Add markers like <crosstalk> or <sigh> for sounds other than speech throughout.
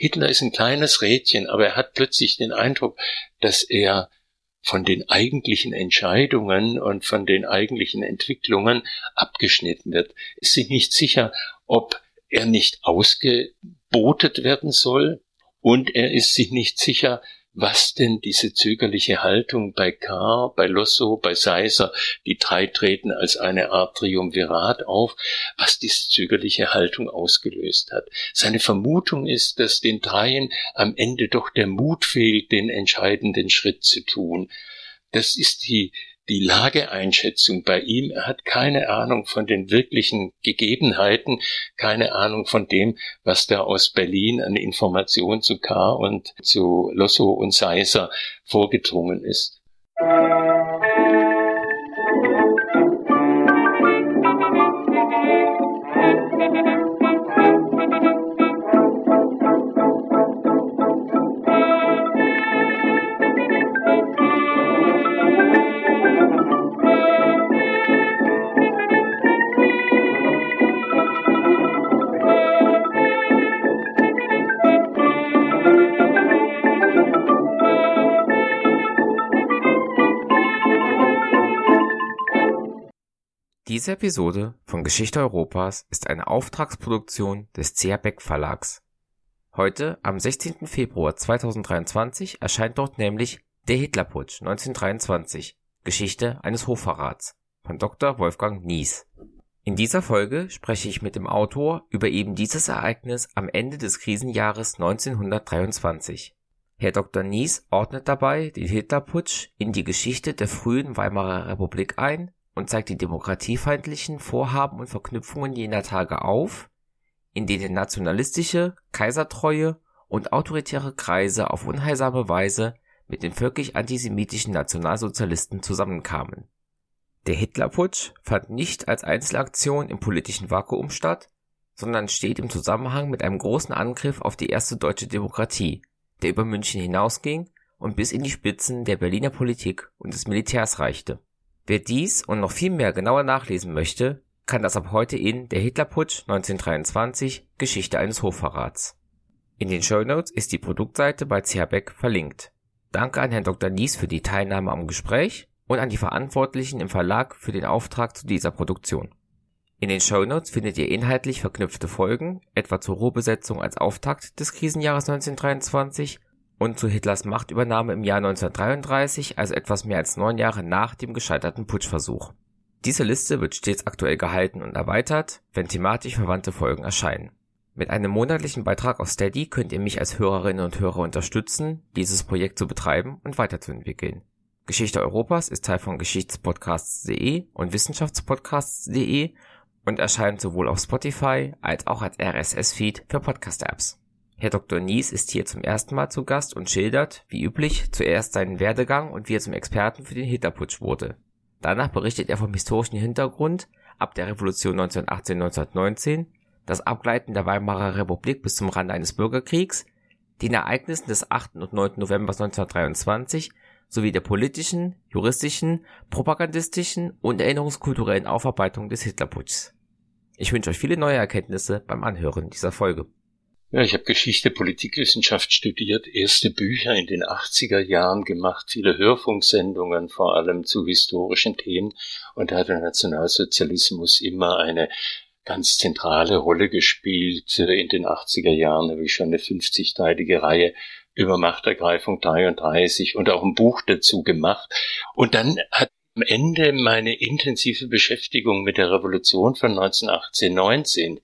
Hitler ist ein kleines Rädchen, aber er hat plötzlich den Eindruck, dass er von den eigentlichen Entscheidungen und von den eigentlichen Entwicklungen abgeschnitten wird. Ist sich nicht sicher, ob er nicht ausgebotet werden soll und er ist sich nicht sicher, was denn diese zögerliche Haltung bei Carr, bei Losso, bei Seiser, die drei treten als eine Art Triumvirat auf, was diese zögerliche Haltung ausgelöst hat. Seine Vermutung ist, dass den dreien am Ende doch der Mut fehlt, den entscheidenden Schritt zu tun. Das ist die die Lageeinschätzung bei ihm. Er hat keine Ahnung von den wirklichen Gegebenheiten, keine Ahnung von dem, was da aus Berlin an Informationen zu K. und zu Losso und Seiser vorgedrungen ist. Diese Episode von Geschichte Europas ist eine Auftragsproduktion des CH Beck Verlags. Heute, am 16. Februar 2023, erscheint dort nämlich Der Hitlerputsch 1923 Geschichte eines Hochverrats von Dr. Wolfgang Nies. In dieser Folge spreche ich mit dem Autor über eben dieses Ereignis am Ende des Krisenjahres 1923. Herr Dr. Nies ordnet dabei den Hitlerputsch in die Geschichte der frühen Weimarer Republik ein und zeigt die demokratiefeindlichen Vorhaben und Verknüpfungen jener Tage auf, in denen nationalistische, kaisertreue und autoritäre Kreise auf unheilsame Weise mit den völkisch antisemitischen Nationalsozialisten zusammenkamen. Der Hitlerputsch fand nicht als Einzelaktion im politischen Vakuum statt, sondern steht im Zusammenhang mit einem großen Angriff auf die erste deutsche Demokratie, der über München hinausging und bis in die Spitzen der Berliner Politik und des Militärs reichte Wer dies und noch viel mehr genauer nachlesen möchte, kann das ab heute in Der Hitlerputsch 1923 Geschichte eines Hochverrats. In den Show Notes ist die Produktseite bei CH Beck verlinkt. Danke an Herrn Dr. Nies für die Teilnahme am Gespräch und an die Verantwortlichen im Verlag für den Auftrag zu dieser Produktion. In den Show Notes findet ihr inhaltlich verknüpfte Folgen, etwa zur Ruhrbesetzung als Auftakt des Krisenjahres 1923 und zu Hitlers Machtübernahme im Jahr 1933, also etwas mehr als neun Jahre nach dem gescheiterten Putschversuch. Diese Liste wird stets aktuell gehalten und erweitert, wenn thematisch verwandte Folgen erscheinen. Mit einem monatlichen Beitrag auf Steady könnt ihr mich als Hörerinnen und Hörer unterstützen, dieses Projekt zu betreiben und weiterzuentwickeln. Geschichte Europas ist Teil von Geschichtspodcasts.de und Wissenschaftspodcasts.de und erscheint sowohl auf Spotify als auch als RSS-Feed für Podcast-Apps. Herr Dr. Nies ist hier zum ersten Mal zu Gast und schildert, wie üblich, zuerst seinen Werdegang und wie er zum Experten für den Hitlerputsch wurde. Danach berichtet er vom historischen Hintergrund ab der Revolution 1918-1919, das Abgleiten der Weimarer Republik bis zum Rande eines Bürgerkriegs, den Ereignissen des 8. und 9. November 1923 sowie der politischen, juristischen, propagandistischen und erinnerungskulturellen Aufarbeitung des Hitlerputschs. Ich wünsche euch viele neue Erkenntnisse beim Anhören dieser Folge. Ja, ich habe Geschichte, Politikwissenschaft studiert, erste Bücher in den 80er Jahren gemacht, viele Hörfunksendungen, vor allem zu historischen Themen. Und da hat der Nationalsozialismus immer eine ganz zentrale Rolle gespielt. In den 80er Jahren habe ich schon eine 50-teilige Reihe über Machtergreifung 33 und auch ein Buch dazu gemacht. Und dann hat am Ende meine intensive Beschäftigung mit der Revolution von 1918, 19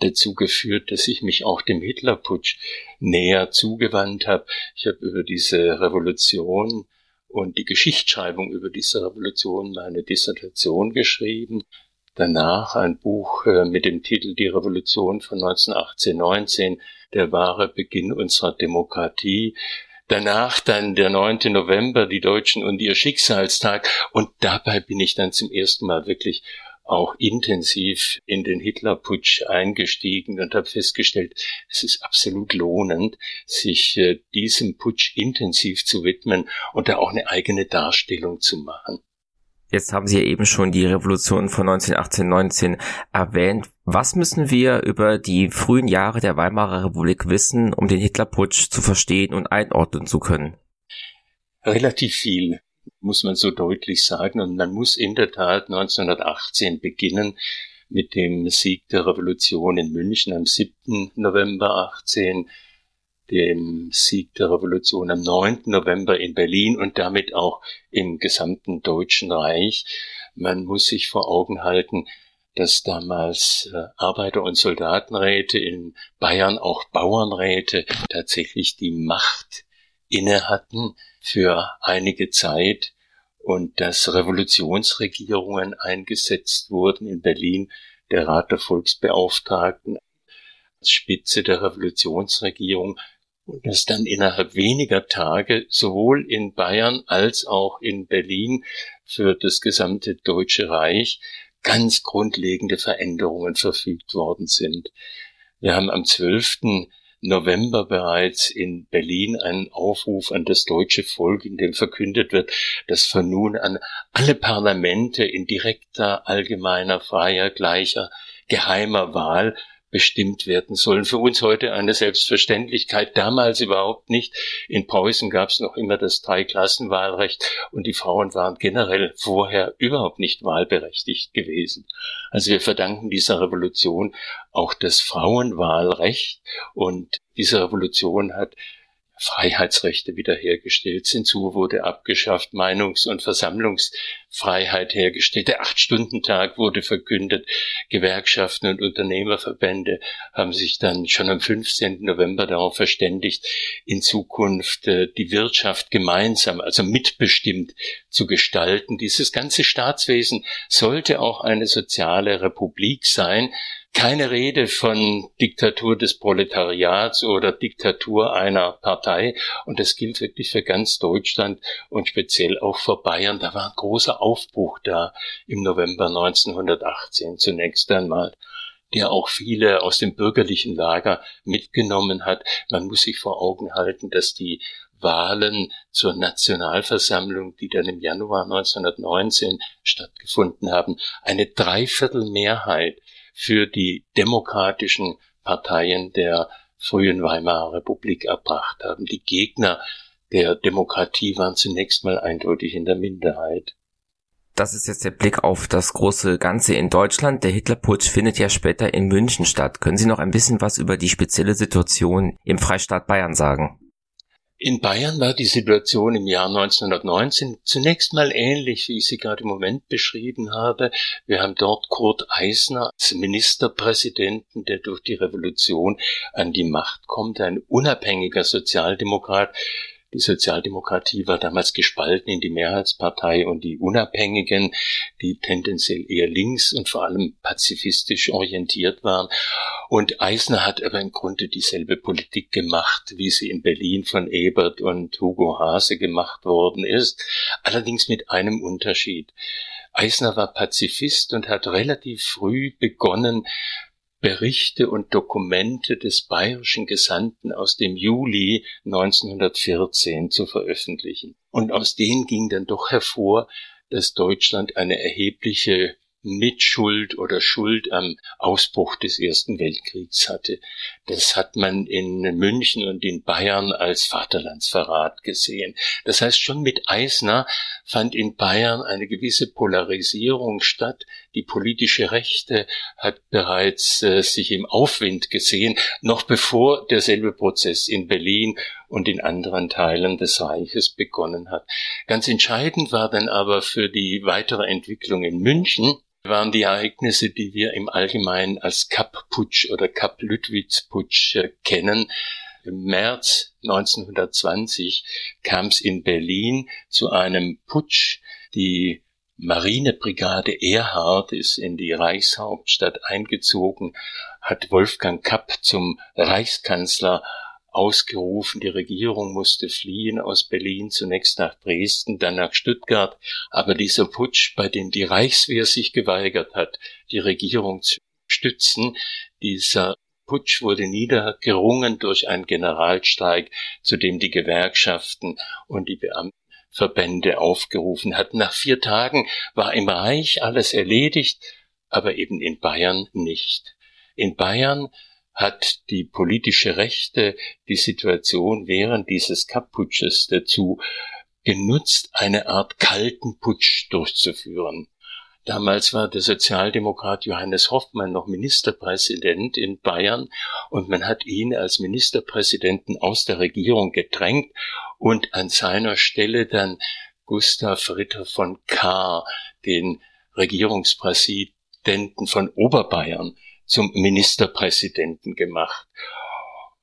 dazu geführt, dass ich mich auch dem Hitlerputsch näher zugewandt habe. Ich habe über diese Revolution und die Geschichtsschreibung über diese Revolution meine Dissertation geschrieben. Danach ein Buch äh, mit dem Titel Die Revolution von 1918-19, der wahre Beginn unserer Demokratie. Danach dann der 9. November, die Deutschen und ihr Schicksalstag. Und dabei bin ich dann zum ersten Mal wirklich auch intensiv in den Hitlerputsch eingestiegen und habe festgestellt, es ist absolut lohnend, sich äh, diesem Putsch intensiv zu widmen und da auch eine eigene Darstellung zu machen. Jetzt haben Sie ja eben schon die Revolution von 1918-19 erwähnt. Was müssen wir über die frühen Jahre der Weimarer Republik wissen, um den Hitlerputsch zu verstehen und einordnen zu können? Relativ viel, muss man so deutlich sagen. Und man muss in der Tat 1918 beginnen mit dem Sieg der Revolution in München am 7. November 18 dem Sieg der Revolution am 9. November in Berlin und damit auch im gesamten Deutschen Reich. Man muss sich vor Augen halten, dass damals äh, Arbeiter- und Soldatenräte in Bayern, auch Bauernräte, tatsächlich die Macht inne hatten für einige Zeit und dass Revolutionsregierungen eingesetzt wurden in Berlin, der Rat der Volksbeauftragten als Spitze der Revolutionsregierung und dass dann innerhalb weniger Tage sowohl in Bayern als auch in Berlin für das gesamte Deutsche Reich ganz grundlegende Veränderungen verfügt worden sind. Wir haben am 12. November bereits in Berlin einen Aufruf an das deutsche Volk, in dem verkündet wird, dass von nun an alle Parlamente in direkter, allgemeiner, freier, gleicher, geheimer Wahl bestimmt werden sollen. Für uns heute eine Selbstverständlichkeit, damals überhaupt nicht. In Preußen gab es noch immer das Dreiklassenwahlrecht und die Frauen waren generell vorher überhaupt nicht wahlberechtigt gewesen. Also wir verdanken dieser Revolution auch das Frauenwahlrecht und diese Revolution hat Freiheitsrechte wiederhergestellt. Zensur wurde abgeschafft, Meinungs- und Versammlungsfreiheit hergestellt. Der Acht-Stunden-Tag wurde verkündet. Gewerkschaften und Unternehmerverbände haben sich dann schon am 15. November darauf verständigt, in Zukunft äh, die Wirtschaft gemeinsam, also mitbestimmt zu gestalten. Dieses ganze Staatswesen sollte auch eine soziale Republik sein, keine Rede von Diktatur des Proletariats oder Diktatur einer Partei. Und das gilt wirklich für ganz Deutschland und speziell auch für Bayern. Da war ein großer Aufbruch da im November 1918 zunächst einmal der auch viele aus dem bürgerlichen Lager mitgenommen hat. Man muss sich vor Augen halten, dass die Wahlen zur Nationalversammlung, die dann im Januar 1919 stattgefunden haben, eine Dreiviertelmehrheit für die demokratischen Parteien der frühen Weimarer Republik erbracht haben. Die Gegner der Demokratie waren zunächst mal eindeutig in der Minderheit. Das ist jetzt der Blick auf das große Ganze in Deutschland. Der Hitlerputsch findet ja später in München statt. Können Sie noch ein bisschen was über die spezielle Situation im Freistaat Bayern sagen? In Bayern war die Situation im Jahr 1919 zunächst mal ähnlich, wie ich sie gerade im Moment beschrieben habe. Wir haben dort Kurt Eisner als Ministerpräsidenten, der durch die Revolution an die Macht kommt, ein unabhängiger Sozialdemokrat, die Sozialdemokratie war damals gespalten in die Mehrheitspartei und die Unabhängigen, die tendenziell eher links und vor allem pazifistisch orientiert waren. Und Eisner hat aber im Grunde dieselbe Politik gemacht, wie sie in Berlin von Ebert und Hugo Hase gemacht worden ist, allerdings mit einem Unterschied. Eisner war Pazifist und hat relativ früh begonnen, Berichte und Dokumente des bayerischen Gesandten aus dem Juli 1914 zu veröffentlichen. Und aus denen ging dann doch hervor, dass Deutschland eine erhebliche Mitschuld oder Schuld am Ausbruch des Ersten Weltkriegs hatte. Das hat man in München und in Bayern als Vaterlandsverrat gesehen. Das heißt, schon mit Eisner fand in Bayern eine gewisse Polarisierung statt. Die politische Rechte hat bereits äh, sich im Aufwind gesehen, noch bevor derselbe Prozess in Berlin und in anderen Teilen des Reiches begonnen hat. Ganz entscheidend war dann aber für die weitere Entwicklung in München, waren die Ereignisse, die wir im Allgemeinen als Kapp-Putsch oder Kapp-Lüttwitz-Putsch äh, kennen. Im März 1920 kam es in Berlin zu einem Putsch. Die Marinebrigade Erhard ist in die Reichshauptstadt eingezogen, hat Wolfgang Kapp zum Reichskanzler ausgerufen. Die Regierung musste fliehen aus Berlin, zunächst nach Dresden, dann nach Stuttgart. Aber dieser Putsch, bei dem die Reichswehr sich geweigert hat, die Regierung zu stützen, dieser Putsch wurde niedergerungen durch einen Generalstreik, zu dem die Gewerkschaften und die Beamten Verbände aufgerufen hat. Nach vier Tagen war im Reich alles erledigt, aber eben in Bayern nicht. In Bayern hat die politische Rechte die Situation während dieses Kaputsches dazu genutzt, eine Art kalten Putsch durchzuführen. Damals war der Sozialdemokrat Johannes Hoffmann noch Ministerpräsident in Bayern und man hat ihn als Ministerpräsidenten aus der Regierung gedrängt und an seiner Stelle dann Gustav Ritter von Kahr, den Regierungspräsidenten von Oberbayern, zum Ministerpräsidenten gemacht.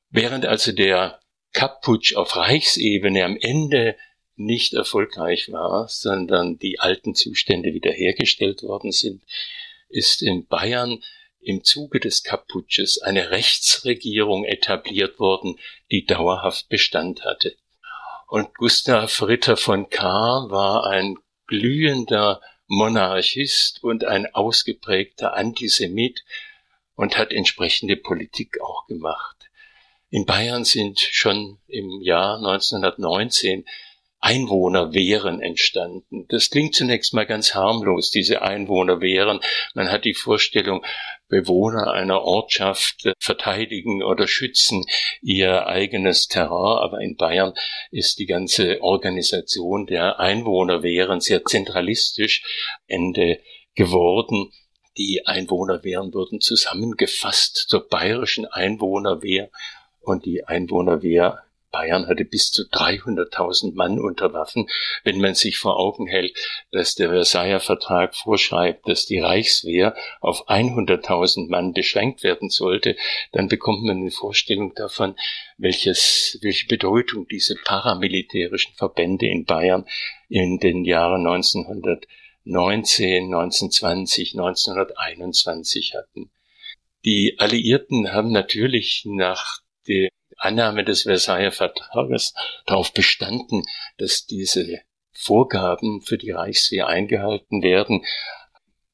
Während also der Kapputsch auf Reichsebene am Ende nicht erfolgreich war, sondern die alten Zustände wiederhergestellt worden sind, ist in Bayern im Zuge des Kaputsches eine Rechtsregierung etabliert worden, die dauerhaft Bestand hatte. Und Gustav Ritter von Kahr war ein glühender Monarchist und ein ausgeprägter Antisemit und hat entsprechende Politik auch gemacht. In Bayern sind schon im Jahr 1919 Einwohnerwehren entstanden. Das klingt zunächst mal ganz harmlos, diese Einwohnerwehren. Man hat die Vorstellung, Bewohner einer Ortschaft verteidigen oder schützen ihr eigenes Terrain, aber in Bayern ist die ganze Organisation der Einwohnerwehren sehr zentralistisch Ende geworden. Die Einwohnerwehren wurden zusammengefasst zur bayerischen Einwohnerwehr und die Einwohnerwehr Bayern hatte bis zu 300.000 Mann unter Waffen. Wenn man sich vor Augen hält, dass der Versailler Vertrag vorschreibt, dass die Reichswehr auf 100.000 Mann beschränkt werden sollte, dann bekommt man eine Vorstellung davon, welches, welche Bedeutung diese paramilitärischen Verbände in Bayern in den Jahren 1919, 1920, 1921 hatten. Die Alliierten haben natürlich nach der Annahme des Versailler Vertrages darauf bestanden, dass diese Vorgaben für die Reichswehr eingehalten werden.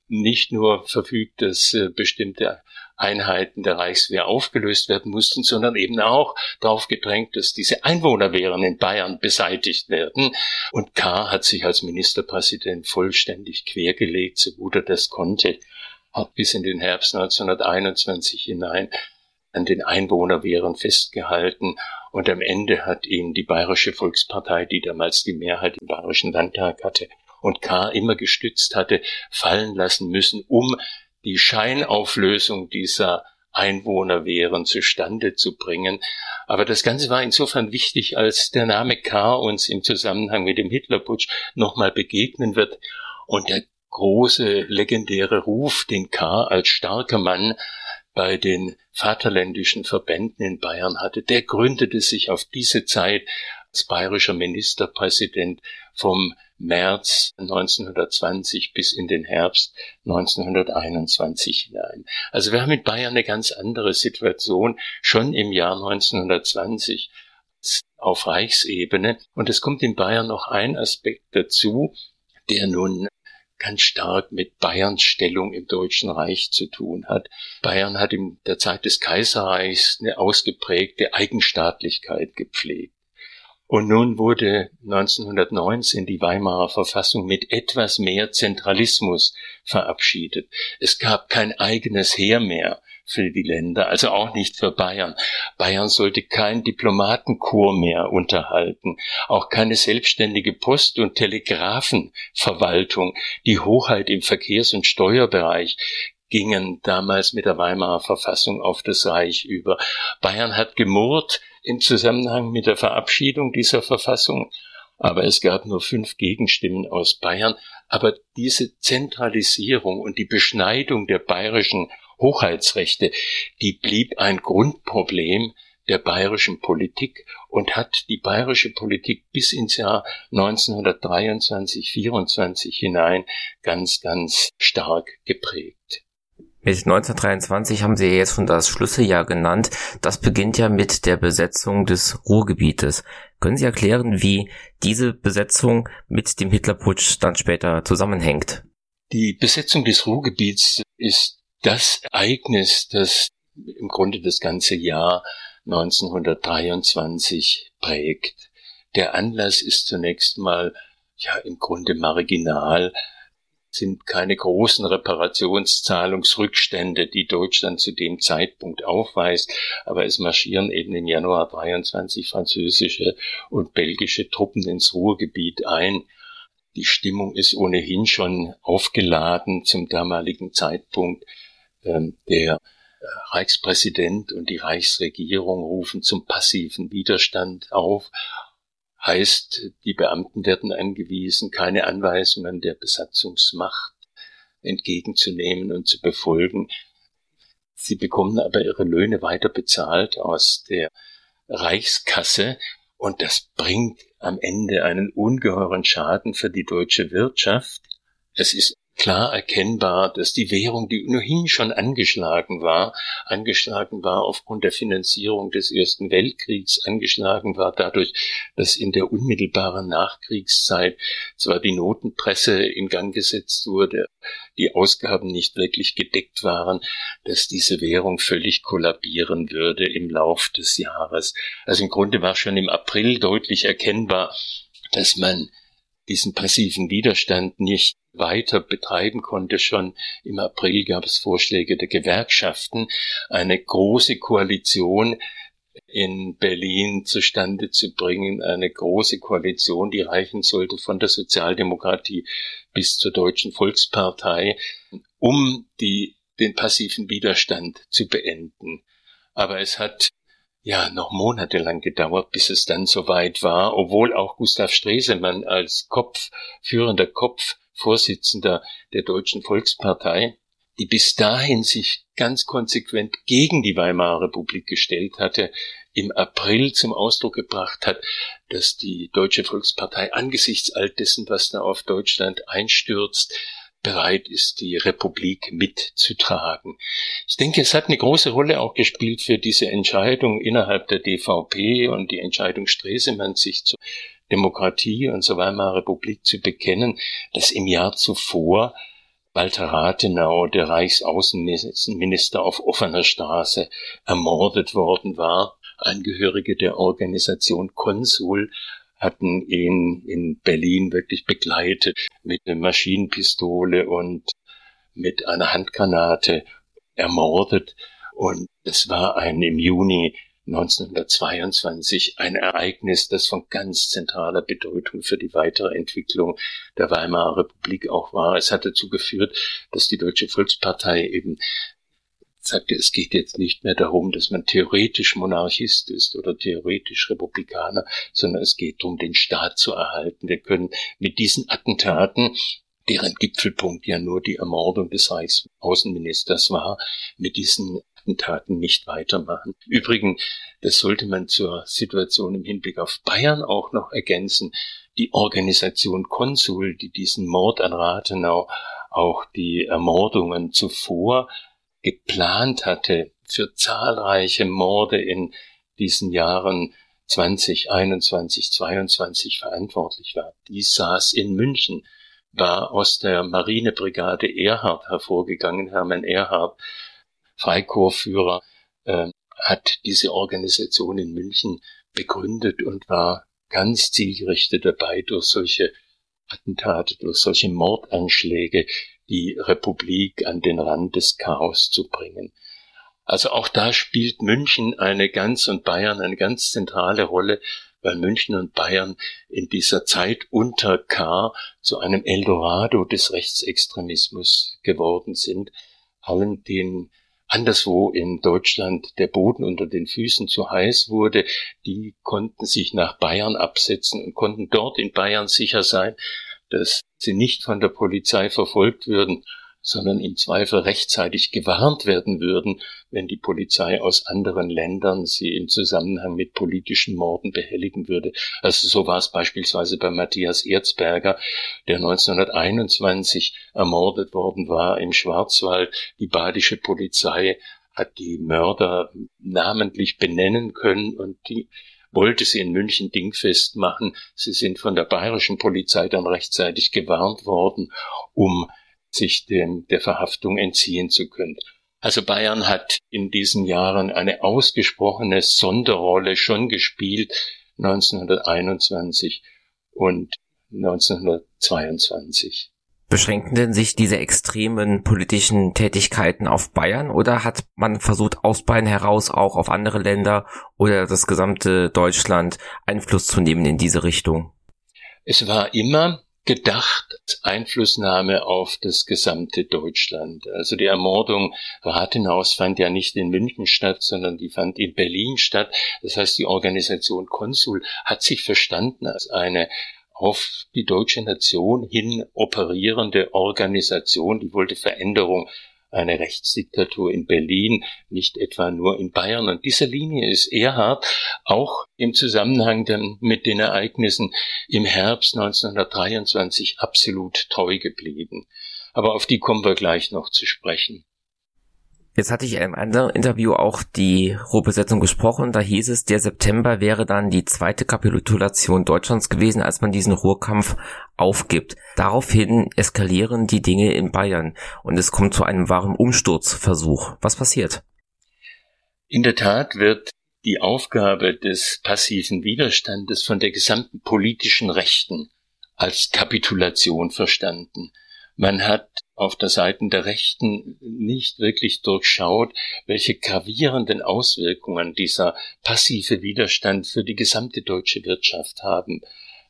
Nicht nur verfügt, dass äh, bestimmte Einheiten der Reichswehr aufgelöst werden mussten, sondern eben auch darauf gedrängt, dass diese Einwohnerwehren in Bayern beseitigt werden. Und K. hat sich als Ministerpräsident vollständig quergelegt, so gut er das konnte, hat bis in den Herbst 1921 hinein an den Einwohnerwehren festgehalten und am Ende hat ihn die Bayerische Volkspartei, die damals die Mehrheit im Bayerischen Landtag hatte und K. immer gestützt hatte, fallen lassen müssen, um die Scheinauflösung dieser Einwohnerwehren zustande zu bringen. Aber das Ganze war insofern wichtig, als der Name K. uns im Zusammenhang mit dem Hitlerputsch nochmal begegnen wird und der große legendäre Ruf, den K. als starker Mann bei den vaterländischen Verbänden in Bayern hatte, der gründete sich auf diese Zeit als bayerischer Ministerpräsident vom März 1920 bis in den Herbst 1921 hinein. Also wir haben in Bayern eine ganz andere Situation schon im Jahr 1920 auf Reichsebene. Und es kommt in Bayern noch ein Aspekt dazu, der nun ganz stark mit Bayerns Stellung im Deutschen Reich zu tun hat. Bayern hat in der Zeit des Kaiserreichs eine ausgeprägte Eigenstaatlichkeit gepflegt. Und nun wurde 1919 die Weimarer Verfassung mit etwas mehr Zentralismus verabschiedet. Es gab kein eigenes Heer mehr für die Länder, also auch nicht für Bayern. Bayern sollte kein Diplomatenkorps mehr unterhalten, auch keine selbstständige Post- und Telegrafenverwaltung. Die Hoheit im Verkehrs- und Steuerbereich gingen damals mit der Weimarer Verfassung auf das Reich über. Bayern hat gemurrt im Zusammenhang mit der Verabschiedung dieser Verfassung, aber es gab nur fünf Gegenstimmen aus Bayern. Aber diese Zentralisierung und die Beschneidung der bayerischen Hoheitsrechte, die blieb ein Grundproblem der bayerischen Politik und hat die bayerische Politik bis ins Jahr 1923, 24 hinein ganz, ganz stark geprägt. Mit 1923 haben Sie ja jetzt schon das Schlüsseljahr genannt. Das beginnt ja mit der Besetzung des Ruhrgebietes. Können Sie erklären, wie diese Besetzung mit dem Hitlerputsch dann später zusammenhängt? Die Besetzung des Ruhrgebiets ist das Ereignis, das im Grunde das ganze Jahr 1923 prägt. Der Anlass ist zunächst mal ja im Grunde marginal sind keine großen Reparationszahlungsrückstände, die Deutschland zu dem Zeitpunkt aufweist, aber es marschieren eben im Januar 23 französische und belgische Truppen ins Ruhrgebiet ein. Die Stimmung ist ohnehin schon aufgeladen zum damaligen Zeitpunkt. Ähm, der äh, Reichspräsident und die Reichsregierung rufen zum passiven Widerstand auf heißt, die Beamten werden angewiesen, keine Anweisungen der Besatzungsmacht entgegenzunehmen und zu befolgen. Sie bekommen aber ihre Löhne weiter bezahlt aus der Reichskasse und das bringt am Ende einen ungeheuren Schaden für die deutsche Wirtschaft. Es ist klar erkennbar, dass die Währung, die ohnehin schon angeschlagen war, angeschlagen war aufgrund der Finanzierung des Ersten Weltkriegs, angeschlagen war dadurch, dass in der unmittelbaren Nachkriegszeit zwar die Notenpresse in Gang gesetzt wurde, die Ausgaben nicht wirklich gedeckt waren, dass diese Währung völlig kollabieren würde im Lauf des Jahres. Also im Grunde war schon im April deutlich erkennbar, dass man diesen passiven Widerstand nicht weiter betreiben konnte. Schon im April gab es Vorschläge der Gewerkschaften, eine große Koalition in Berlin zustande zu bringen, eine große Koalition, die reichen sollte von der Sozialdemokratie bis zur Deutschen Volkspartei, um die, den passiven Widerstand zu beenden. Aber es hat ja noch monatelang gedauert, bis es dann soweit war, obwohl auch Gustav Stresemann als Kopf, führender Kopf, Vorsitzender der Deutschen Volkspartei, die bis dahin sich ganz konsequent gegen die Weimarer Republik gestellt hatte, im April zum Ausdruck gebracht hat, dass die Deutsche Volkspartei angesichts all dessen, was da auf Deutschland einstürzt, bereit ist, die Republik mitzutragen. Ich denke, es hat eine große Rolle auch gespielt für diese Entscheidung innerhalb der DVP und die Entscheidung Stresemann, sich zur Demokratie und zur Weimarer Republik zu bekennen, dass im Jahr zuvor Walter Rathenau, der Reichsaußenminister auf offener Straße, ermordet worden war. Angehörige der Organisation Konsul hatten ihn in Berlin wirklich begleitet mit einer Maschinenpistole und mit einer Handgranate ermordet. Und es war ein im Juni 1922 ein Ereignis, das von ganz zentraler Bedeutung für die weitere Entwicklung der Weimarer Republik auch war. Es hat dazu geführt, dass die Deutsche Volkspartei eben sagte, es geht jetzt nicht mehr darum, dass man theoretisch Monarchist ist oder theoretisch Republikaner, sondern es geht darum, den Staat zu erhalten. Wir können mit diesen Attentaten deren Gipfelpunkt ja nur die Ermordung des Reichsaußenministers war, mit diesen Attentaten nicht weitermachen. Übrigens, das sollte man zur Situation im Hinblick auf Bayern auch noch ergänzen. Die Organisation Konsul, die diesen Mord an Rathenau, auch die Ermordungen zuvor geplant hatte für zahlreiche Morde in diesen Jahren 2021, 22 verantwortlich war. Die saß in München, war aus der Marinebrigade Erhard hervorgegangen. Hermann Erhard, Freikorpsführer, äh, hat diese Organisation in München begründet und war ganz zielgerichtet dabei, durch solche Attentate, durch solche Mordanschläge die Republik an den Rand des Chaos zu bringen. Also auch da spielt München eine ganz und Bayern eine ganz zentrale Rolle, weil München und Bayern in dieser Zeit unter K zu einem Eldorado des Rechtsextremismus geworden sind. Allen, denen anderswo in Deutschland der Boden unter den Füßen zu heiß wurde, die konnten sich nach Bayern absetzen und konnten dort in Bayern sicher sein, dass sie nicht von der Polizei verfolgt würden, sondern im Zweifel rechtzeitig gewarnt werden würden, wenn die Polizei aus anderen Ländern sie im Zusammenhang mit politischen Morden behelligen würde. Also so war es beispielsweise bei Matthias Erzberger, der 1921 ermordet worden war im Schwarzwald. Die badische Polizei hat die Mörder namentlich benennen können und die wollte sie in München dingfest machen. Sie sind von der bayerischen Polizei dann rechtzeitig gewarnt worden, um sich dem, der Verhaftung entziehen zu können. Also Bayern hat in diesen Jahren eine ausgesprochene Sonderrolle schon gespielt, 1921 und 1922. Beschränken denn sich diese extremen politischen Tätigkeiten auf Bayern oder hat man versucht, aus Bayern heraus auch auf andere Länder oder das gesamte Deutschland Einfluss zu nehmen in diese Richtung? Es war immer gedacht Einflussnahme auf das gesamte Deutschland. Also die Ermordung Rathenaus fand ja nicht in München statt, sondern die fand in Berlin statt. Das heißt, die Organisation Konsul hat sich verstanden als eine auf die deutsche Nation hin operierende Organisation, die wollte Veränderung eine Rechtsdiktatur in Berlin, nicht etwa nur in Bayern. Und diese Linie ist Erhard auch im Zusammenhang dann mit den Ereignissen im Herbst 1923 absolut treu geblieben. Aber auf die kommen wir gleich noch zu sprechen. Jetzt hatte ich in einem anderen Interview auch die Rohbesetzung gesprochen. Da hieß es, der September wäre dann die zweite Kapitulation Deutschlands gewesen, als man diesen Ruhrkampf aufgibt. Daraufhin eskalieren die Dinge in Bayern und es kommt zu einem wahren Umsturzversuch. Was passiert? In der Tat wird die Aufgabe des passiven Widerstandes von der gesamten politischen Rechten als Kapitulation verstanden. Man hat auf der Seite der Rechten nicht wirklich durchschaut, welche gravierenden Auswirkungen dieser passive Widerstand für die gesamte deutsche Wirtschaft haben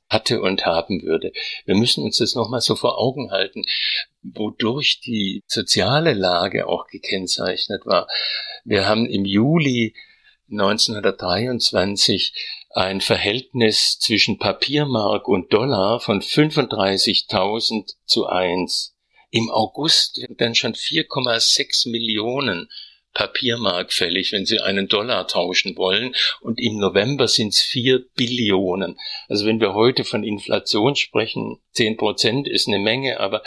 hatte und haben würde. Wir müssen uns das nochmal so vor Augen halten, wodurch die soziale Lage auch gekennzeichnet war. Wir haben im Juli 1923 ein Verhältnis zwischen Papiermark und Dollar von 35.000 zu 1. Im August dann schon 4,6 Millionen Papiermark fällig, wenn Sie einen Dollar tauschen wollen. Und im November sind es vier Billionen. Also wenn wir heute von Inflation sprechen, zehn Prozent ist eine Menge, aber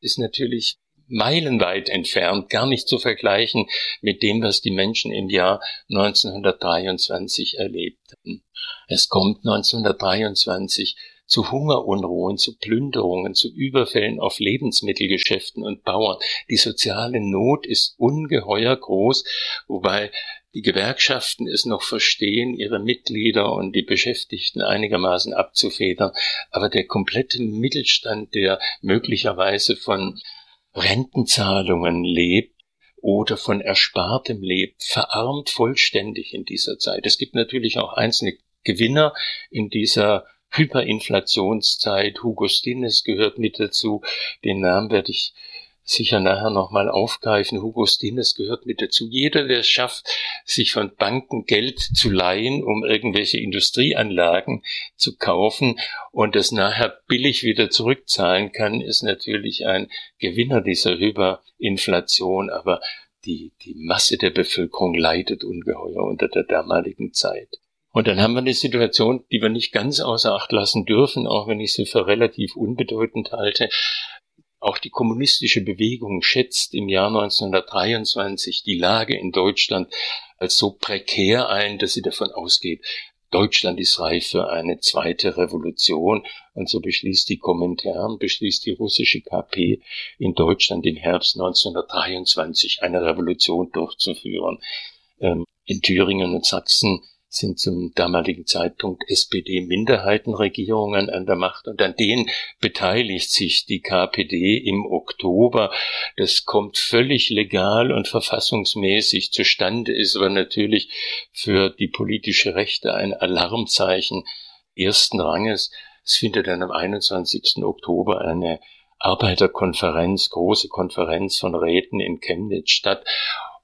ist natürlich meilenweit entfernt, gar nicht zu vergleichen mit dem, was die Menschen im Jahr 1923 erlebt haben. Es kommt 1923 zu Hungerunruhen, zu Plünderungen, zu Überfällen auf Lebensmittelgeschäften und Bauern. Die soziale Not ist ungeheuer groß, wobei die Gewerkschaften es noch verstehen, ihre Mitglieder und die Beschäftigten einigermaßen abzufedern. Aber der komplette Mittelstand, der möglicherweise von Rentenzahlungen lebt, oder von Erspartem lebt, verarmt vollständig in dieser Zeit. Es gibt natürlich auch einzelne Gewinner in dieser Hyperinflationszeit. Hugo Stinnes gehört mit dazu. Den Namen werde ich sicher nachher nochmal aufgreifen. Hugo Stinnes gehört mit dazu. Jeder, der es schafft, sich von Banken Geld zu leihen, um irgendwelche Industrieanlagen zu kaufen und es nachher billig wieder zurückzahlen kann, ist natürlich ein Gewinner dieser Hyperinflation. Aber die, die Masse der Bevölkerung leidet ungeheuer unter der damaligen Zeit. Und dann haben wir eine Situation, die wir nicht ganz außer Acht lassen dürfen, auch wenn ich sie für relativ unbedeutend halte. Auch die kommunistische Bewegung schätzt im Jahr 1923 die Lage in Deutschland als so prekär ein, dass sie davon ausgeht, Deutschland ist reif für eine zweite Revolution. Und so beschließt die Kommentaren, beschließt die russische KP in Deutschland im Herbst 1923 eine Revolution durchzuführen. Ähm, in Thüringen und Sachsen sind zum damaligen Zeitpunkt SPD-Minderheitenregierungen an der Macht und an denen beteiligt sich die KPD im Oktober. Das kommt völlig legal und verfassungsmäßig zustande, ist aber natürlich für die politische Rechte ein Alarmzeichen ersten Ranges. Es findet dann am 21. Oktober eine Arbeiterkonferenz, große Konferenz von Räten in Chemnitz statt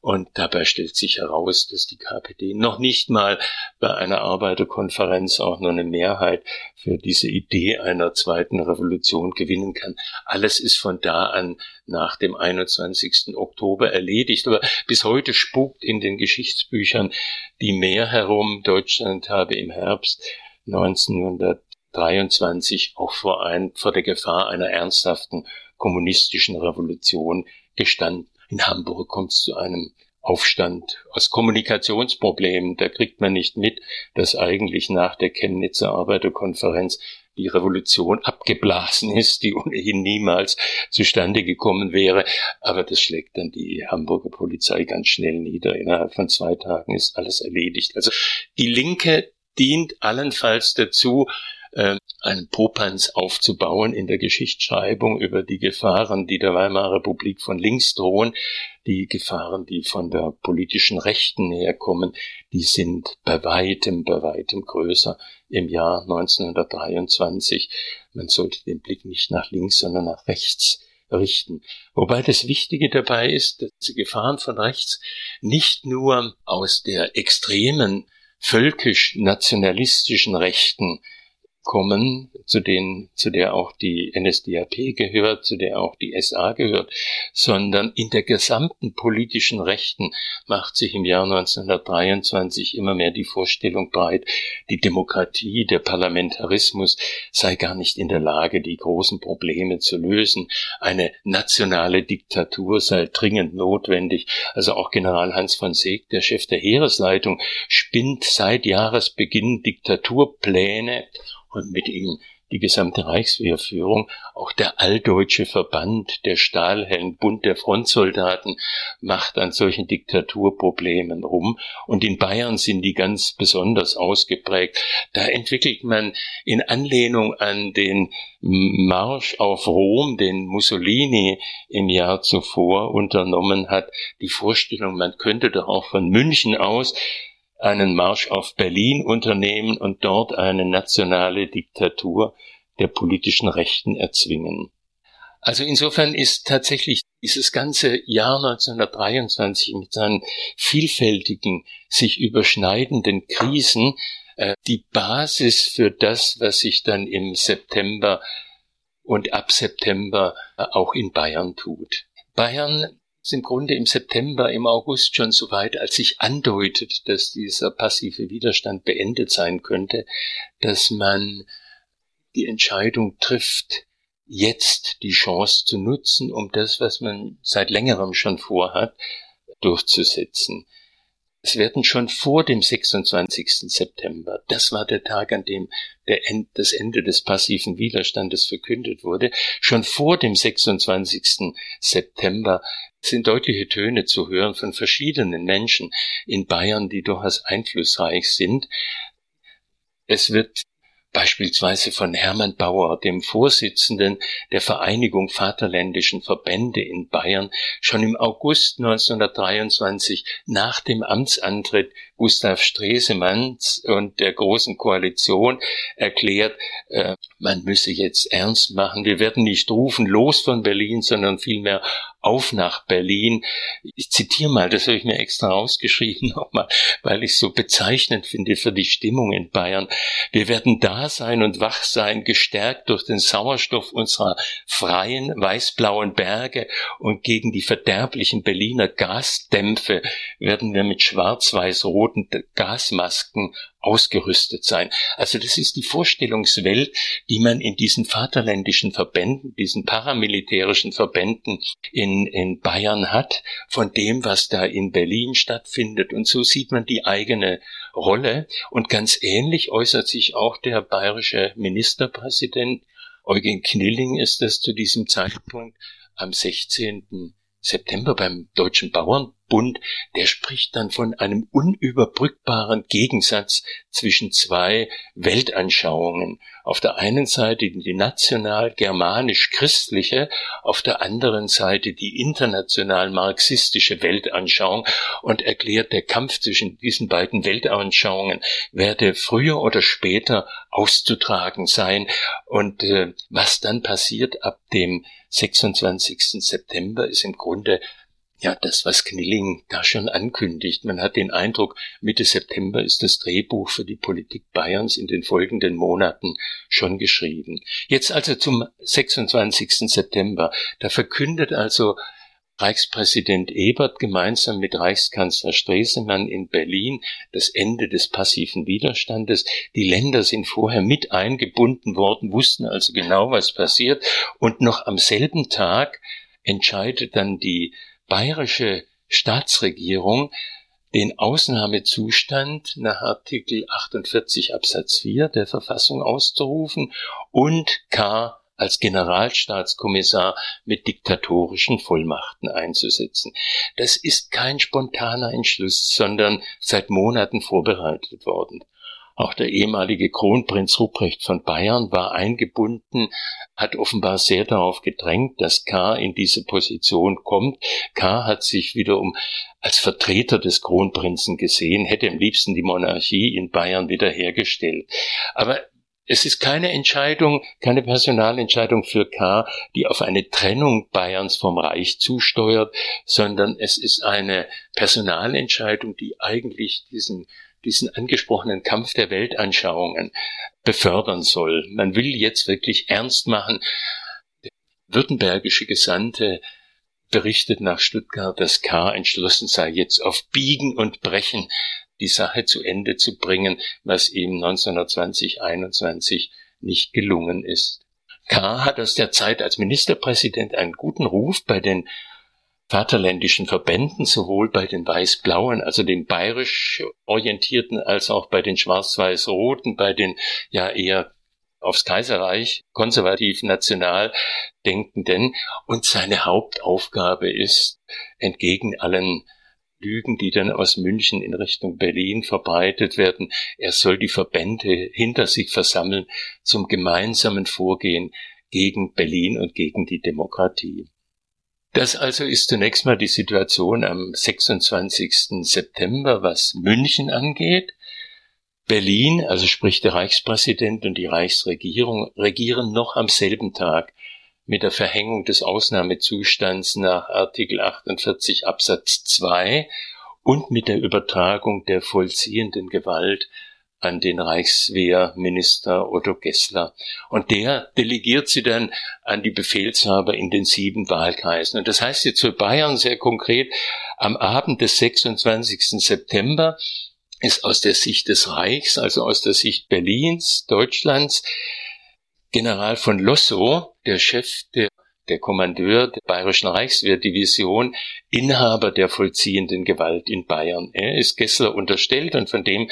und dabei stellt sich heraus, dass die KPD noch nicht mal bei einer Arbeiterkonferenz auch nur eine Mehrheit für diese Idee einer zweiten Revolution gewinnen kann. Alles ist von da an nach dem 21. Oktober erledigt. Aber bis heute spukt in den Geschichtsbüchern die Mehr herum. Deutschland habe im Herbst 1923 auch vor, ein, vor der Gefahr einer ernsthaften kommunistischen Revolution gestanden. In Hamburg kommt es zu einem Aufstand aus Kommunikationsproblemen. Da kriegt man nicht mit, dass eigentlich nach der Chemnitzer Arbeiterkonferenz die Revolution abgeblasen ist, die ohnehin niemals zustande gekommen wäre. Aber das schlägt dann die Hamburger Polizei ganz schnell nieder. Innerhalb von zwei Tagen ist alles erledigt. Also die Linke dient allenfalls dazu, äh, einen Popanz aufzubauen in der Geschichtsschreibung über die Gefahren, die der Weimarer Republik von links drohen. Die Gefahren, die von der politischen Rechten herkommen, die sind bei weitem, bei weitem größer im Jahr 1923. Man sollte den Blick nicht nach links, sondern nach rechts richten. Wobei das Wichtige dabei ist, dass die Gefahren von rechts nicht nur aus der extremen völkisch-nationalistischen Rechten kommen, zu denen, zu der auch die NSDAP gehört, zu der auch die SA gehört, sondern in der gesamten politischen Rechten macht sich im Jahr 1923 immer mehr die Vorstellung breit, die Demokratie, der Parlamentarismus sei gar nicht in der Lage, die großen Probleme zu lösen. Eine nationale Diktatur sei dringend notwendig. Also auch General Hans von Seeg, der Chef der Heeresleitung, spinnt seit Jahresbeginn Diktaturpläne und mit ihm die gesamte Reichswehrführung, auch der alldeutsche Verband, der Stahlhelmbund der Frontsoldaten macht an solchen Diktaturproblemen rum. Und in Bayern sind die ganz besonders ausgeprägt. Da entwickelt man in Anlehnung an den Marsch auf Rom, den Mussolini im Jahr zuvor unternommen hat, die Vorstellung, man könnte doch auch von München aus einen Marsch auf Berlin unternehmen und dort eine nationale Diktatur der politischen Rechten erzwingen. Also insofern ist tatsächlich dieses ganze Jahr 1923 mit seinen vielfältigen, sich überschneidenden Krisen äh, die Basis für das, was sich dann im September und ab September äh, auch in Bayern tut. Bayern ist im Grunde im September, im August schon so weit, als sich andeutet, dass dieser passive Widerstand beendet sein könnte, dass man die Entscheidung trifft, jetzt die Chance zu nutzen, um das, was man seit längerem schon vorhat, durchzusetzen. Es werden schon vor dem 26. September, das war der Tag, an dem End, das Ende des passiven Widerstandes verkündet wurde, schon vor dem 26. September sind deutliche Töne zu hören von verschiedenen Menschen in Bayern, die durchaus einflussreich sind. Es wird beispielsweise von Hermann Bauer, dem Vorsitzenden der Vereinigung Vaterländischen Verbände in Bayern, schon im August 1923 nach dem Amtsantritt Gustav Stresemanns und der Großen Koalition erklärt, äh, man müsse jetzt ernst machen. Wir werden nicht rufen, los von Berlin, sondern vielmehr auf nach Berlin. Ich zitiere mal, das habe ich mir extra rausgeschrieben <laughs> nochmal, weil ich es so bezeichnend finde für die Stimmung in Bayern. Wir werden da sein und wach sein, gestärkt durch den Sauerstoff unserer freien, weißblauen Berge und gegen die verderblichen Berliner Gasdämpfe werden wir mit schwarz-weiß-roten Gasmasken ausgerüstet sein. Also das ist die Vorstellungswelt, die man in diesen vaterländischen Verbänden, diesen paramilitärischen Verbänden in, in Bayern hat, von dem, was da in Berlin stattfindet. Und so sieht man die eigene Rolle. Und ganz ähnlich äußert sich auch der bayerische Ministerpräsident Eugen Knilling ist es zu diesem Zeitpunkt am 16. September beim Deutschen Bauernbund, der spricht dann von einem unüberbrückbaren Gegensatz zwischen zwei Weltanschauungen. Auf der einen Seite die national-germanisch-christliche, auf der anderen Seite die international-marxistische Weltanschauung und erklärt, der Kampf zwischen diesen beiden Weltanschauungen werde früher oder später auszutragen sein. Und äh, was dann passiert ab dem 26. September ist im Grunde ja, das, was Knilling da schon ankündigt. Man hat den Eindruck, Mitte September ist das Drehbuch für die Politik Bayerns in den folgenden Monaten schon geschrieben. Jetzt also zum 26. September. Da verkündet also Reichspräsident Ebert gemeinsam mit Reichskanzler Stresemann in Berlin das Ende des passiven Widerstandes. Die Länder sind vorher mit eingebunden worden, wussten also genau, was passiert. Und noch am selben Tag entscheidet dann die bayerische Staatsregierung, den Ausnahmezustand nach Artikel 48 Absatz 4 der Verfassung auszurufen und K als Generalstaatskommissar mit diktatorischen Vollmachten einzusetzen. Das ist kein spontaner Entschluss, sondern seit Monaten vorbereitet worden. Auch der ehemalige Kronprinz Ruprecht von Bayern war eingebunden, hat offenbar sehr darauf gedrängt, dass K. in diese Position kommt. K. hat sich wiederum als Vertreter des Kronprinzen gesehen, hätte am liebsten die Monarchie in Bayern wiederhergestellt. Aber es ist keine Entscheidung, keine Personalentscheidung für K., die auf eine Trennung Bayerns vom Reich zusteuert, sondern es ist eine Personalentscheidung, die eigentlich diesen diesen angesprochenen Kampf der Weltanschauungen befördern soll. Man will jetzt wirklich ernst machen. Der württembergische Gesandte berichtet nach Stuttgart, dass K. entschlossen sei, jetzt auf Biegen und Brechen die Sache zu Ende zu bringen, was ihm 1920, 21 nicht gelungen ist. K. hat aus der Zeit als Ministerpräsident einen guten Ruf bei den vaterländischen Verbänden, sowohl bei den Weiß-Blauen, also den bayerisch orientierten, als auch bei den Schwarz-Weiß-Roten, bei den ja eher aufs Kaiserreich konservativ national denkenden. Und seine Hauptaufgabe ist, entgegen allen Lügen, die dann aus München in Richtung Berlin verbreitet werden. Er soll die Verbände hinter sich versammeln zum gemeinsamen Vorgehen gegen Berlin und gegen die Demokratie. Das also ist zunächst mal die Situation am 26. September, was München angeht. Berlin, also sprich der Reichspräsident und die Reichsregierung, regieren noch am selben Tag mit der Verhängung des Ausnahmezustands nach Artikel 48 Absatz 2 und mit der Übertragung der vollziehenden Gewalt an den Reichswehrminister Otto Gessler. Und der delegiert sie dann an die Befehlshaber in den sieben Wahlkreisen. Und das heißt jetzt für Bayern sehr konkret, am Abend des 26. September ist aus der Sicht des Reichs, also aus der Sicht Berlins, Deutschlands, General von Lossow, der Chef der der Kommandeur der Bayerischen Reichswehrdivision, Inhaber der vollziehenden Gewalt in Bayern. Er ist Gessler unterstellt und von dem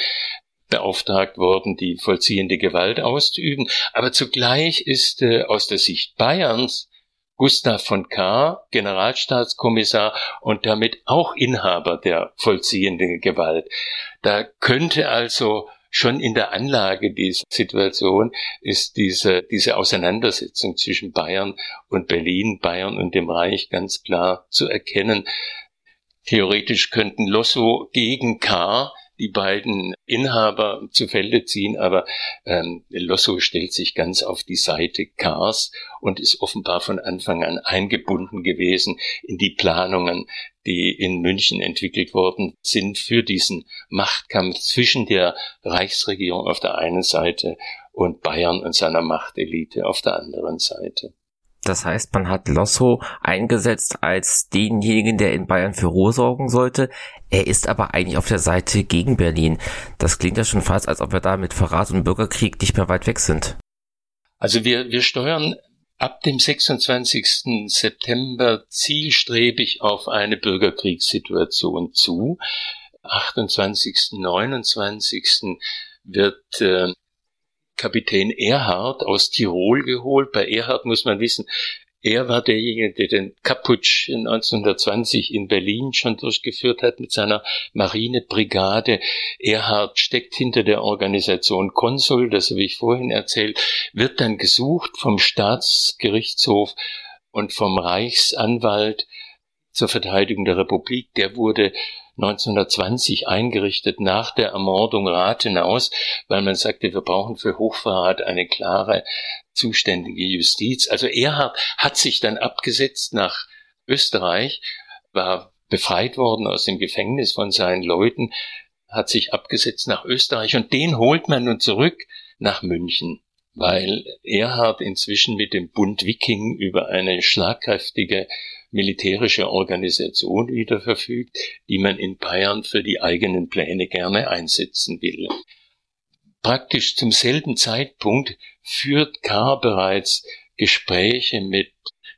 beauftragt worden, die vollziehende Gewalt auszuüben. Aber zugleich ist äh, aus der Sicht Bayerns Gustav von K., Generalstaatskommissar und damit auch Inhaber der vollziehenden Gewalt. Da könnte also schon in der Anlage dieser Situation ist diese, diese Auseinandersetzung zwischen Bayern und Berlin, Bayern und dem Reich ganz klar zu erkennen. Theoretisch könnten Lossow gegen K die beiden Inhaber zu Felde ziehen, aber ähm, Lossow stellt sich ganz auf die Seite Kars und ist offenbar von Anfang an eingebunden gewesen in die Planungen, die in München entwickelt worden sind für diesen Machtkampf zwischen der Reichsregierung auf der einen Seite und Bayern und seiner Machtelite auf der anderen Seite. Das heißt, man hat Losso eingesetzt als denjenigen, der in Bayern für Ruhe sorgen sollte. Er ist aber eigentlich auf der Seite gegen Berlin. Das klingt ja schon fast, als ob wir da mit Verrat und Bürgerkrieg nicht mehr weit weg sind. Also wir, wir steuern ab dem 26. September zielstrebig auf eine Bürgerkriegssituation zu. 28., 29. wird äh, Kapitän Erhard aus Tirol geholt. Bei Erhard muss man wissen, er war derjenige, der den Kaputsch 1920 in Berlin schon durchgeführt hat mit seiner Marinebrigade. Erhard steckt hinter der Organisation Konsul, das habe ich vorhin erzählt, wird dann gesucht vom Staatsgerichtshof und vom Reichsanwalt zur Verteidigung der Republik. Der wurde 1920 eingerichtet nach der Ermordung Rathenaus, weil man sagte, wir brauchen für Hochverrat eine klare zuständige Justiz. Also Erhard hat sich dann abgesetzt nach Österreich, war befreit worden aus dem Gefängnis von seinen Leuten, hat sich abgesetzt nach Österreich und den holt man nun zurück nach München, weil Erhard inzwischen mit dem Bund Wiking über eine schlagkräftige militärische Organisation wieder verfügt, die man in Bayern für die eigenen Pläne gerne einsetzen will. Praktisch zum selben Zeitpunkt führt K. bereits Gespräche mit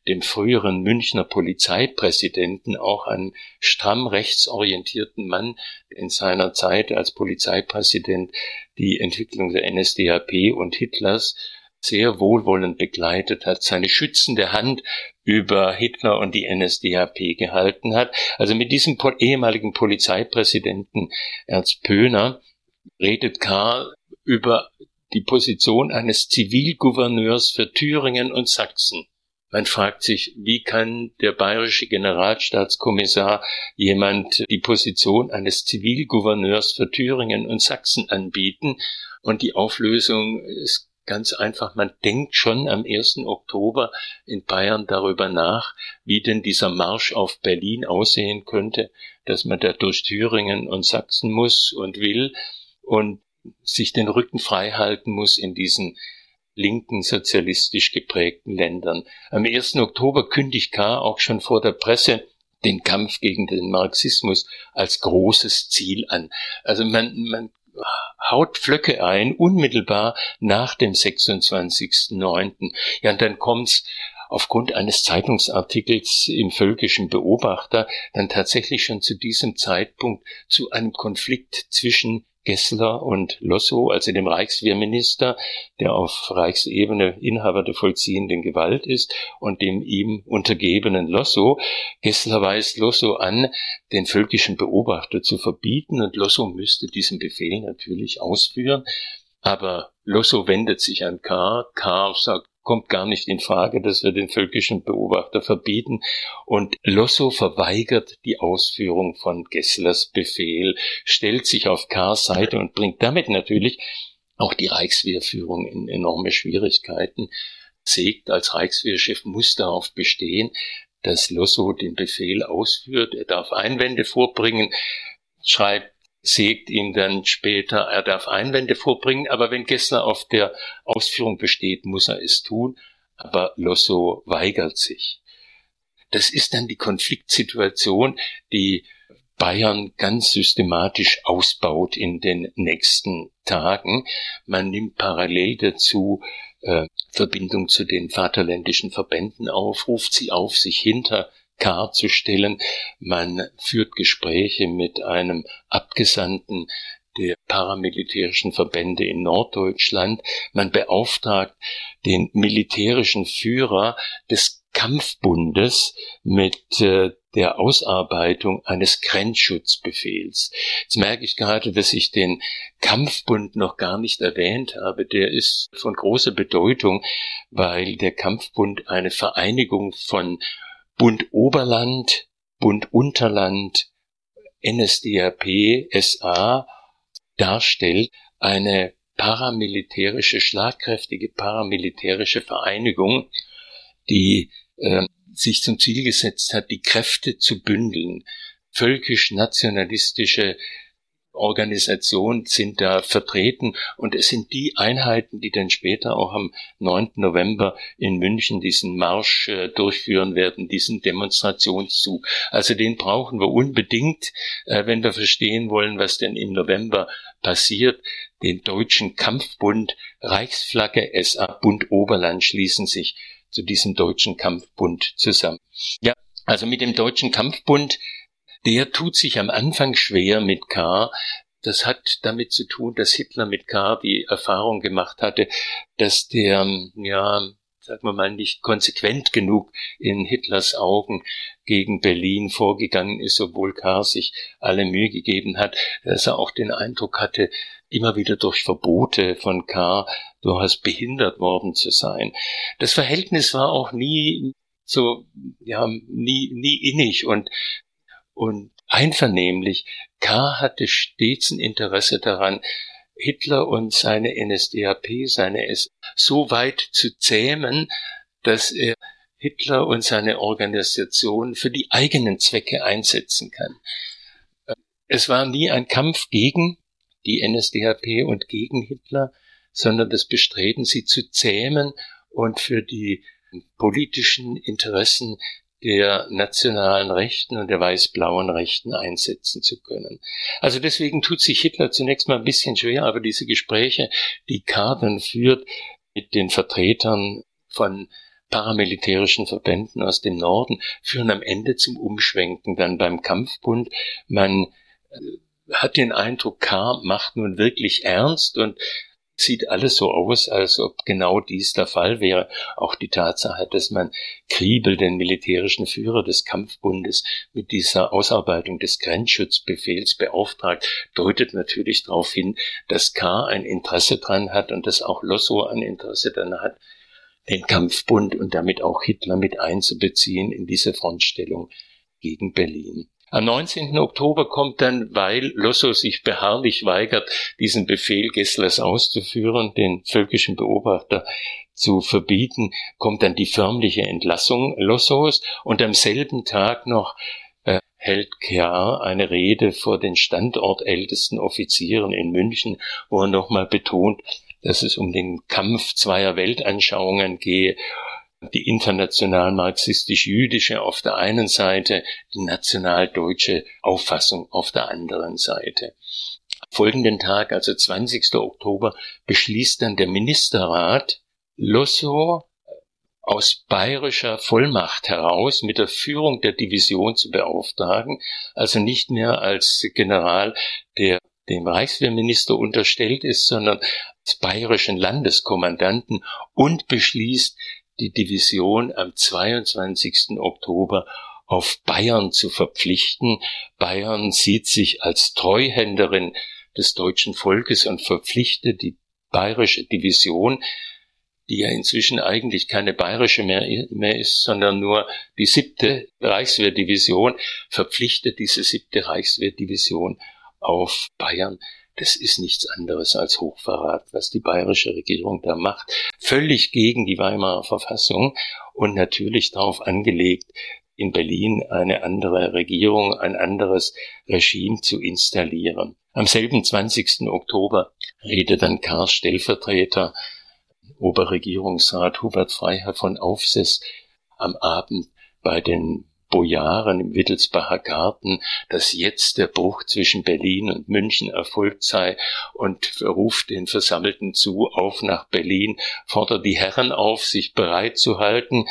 dem früheren Münchner Polizeipräsidenten, auch einem stramm rechtsorientierten Mann, der in seiner Zeit als Polizeipräsident die Entwicklung der NSDAP und Hitlers sehr wohlwollend begleitet hat, seine schützende Hand über Hitler und die NSDAP gehalten hat. Also mit diesem ehemaligen Polizeipräsidenten Ernst Pöhner redet Karl über die Position eines Zivilgouverneurs für Thüringen und Sachsen. Man fragt sich, wie kann der bayerische Generalstaatskommissar jemand die Position eines Zivilgouverneurs für Thüringen und Sachsen anbieten? Und die Auflösung ist ganz einfach, man denkt schon am 1. Oktober in Bayern darüber nach, wie denn dieser Marsch auf Berlin aussehen könnte, dass man da durch Thüringen und Sachsen muss und will und sich den Rücken frei halten muss in diesen linken sozialistisch geprägten Ländern. Am 1. Oktober kündigt K. auch schon vor der Presse den Kampf gegen den Marxismus als großes Ziel an. Also man, man haut Pflöcke ein, unmittelbar nach dem 26.09. Ja, und dann kommt's aufgrund eines Zeitungsartikels im Völkischen Beobachter dann tatsächlich schon zu diesem Zeitpunkt zu einem Konflikt zwischen Gessler und Lossow, also dem Reichswehrminister, der auf Reichsebene Inhaber der vollziehenden Gewalt ist, und dem ihm untergebenen Lossow. Gessler weist Lossow an, den völkischen Beobachter zu verbieten, und Lossow müsste diesen Befehl natürlich ausführen. Aber Lossow wendet sich an K. K. sagt, kommt gar nicht in Frage, dass wir den völkischen Beobachter verbieten. Und Lossow verweigert die Ausführung von Gesslers Befehl, stellt sich auf Kars Seite und bringt damit natürlich auch die Reichswehrführung in enorme Schwierigkeiten. Segt als Reichswehrchef muss darauf bestehen, dass Lossow den Befehl ausführt. Er darf Einwände vorbringen, schreibt sägt ihm dann später, er darf Einwände vorbringen, aber wenn Gessler auf der Ausführung besteht, muss er es tun, aber Losso weigert sich. Das ist dann die Konfliktsituation, die Bayern ganz systematisch ausbaut in den nächsten Tagen. Man nimmt parallel dazu äh, Verbindung zu den vaterländischen Verbänden auf, ruft sie auf, sich hinter K zu stellen. Man führt Gespräche mit einem Abgesandten der paramilitärischen Verbände in Norddeutschland. Man beauftragt den militärischen Führer des Kampfbundes mit äh, der Ausarbeitung eines Grenzschutzbefehls. Jetzt merke ich gerade, dass ich den Kampfbund noch gar nicht erwähnt habe. Der ist von großer Bedeutung, weil der Kampfbund eine Vereinigung von Bund Oberland, Bund Unterland, NSDAP, SA darstellt, eine paramilitärische, schlagkräftige paramilitärische Vereinigung, die äh, sich zum Ziel gesetzt hat, die Kräfte zu bündeln, völkisch-nationalistische Organisationen sind da vertreten und es sind die Einheiten, die dann später auch am 9. November in München diesen Marsch äh, durchführen werden, diesen Demonstrationszug. Also den brauchen wir unbedingt, äh, wenn wir verstehen wollen, was denn im November passiert. Den Deutschen Kampfbund, Reichsflagge, SA Bund Oberland schließen sich zu diesem Deutschen Kampfbund zusammen. Ja, also mit dem Deutschen Kampfbund der tut sich am Anfang schwer mit K. Das hat damit zu tun, dass Hitler mit K. die Erfahrung gemacht hatte, dass der, ja, sagen wir mal, nicht konsequent genug in Hitlers Augen gegen Berlin vorgegangen ist, obwohl K. sich alle Mühe gegeben hat, dass er auch den Eindruck hatte, immer wieder durch Verbote von K. durchaus behindert worden zu sein. Das Verhältnis war auch nie so, ja, nie, nie innig und und einvernehmlich. K. hatte stets ein Interesse daran, Hitler und seine NSDAP, seine S so weit zu zähmen, dass er Hitler und seine Organisation für die eigenen Zwecke einsetzen kann. Es war nie ein Kampf gegen die NSDAP und gegen Hitler, sondern das Bestreben, sie zu zähmen und für die politischen Interessen der nationalen Rechten und der weiß-blauen Rechten einsetzen zu können. Also deswegen tut sich Hitler zunächst mal ein bisschen schwer, aber diese Gespräche, die Karten führt mit den Vertretern von paramilitärischen Verbänden aus dem Norden, führen am Ende zum Umschwenken dann beim Kampfbund. Man äh, hat den Eindruck, K. macht nun wirklich ernst und sieht alles so aus, als ob genau dies der Fall wäre. Auch die Tatsache, dass man Kriebel, den militärischen Führer des Kampfbundes, mit dieser Ausarbeitung des Grenzschutzbefehls beauftragt, deutet natürlich darauf hin, dass K. ein Interesse dran hat und dass auch Lossow ein Interesse daran hat, den Kampfbund und damit auch Hitler mit einzubeziehen in diese Frontstellung gegen Berlin. Am 19. Oktober kommt dann, weil Lossow sich beharrlich weigert, diesen Befehl Gesslers auszuführen, den völkischen Beobachter zu verbieten, kommt dann die förmliche Entlassung Lossows und am selben Tag noch äh, hält Kerr eine Rede vor den standortältesten Offizieren in München, wo er nochmal betont, dass es um den Kampf zweier Weltanschauungen gehe die international marxistisch-jüdische auf der einen Seite, die national-deutsche Auffassung auf der anderen Seite. Folgenden Tag, also 20. Oktober, beschließt dann der Ministerrat, Lossow aus bayerischer Vollmacht heraus mit der Führung der Division zu beauftragen, also nicht mehr als General, der dem Reichswehrminister unterstellt ist, sondern als bayerischen Landeskommandanten und beschließt, die Division am 22. Oktober auf Bayern zu verpflichten. Bayern sieht sich als Treuhänderin des deutschen Volkes und verpflichtet die bayerische Division, die ja inzwischen eigentlich keine bayerische mehr, mehr ist, sondern nur die siebte Reichswehrdivision, verpflichtet diese siebte Reichswehrdivision auf Bayern. Das ist nichts anderes als Hochverrat, was die bayerische Regierung da macht. Völlig gegen die Weimarer Verfassung und natürlich darauf angelegt, in Berlin eine andere Regierung, ein anderes Regime zu installieren. Am selben 20. Oktober redet dann Karls Stellvertreter, Oberregierungsrat Hubert Freiherr von Aufsess am Abend bei den Bojaren im Wittelsbacher Garten, dass jetzt der Bruch zwischen Berlin und München erfolgt sei und ruft den Versammelten zu, auf nach Berlin, fordert die Herren auf, sich bereit zu halten,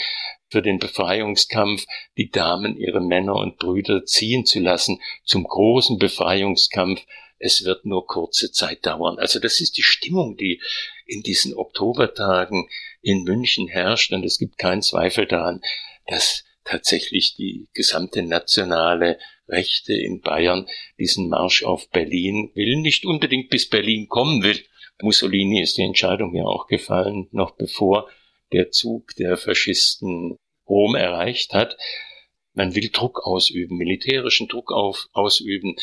für den Befreiungskampf die Damen ihre Männer und Brüder ziehen zu lassen zum großen Befreiungskampf. Es wird nur kurze Zeit dauern. Also das ist die Stimmung, die in diesen Oktobertagen in München herrscht. Und es gibt keinen Zweifel daran, dass tatsächlich die gesamte nationale Rechte in Bayern diesen Marsch auf Berlin will, nicht unbedingt bis Berlin kommen will. Mussolini ist die Entscheidung ja auch gefallen, noch bevor der Zug der Faschisten Rom erreicht hat. Man will Druck ausüben, militärischen Druck auf, ausüben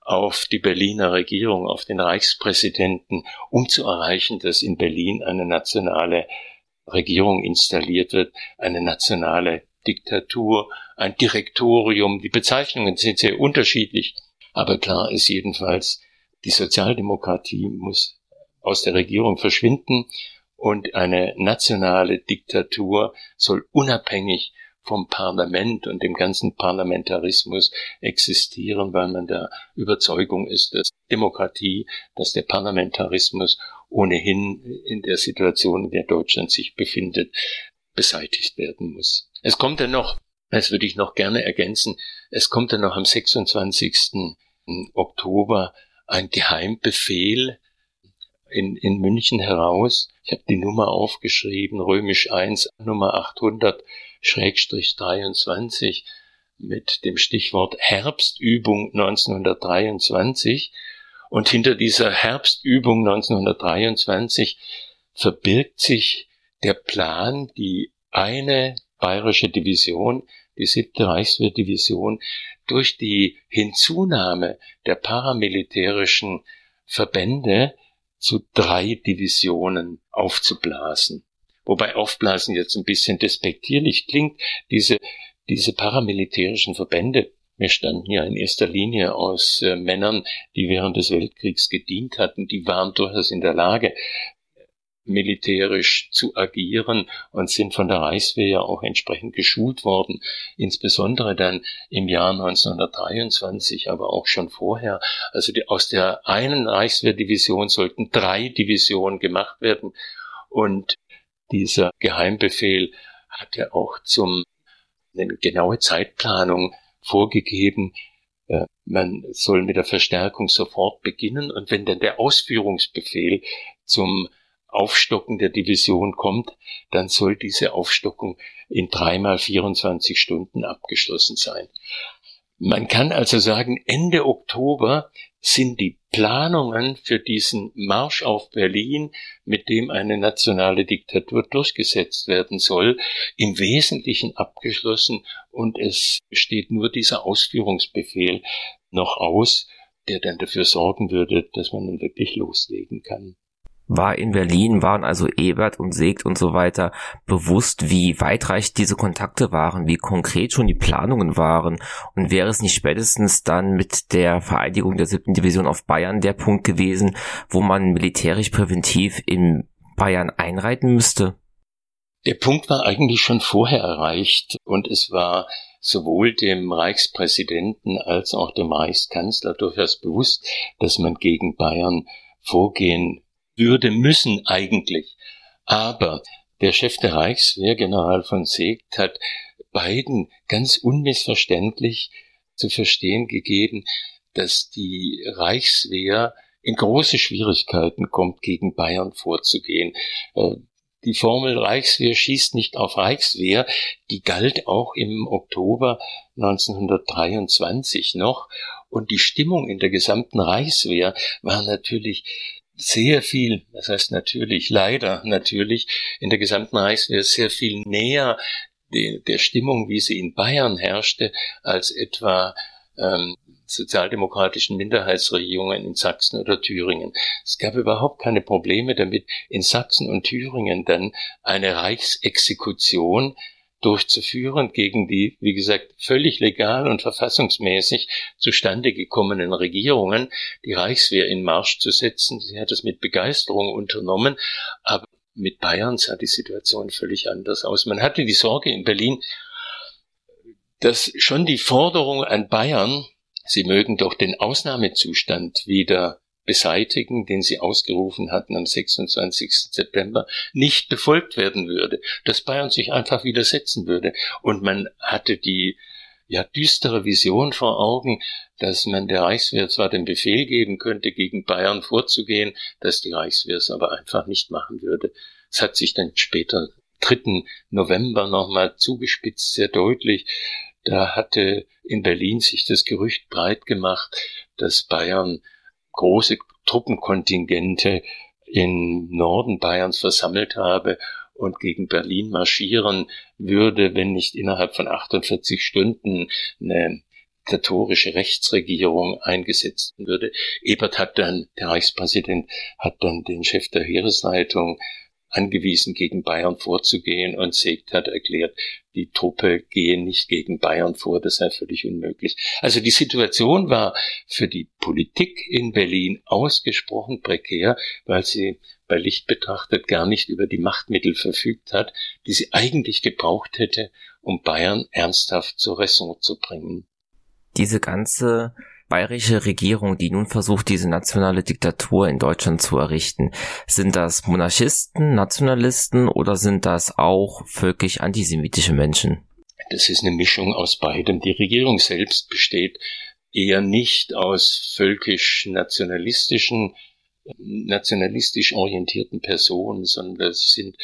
auf die Berliner Regierung, auf den Reichspräsidenten, um zu erreichen, dass in Berlin eine nationale Regierung installiert wird, eine nationale Diktatur, ein Direktorium. Die Bezeichnungen sind sehr unterschiedlich, aber klar ist jedenfalls, die Sozialdemokratie muss aus der Regierung verschwinden und eine nationale Diktatur soll unabhängig vom Parlament und dem ganzen Parlamentarismus existieren, weil man der Überzeugung ist, dass Demokratie, dass der Parlamentarismus ohnehin in der Situation, in der Deutschland sich befindet, beseitigt werden muss. Es kommt dann noch, das würde ich noch gerne ergänzen, es kommt dann noch am 26. Oktober ein Geheimbefehl in, in München heraus. Ich habe die Nummer aufgeschrieben, römisch 1, Nummer 800, Schrägstrich 23, mit dem Stichwort Herbstübung 1923. Und hinter dieser Herbstübung 1923 verbirgt sich der Plan, die eine bayerische Division, die siebte Reichswehrdivision, durch die Hinzunahme der paramilitärischen Verbände zu drei Divisionen aufzublasen. Wobei aufblasen jetzt ein bisschen despektierlich klingt. Diese, diese paramilitärischen Verbände wir standen ja in erster Linie aus äh, Männern, die während des Weltkriegs gedient hatten. Die waren durchaus in der Lage, militärisch zu agieren und sind von der Reichswehr ja auch entsprechend geschult worden, insbesondere dann im Jahr 1923, aber auch schon vorher. Also die, aus der einen Reichswehrdivision sollten drei Divisionen gemacht werden und dieser Geheimbefehl hat ja auch zum eine genaue Zeitplanung vorgegeben, äh, man soll mit der Verstärkung sofort beginnen und wenn dann der Ausführungsbefehl zum Aufstocken der Division kommt, dann soll diese Aufstockung in dreimal 24 Stunden abgeschlossen sein. Man kann also sagen, Ende Oktober sind die Planungen für diesen Marsch auf Berlin, mit dem eine nationale Diktatur durchgesetzt werden soll, im Wesentlichen abgeschlossen und es steht nur dieser Ausführungsbefehl noch aus, der dann dafür sorgen würde, dass man nun wirklich loslegen kann war in Berlin, waren also Ebert und Segt und so weiter bewusst, wie weitreichend diese Kontakte waren, wie konkret schon die Planungen waren und wäre es nicht spätestens dann mit der Vereidigung der siebten Division auf Bayern der Punkt gewesen, wo man militärisch präventiv in Bayern einreiten müsste? Der Punkt war eigentlich schon vorher erreicht und es war sowohl dem Reichspräsidenten als auch dem Reichskanzler durchaus bewusst, dass man gegen Bayern vorgehen würde müssen eigentlich. Aber der Chef der Reichswehr, General von Seegt, hat beiden ganz unmissverständlich zu verstehen gegeben, dass die Reichswehr in große Schwierigkeiten kommt, gegen Bayern vorzugehen. Äh, die Formel Reichswehr schießt nicht auf Reichswehr, die galt auch im Oktober 1923 noch. Und die Stimmung in der gesamten Reichswehr war natürlich sehr viel, das heißt natürlich, leider natürlich, in der gesamten Reichswehr sehr viel näher de, der Stimmung, wie sie in Bayern herrschte, als etwa ähm, sozialdemokratischen Minderheitsregierungen in Sachsen oder Thüringen. Es gab überhaupt keine Probleme damit, in Sachsen und Thüringen dann eine Reichsexekution durchzuführen gegen die, wie gesagt, völlig legal und verfassungsmäßig zustande gekommenen Regierungen, die Reichswehr in Marsch zu setzen. Sie hat es mit Begeisterung unternommen, aber mit Bayern sah die Situation völlig anders aus. Man hatte die Sorge in Berlin, dass schon die Forderung an Bayern, sie mögen doch den Ausnahmezustand wieder beseitigen, den sie ausgerufen hatten am 26. September, nicht befolgt werden würde, dass Bayern sich einfach widersetzen würde. Und man hatte die ja, düstere Vision vor Augen, dass man der Reichswehr zwar den Befehl geben könnte, gegen Bayern vorzugehen, dass die Reichswehr es aber einfach nicht machen würde. Es hat sich dann später, 3. November nochmal zugespitzt, sehr deutlich. Da hatte in Berlin sich das Gerücht breit gemacht, dass Bayern große Truppenkontingente im Norden Bayerns versammelt habe und gegen Berlin marschieren würde, wenn nicht innerhalb von 48 Stunden eine diktatorische Rechtsregierung eingesetzt würde. Ebert hat dann, der Reichspräsident, hat dann den Chef der Heeresleitung angewiesen, gegen Bayern vorzugehen und Segt hat erklärt, die Truppe gehe nicht gegen Bayern vor, das sei völlig unmöglich. Also die Situation war für die Politik in Berlin ausgesprochen prekär, weil sie bei Licht betrachtet gar nicht über die Machtmittel verfügt hat, die sie eigentlich gebraucht hätte, um Bayern ernsthaft zur Raison zu bringen. Diese ganze bayerische Regierung, die nun versucht, diese nationale Diktatur in Deutschland zu errichten. Sind das Monarchisten, Nationalisten oder sind das auch völkisch antisemitische Menschen? Das ist eine Mischung aus beidem. Die Regierung selbst besteht eher nicht aus völkisch-nationalistischen nationalistisch orientierten Personen, sondern das sind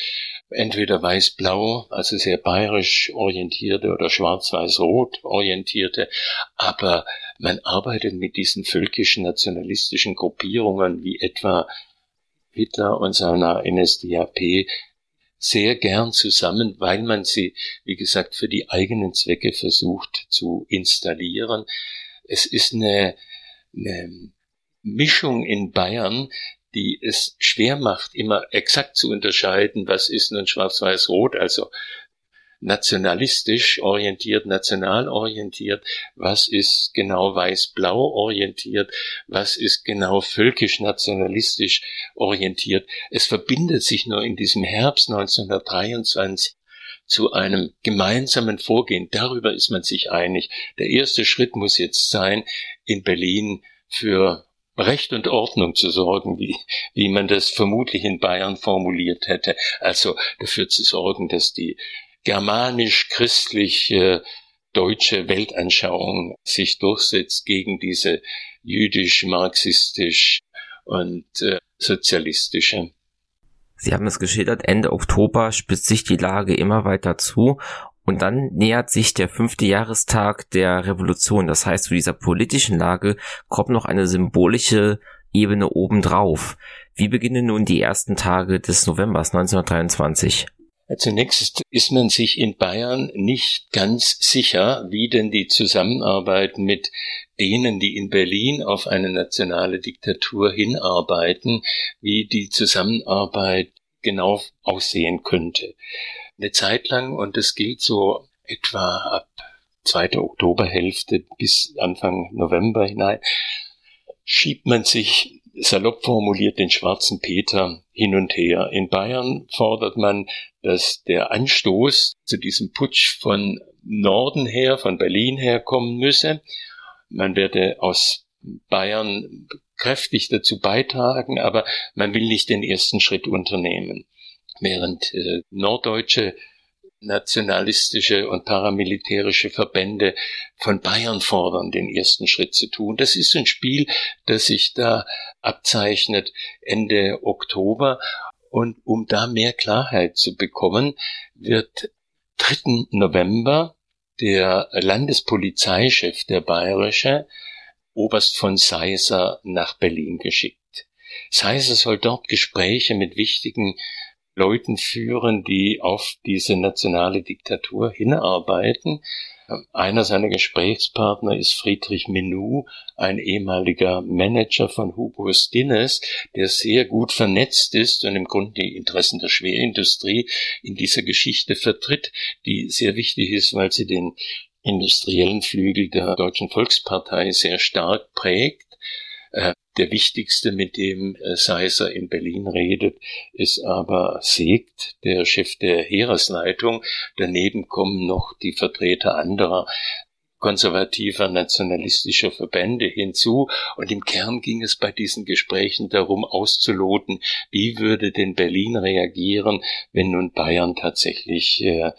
entweder weiß-blau, also sehr bayerisch orientierte oder schwarz-weiß-rot orientierte, aber man arbeitet mit diesen völkischen nationalistischen Gruppierungen wie etwa Hitler und seiner NSDAP sehr gern zusammen, weil man sie, wie gesagt, für die eigenen Zwecke versucht zu installieren. Es ist eine, eine Mischung in Bayern, die es schwer macht, immer exakt zu unterscheiden, was ist nun schwarz-weiß-rot, also nationalistisch orientiert, national orientiert, was ist genau weiß-blau orientiert, was ist genau völkisch-nationalistisch orientiert. Es verbindet sich nur in diesem Herbst 1923 zu einem gemeinsamen Vorgehen. Darüber ist man sich einig. Der erste Schritt muss jetzt sein, in Berlin für Recht und Ordnung zu sorgen, wie, wie man das vermutlich in Bayern formuliert hätte. Also dafür zu sorgen, dass die germanisch-christliche deutsche Weltanschauung sich durchsetzt gegen diese jüdisch-marxistisch und äh, sozialistische. Sie haben es geschildert, Ende Oktober spitzt sich die Lage immer weiter zu und dann nähert sich der fünfte Jahrestag der Revolution. Das heißt, zu dieser politischen Lage kommt noch eine symbolische Ebene obendrauf. Wie beginnen nun die ersten Tage des Novembers 1923? Zunächst ist man sich in Bayern nicht ganz sicher, wie denn die Zusammenarbeit mit denen, die in Berlin auf eine nationale Diktatur hinarbeiten, wie die Zusammenarbeit genau aussehen könnte. Eine Zeit lang, und das gilt so etwa ab zweite Oktoberhälfte bis Anfang November hinein, schiebt man sich salopp formuliert den schwarzen Peter hin und her. In Bayern fordert man, dass der Anstoß zu diesem Putsch von Norden her, von Berlin her kommen müsse. Man werde aus Bayern kräftig dazu beitragen, aber man will nicht den ersten Schritt unternehmen. Während äh, norddeutsche nationalistische und paramilitärische Verbände von Bayern fordern, den ersten Schritt zu tun. Das ist ein Spiel, das sich da abzeichnet Ende Oktober. Und um da mehr Klarheit zu bekommen, wird 3. November der Landespolizeichef der Bayerische, Oberst von Seiser, nach Berlin geschickt. Seiser soll dort Gespräche mit wichtigen Leuten führen, die auf diese nationale Diktatur hinarbeiten. Einer seiner Gesprächspartner ist Friedrich Menou, ein ehemaliger Manager von Hugo Stinnes, der sehr gut vernetzt ist und im Grunde die Interessen der Schwerindustrie in dieser Geschichte vertritt, die sehr wichtig ist, weil sie den industriellen Flügel der Deutschen Volkspartei sehr stark prägt. Äh, der wichtigste, mit dem äh, Seiser in Berlin redet, ist aber Segt, der Chef der Heeresleitung. Daneben kommen noch die Vertreter anderer konservativer nationalistischer Verbände hinzu. Und im Kern ging es bei diesen Gesprächen darum auszuloten, wie würde denn Berlin reagieren, wenn nun Bayern tatsächlich äh,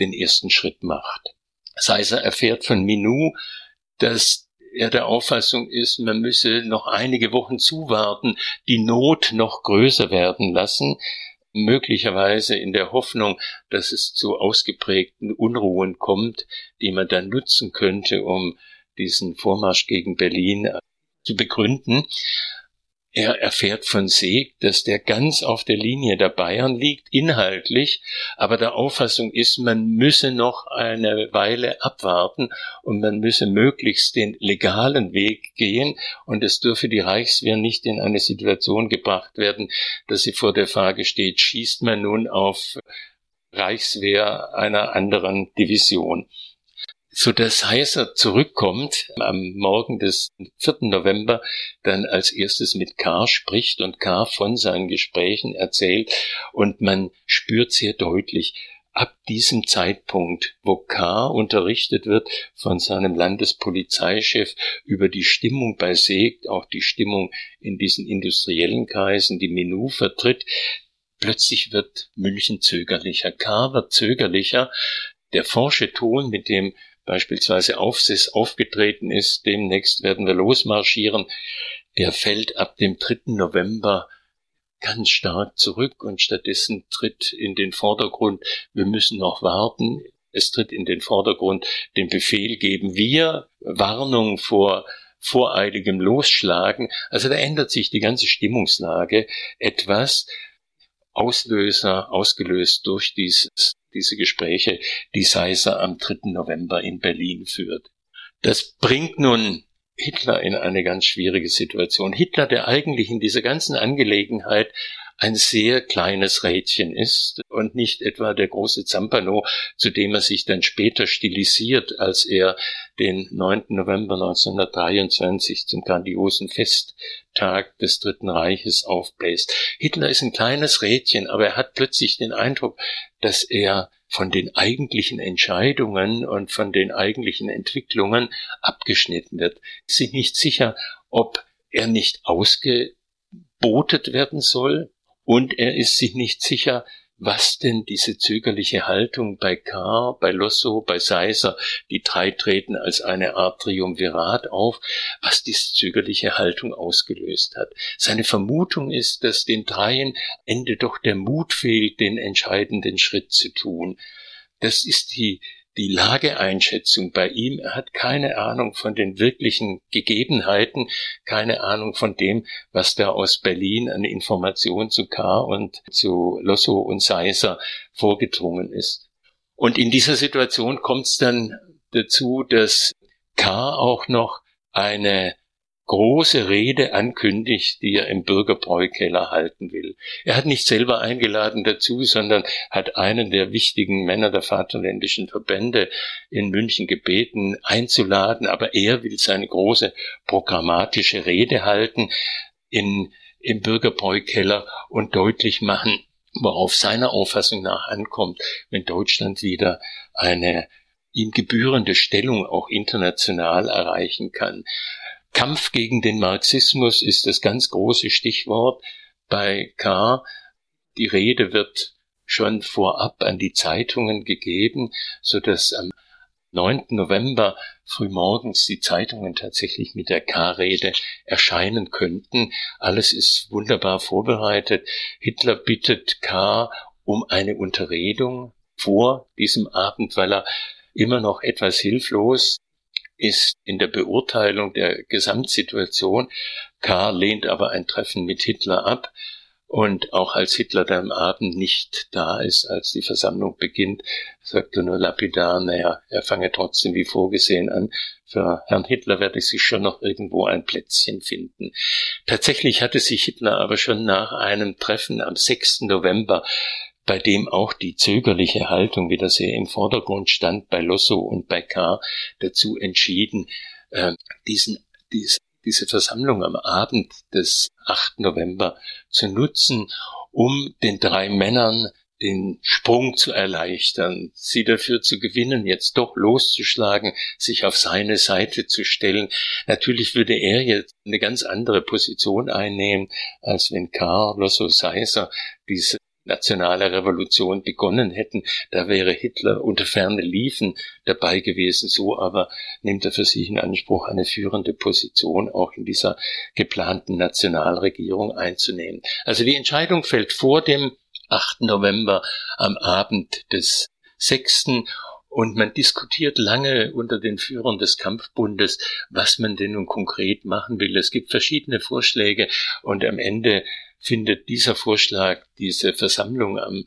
den ersten Schritt macht. Seiser erfährt von Minou, dass er der Auffassung ist, man müsse noch einige Wochen zuwarten, die Not noch größer werden lassen, möglicherweise in der Hoffnung, dass es zu ausgeprägten Unruhen kommt, die man dann nutzen könnte, um diesen Vormarsch gegen Berlin zu begründen. Er erfährt von Seeg, dass der ganz auf der Linie der Bayern liegt, inhaltlich, aber der Auffassung ist, man müsse noch eine Weile abwarten und man müsse möglichst den legalen Weg gehen und es dürfe die Reichswehr nicht in eine Situation gebracht werden, dass sie vor der Frage steht, schießt man nun auf Reichswehr einer anderen Division so dass Heiser zurückkommt am Morgen des 4. November, dann als erstes mit K. spricht und K. von seinen Gesprächen erzählt und man spürt sehr deutlich, ab diesem Zeitpunkt, wo K. unterrichtet wird von seinem Landespolizeichef über die Stimmung bei Segt, auch die Stimmung in diesen industriellen Kreisen, die Menu vertritt, plötzlich wird München zögerlicher. K. wird zögerlicher. Der forsche Ton, mit dem beispielsweise Aufsis aufgetreten ist, demnächst werden wir losmarschieren, der fällt ab dem 3. November ganz stark zurück und stattdessen tritt in den Vordergrund, wir müssen noch warten, es tritt in den Vordergrund den Befehl geben wir, Warnung vor voreiligem Losschlagen. Also da ändert sich die ganze Stimmungslage etwas. Auslöser, ausgelöst durch dieses diese Gespräche, die Seiser am 3. November in Berlin führt. Das bringt nun Hitler in eine ganz schwierige Situation. Hitler, der eigentlich in dieser ganzen Angelegenheit ein sehr kleines Rädchen ist und nicht etwa der große Zampano, zu dem er sich dann später stilisiert, als er den 9. November 1923 zum grandiosen Festtag des Dritten Reiches aufbläst. Hitler ist ein kleines Rädchen, aber er hat plötzlich den Eindruck, dass er von den eigentlichen Entscheidungen und von den eigentlichen Entwicklungen abgeschnitten wird. Sind nicht sicher, ob er nicht ausgebotet werden soll, und er ist sich nicht sicher, was denn diese zögerliche Haltung bei Carr, bei Losso, bei Seiser, die drei treten als eine Art Triumvirat auf, was diese zögerliche Haltung ausgelöst hat. Seine Vermutung ist, dass den dreien Ende doch der Mut fehlt, den entscheidenden Schritt zu tun. Das ist die die Lageeinschätzung bei ihm. Er hat keine Ahnung von den wirklichen Gegebenheiten, keine Ahnung von dem, was da aus Berlin an Informationen zu K. und zu Losso und Seiser vorgedrungen ist. Und in dieser Situation kommt es dann dazu, dass K. auch noch eine große Rede ankündigt, die er im Bürgerbräukeller halten will. Er hat nicht selber eingeladen dazu, sondern hat einen der wichtigen Männer der Vaterländischen Verbände in München gebeten, einzuladen, aber er will seine große programmatische Rede halten in, im Bürgerbräukeller und deutlich machen, worauf seiner Auffassung nach ankommt, wenn Deutschland wieder eine ihm gebührende Stellung auch international erreichen kann. Kampf gegen den Marxismus ist das ganz große Stichwort bei K. Die Rede wird schon vorab an die Zeitungen gegeben, so dass am 9. November frühmorgens die Zeitungen tatsächlich mit der K-Rede erscheinen könnten. Alles ist wunderbar vorbereitet. Hitler bittet K. um eine Unterredung vor diesem Abend, weil er immer noch etwas hilflos ist in der Beurteilung der Gesamtsituation. Karl lehnt aber ein Treffen mit Hitler ab. Und auch als Hitler dann am Abend nicht da ist, als die Versammlung beginnt, sagt er nur lapidar, naja, er fange trotzdem wie vorgesehen an. Für Herrn Hitler werde sich schon noch irgendwo ein Plätzchen finden. Tatsächlich hatte sich Hitler aber schon nach einem Treffen am 6. November bei dem auch die zögerliche Haltung wieder sehr im Vordergrund stand bei Losso und bei K. dazu entschieden, äh, diesen, dies, diese Versammlung am Abend des 8. November zu nutzen, um den drei Männern den Sprung zu erleichtern, sie dafür zu gewinnen, jetzt doch loszuschlagen, sich auf seine Seite zu stellen. Natürlich würde er jetzt eine ganz andere Position einnehmen, als wenn Carlos Seiser diese nationale Revolution begonnen hätten, da wäre Hitler unter ferne Liefen dabei gewesen. So aber nimmt er für sich in Anspruch, eine führende Position auch in dieser geplanten Nationalregierung einzunehmen. Also die Entscheidung fällt vor dem 8. November am Abend des 6. Und man diskutiert lange unter den Führern des Kampfbundes, was man denn nun konkret machen will. Es gibt verschiedene Vorschläge und am Ende findet dieser Vorschlag, diese Versammlung am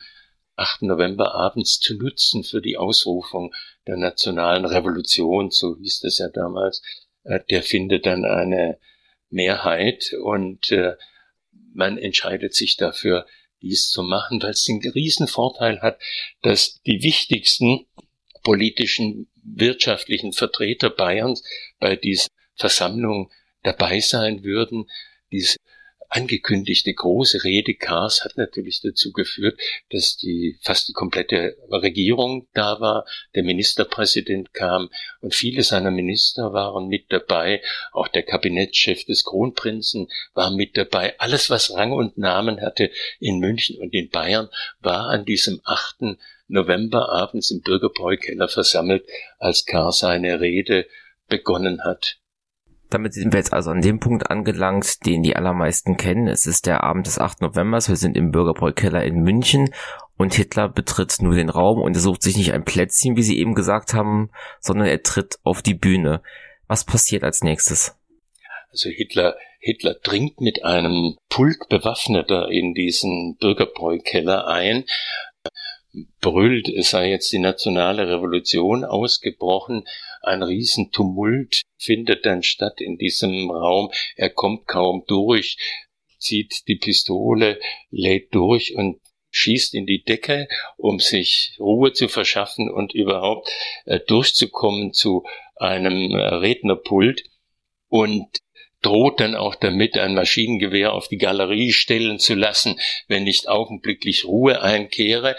8. November abends zu nutzen für die Ausrufung der nationalen Revolution, so hieß das ja damals, äh, der findet dann eine Mehrheit und äh, man entscheidet sich dafür, dies zu machen, weil es den Riesenvorteil hat, dass die wichtigsten politischen, wirtschaftlichen Vertreter Bayerns bei dieser Versammlung dabei sein würden. Diese angekündigte große Rede Kars hat natürlich dazu geführt, dass die fast die komplette Regierung da war, der Ministerpräsident kam und viele seiner Minister waren mit dabei, auch der Kabinettschef des Kronprinzen war mit dabei. Alles, was Rang und Namen hatte in München und in Bayern, war an diesem 8. November abends im Bürgerbräukeller versammelt, als Kar seine Rede begonnen hat. Damit sind wir jetzt also an dem Punkt angelangt, den die allermeisten kennen. Es ist der Abend des 8. Novembers. Wir sind im Bürgerbräukeller in München und Hitler betritt nur den Raum und er sucht sich nicht ein Plätzchen, wie Sie eben gesagt haben, sondern er tritt auf die Bühne. Was passiert als nächstes? Also Hitler, Hitler dringt mit einem Pulk Bewaffneter in diesen Bürgerbräukeller ein brüllt, es sei jetzt die nationale Revolution ausgebrochen. Ein Riesentumult findet dann statt in diesem Raum. Er kommt kaum durch, zieht die Pistole, lädt durch und schießt in die Decke, um sich Ruhe zu verschaffen und überhaupt äh, durchzukommen zu einem äh, Rednerpult und droht dann auch damit, ein Maschinengewehr auf die Galerie stellen zu lassen, wenn nicht augenblicklich Ruhe einkehre.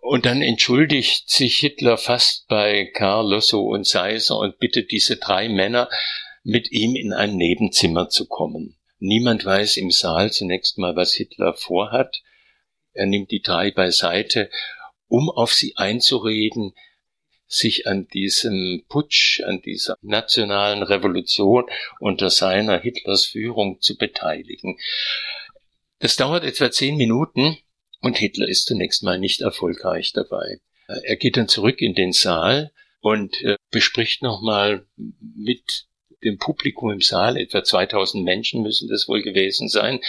Und dann entschuldigt sich Hitler fast bei Karl Losso und Seiser und bittet diese drei Männer, mit ihm in ein Nebenzimmer zu kommen. Niemand weiß im Saal zunächst mal, was Hitler vorhat. Er nimmt die drei beiseite, um auf sie einzureden, sich an diesem Putsch, an dieser nationalen Revolution unter seiner Hitlers Führung zu beteiligen. Das dauert etwa zehn Minuten und Hitler ist zunächst mal nicht erfolgreich dabei. Er geht dann zurück in den Saal und äh, bespricht nochmal mit dem Publikum im Saal, etwa 2000 Menschen müssen das wohl gewesen sein,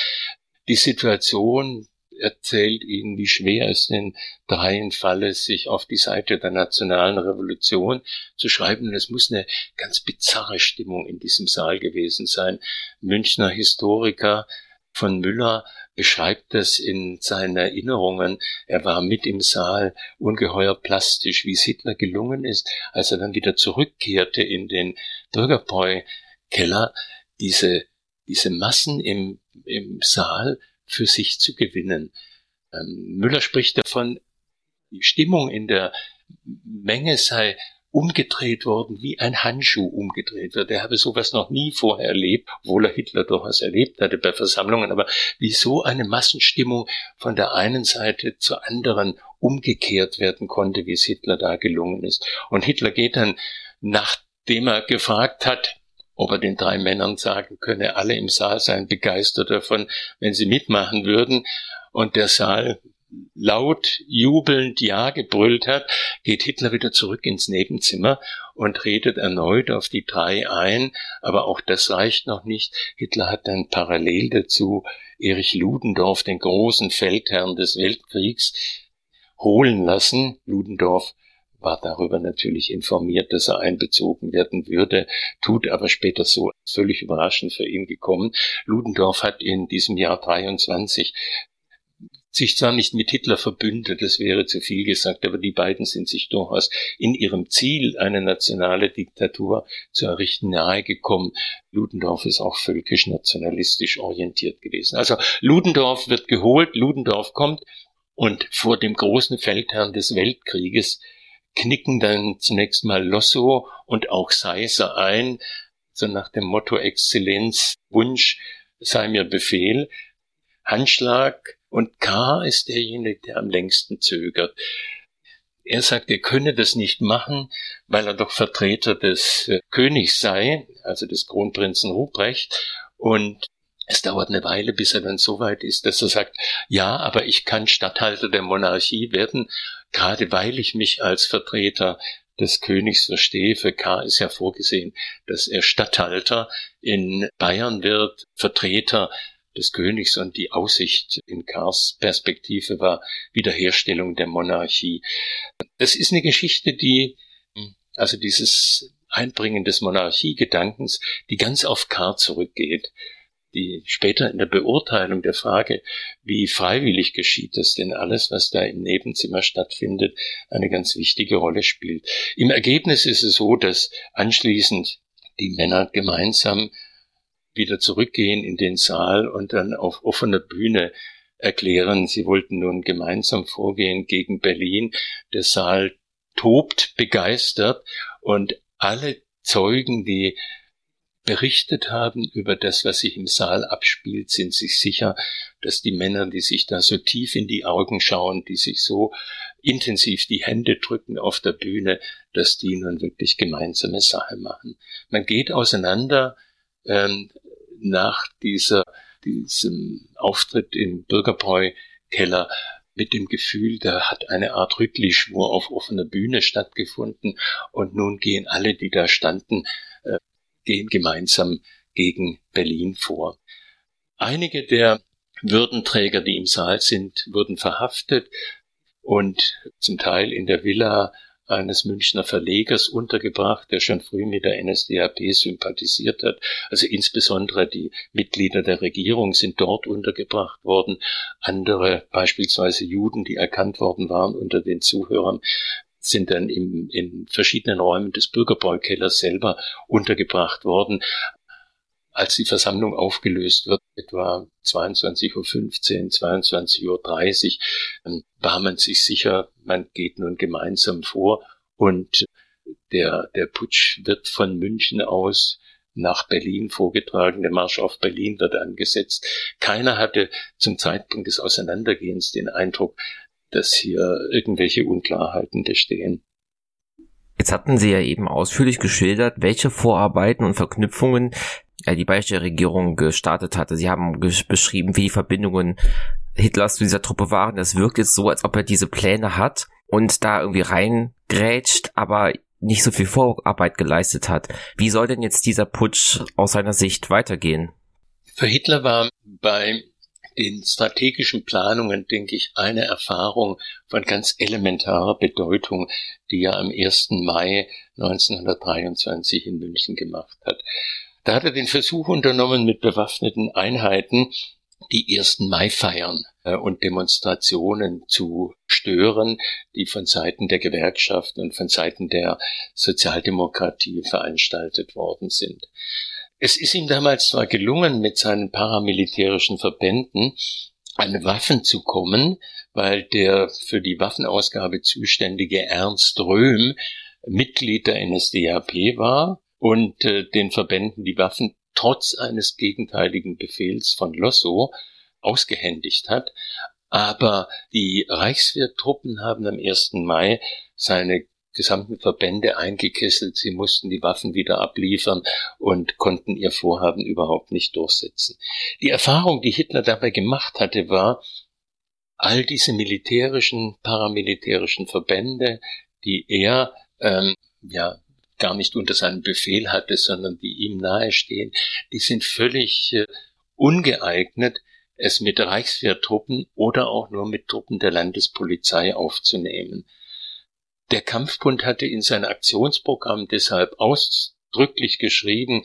die Situation, erzählt ihnen, wie schwer es den dreien falle, sich auf die Seite der nationalen Revolution zu schreiben. Und es muss eine ganz bizarre Stimmung in diesem Saal gewesen sein. Münchner Historiker von Müller beschreibt das in seinen Erinnerungen. Er war mit im Saal ungeheuer plastisch, wie es Hitler gelungen ist, als er dann wieder zurückkehrte in den Bürgerbräu-Keller, diese, diese Massen im, im Saal für sich zu gewinnen. Ähm, Müller spricht davon, die Stimmung in der Menge sei umgedreht worden, wie ein Handschuh umgedreht wird. Er habe sowas noch nie vorher erlebt, obwohl er Hitler durchaus erlebt hatte bei Versammlungen, aber wie so eine Massenstimmung von der einen Seite zur anderen umgekehrt werden konnte, wie es Hitler da gelungen ist. Und Hitler geht dann, nachdem er gefragt hat, ob er den drei Männern sagen könne, alle im Saal seien begeistert davon, wenn sie mitmachen würden. Und der Saal laut jubelnd Ja gebrüllt hat, geht Hitler wieder zurück ins Nebenzimmer und redet erneut auf die drei ein, aber auch das reicht noch nicht. Hitler hat dann parallel dazu Erich Ludendorff, den großen Feldherrn des Weltkriegs, holen lassen. Ludendorff war darüber natürlich informiert, dass er einbezogen werden würde, tut aber später so völlig überraschend für ihn gekommen. Ludendorff hat in diesem Jahr 23 sich zwar nicht mit Hitler verbündet, das wäre zu viel gesagt, aber die beiden sind sich durchaus in ihrem Ziel, eine nationale Diktatur zu errichten, nahegekommen. Ludendorff ist auch völkisch nationalistisch orientiert gewesen. Also Ludendorff wird geholt, Ludendorff kommt und vor dem großen Feldherrn des Weltkrieges knicken dann zunächst mal Losso und auch Seiser ein, so nach dem Motto Exzellenz, Wunsch sei mir Befehl. Handschlag und K ist derjenige, der am längsten zögert. Er sagt, er könne das nicht machen, weil er doch Vertreter des äh, Königs sei, also des Kronprinzen Ruprecht, und es dauert eine Weile, bis er dann so weit ist, dass er sagt, ja, aber ich kann Statthalter der Monarchie werden, gerade weil ich mich als Vertreter des Königs verstehe. Für K ist ja vorgesehen, dass er Statthalter in Bayern wird, Vertreter des Königs und die Aussicht in Kars Perspektive war Wiederherstellung der Monarchie. Das ist eine Geschichte, die, also dieses Einbringen des Monarchiegedankens, die ganz auf Kar zurückgeht die später in der Beurteilung der Frage, wie freiwillig geschieht das denn alles, was da im Nebenzimmer stattfindet, eine ganz wichtige Rolle spielt. Im Ergebnis ist es so, dass anschließend die Männer gemeinsam wieder zurückgehen in den Saal und dann auf offener Bühne erklären, sie wollten nun gemeinsam vorgehen gegen Berlin. Der Saal tobt begeistert und alle Zeugen, die berichtet haben über das, was sich im Saal abspielt, sind sich sicher, dass die Männer, die sich da so tief in die Augen schauen, die sich so intensiv die Hände drücken auf der Bühne, dass die nun wirklich gemeinsame Sache machen. Man geht auseinander ähm, nach dieser, diesem Auftritt im Bürgerbräu-Keller mit dem Gefühl, da hat eine Art Rüttli-Schwur auf offener Bühne stattgefunden und nun gehen alle, die da standen, gehen gemeinsam gegen Berlin vor. Einige der Würdenträger, die im Saal sind, wurden verhaftet und zum Teil in der Villa eines Münchner Verlegers untergebracht, der schon früh mit der NSDAP sympathisiert hat. Also insbesondere die Mitglieder der Regierung sind dort untergebracht worden. Andere, beispielsweise Juden, die erkannt worden waren unter den Zuhörern, sind dann im, in verschiedenen Räumen des Bürgerbeukellers selber untergebracht worden. Als die Versammlung aufgelöst wird, etwa 22.15 Uhr, 22.30 Uhr, war man sich sicher, man geht nun gemeinsam vor und der, der Putsch wird von München aus nach Berlin vorgetragen. Der Marsch auf Berlin wird angesetzt. Keiner hatte zum Zeitpunkt des Auseinandergehens den Eindruck, dass hier irgendwelche Unklarheiten bestehen. Jetzt hatten Sie ja eben ausführlich geschildert, welche Vorarbeiten und Verknüpfungen ja, die bayerische Regierung gestartet hatte. Sie haben beschrieben, wie die Verbindungen Hitlers zu dieser Truppe waren. Es wirkt jetzt so, als ob er diese Pläne hat und da irgendwie reingrätscht, aber nicht so viel Vorarbeit geleistet hat. Wie soll denn jetzt dieser Putsch aus seiner Sicht weitergehen? Für Hitler war bei den strategischen Planungen, denke ich, eine Erfahrung von ganz elementarer Bedeutung, die er am 1. Mai 1923 in München gemacht hat. Da hat er den Versuch unternommen, mit bewaffneten Einheiten die 1. Mai-Feiern äh, und Demonstrationen zu stören, die von Seiten der Gewerkschaften und von Seiten der Sozialdemokratie veranstaltet worden sind. Es ist ihm damals zwar gelungen, mit seinen paramilitärischen Verbänden an Waffen zu kommen, weil der für die Waffenausgabe zuständige Ernst Röhm Mitglied der NSDAP war und äh, den Verbänden die Waffen trotz eines gegenteiligen Befehls von Lossow ausgehändigt hat. Aber die Reichswehrtruppen haben am 1. Mai seine gesamten Verbände eingekesselt. Sie mussten die Waffen wieder abliefern und konnten ihr Vorhaben überhaupt nicht durchsetzen. Die Erfahrung, die Hitler dabei gemacht hatte, war, all diese militärischen, paramilitärischen Verbände, die er ähm, ja gar nicht unter seinem Befehl hatte, sondern die ihm nahestehen, die sind völlig äh, ungeeignet, es mit Reichswehrtruppen oder auch nur mit Truppen der Landespolizei aufzunehmen. Der Kampfbund hatte in sein Aktionsprogramm deshalb ausdrücklich geschrieben,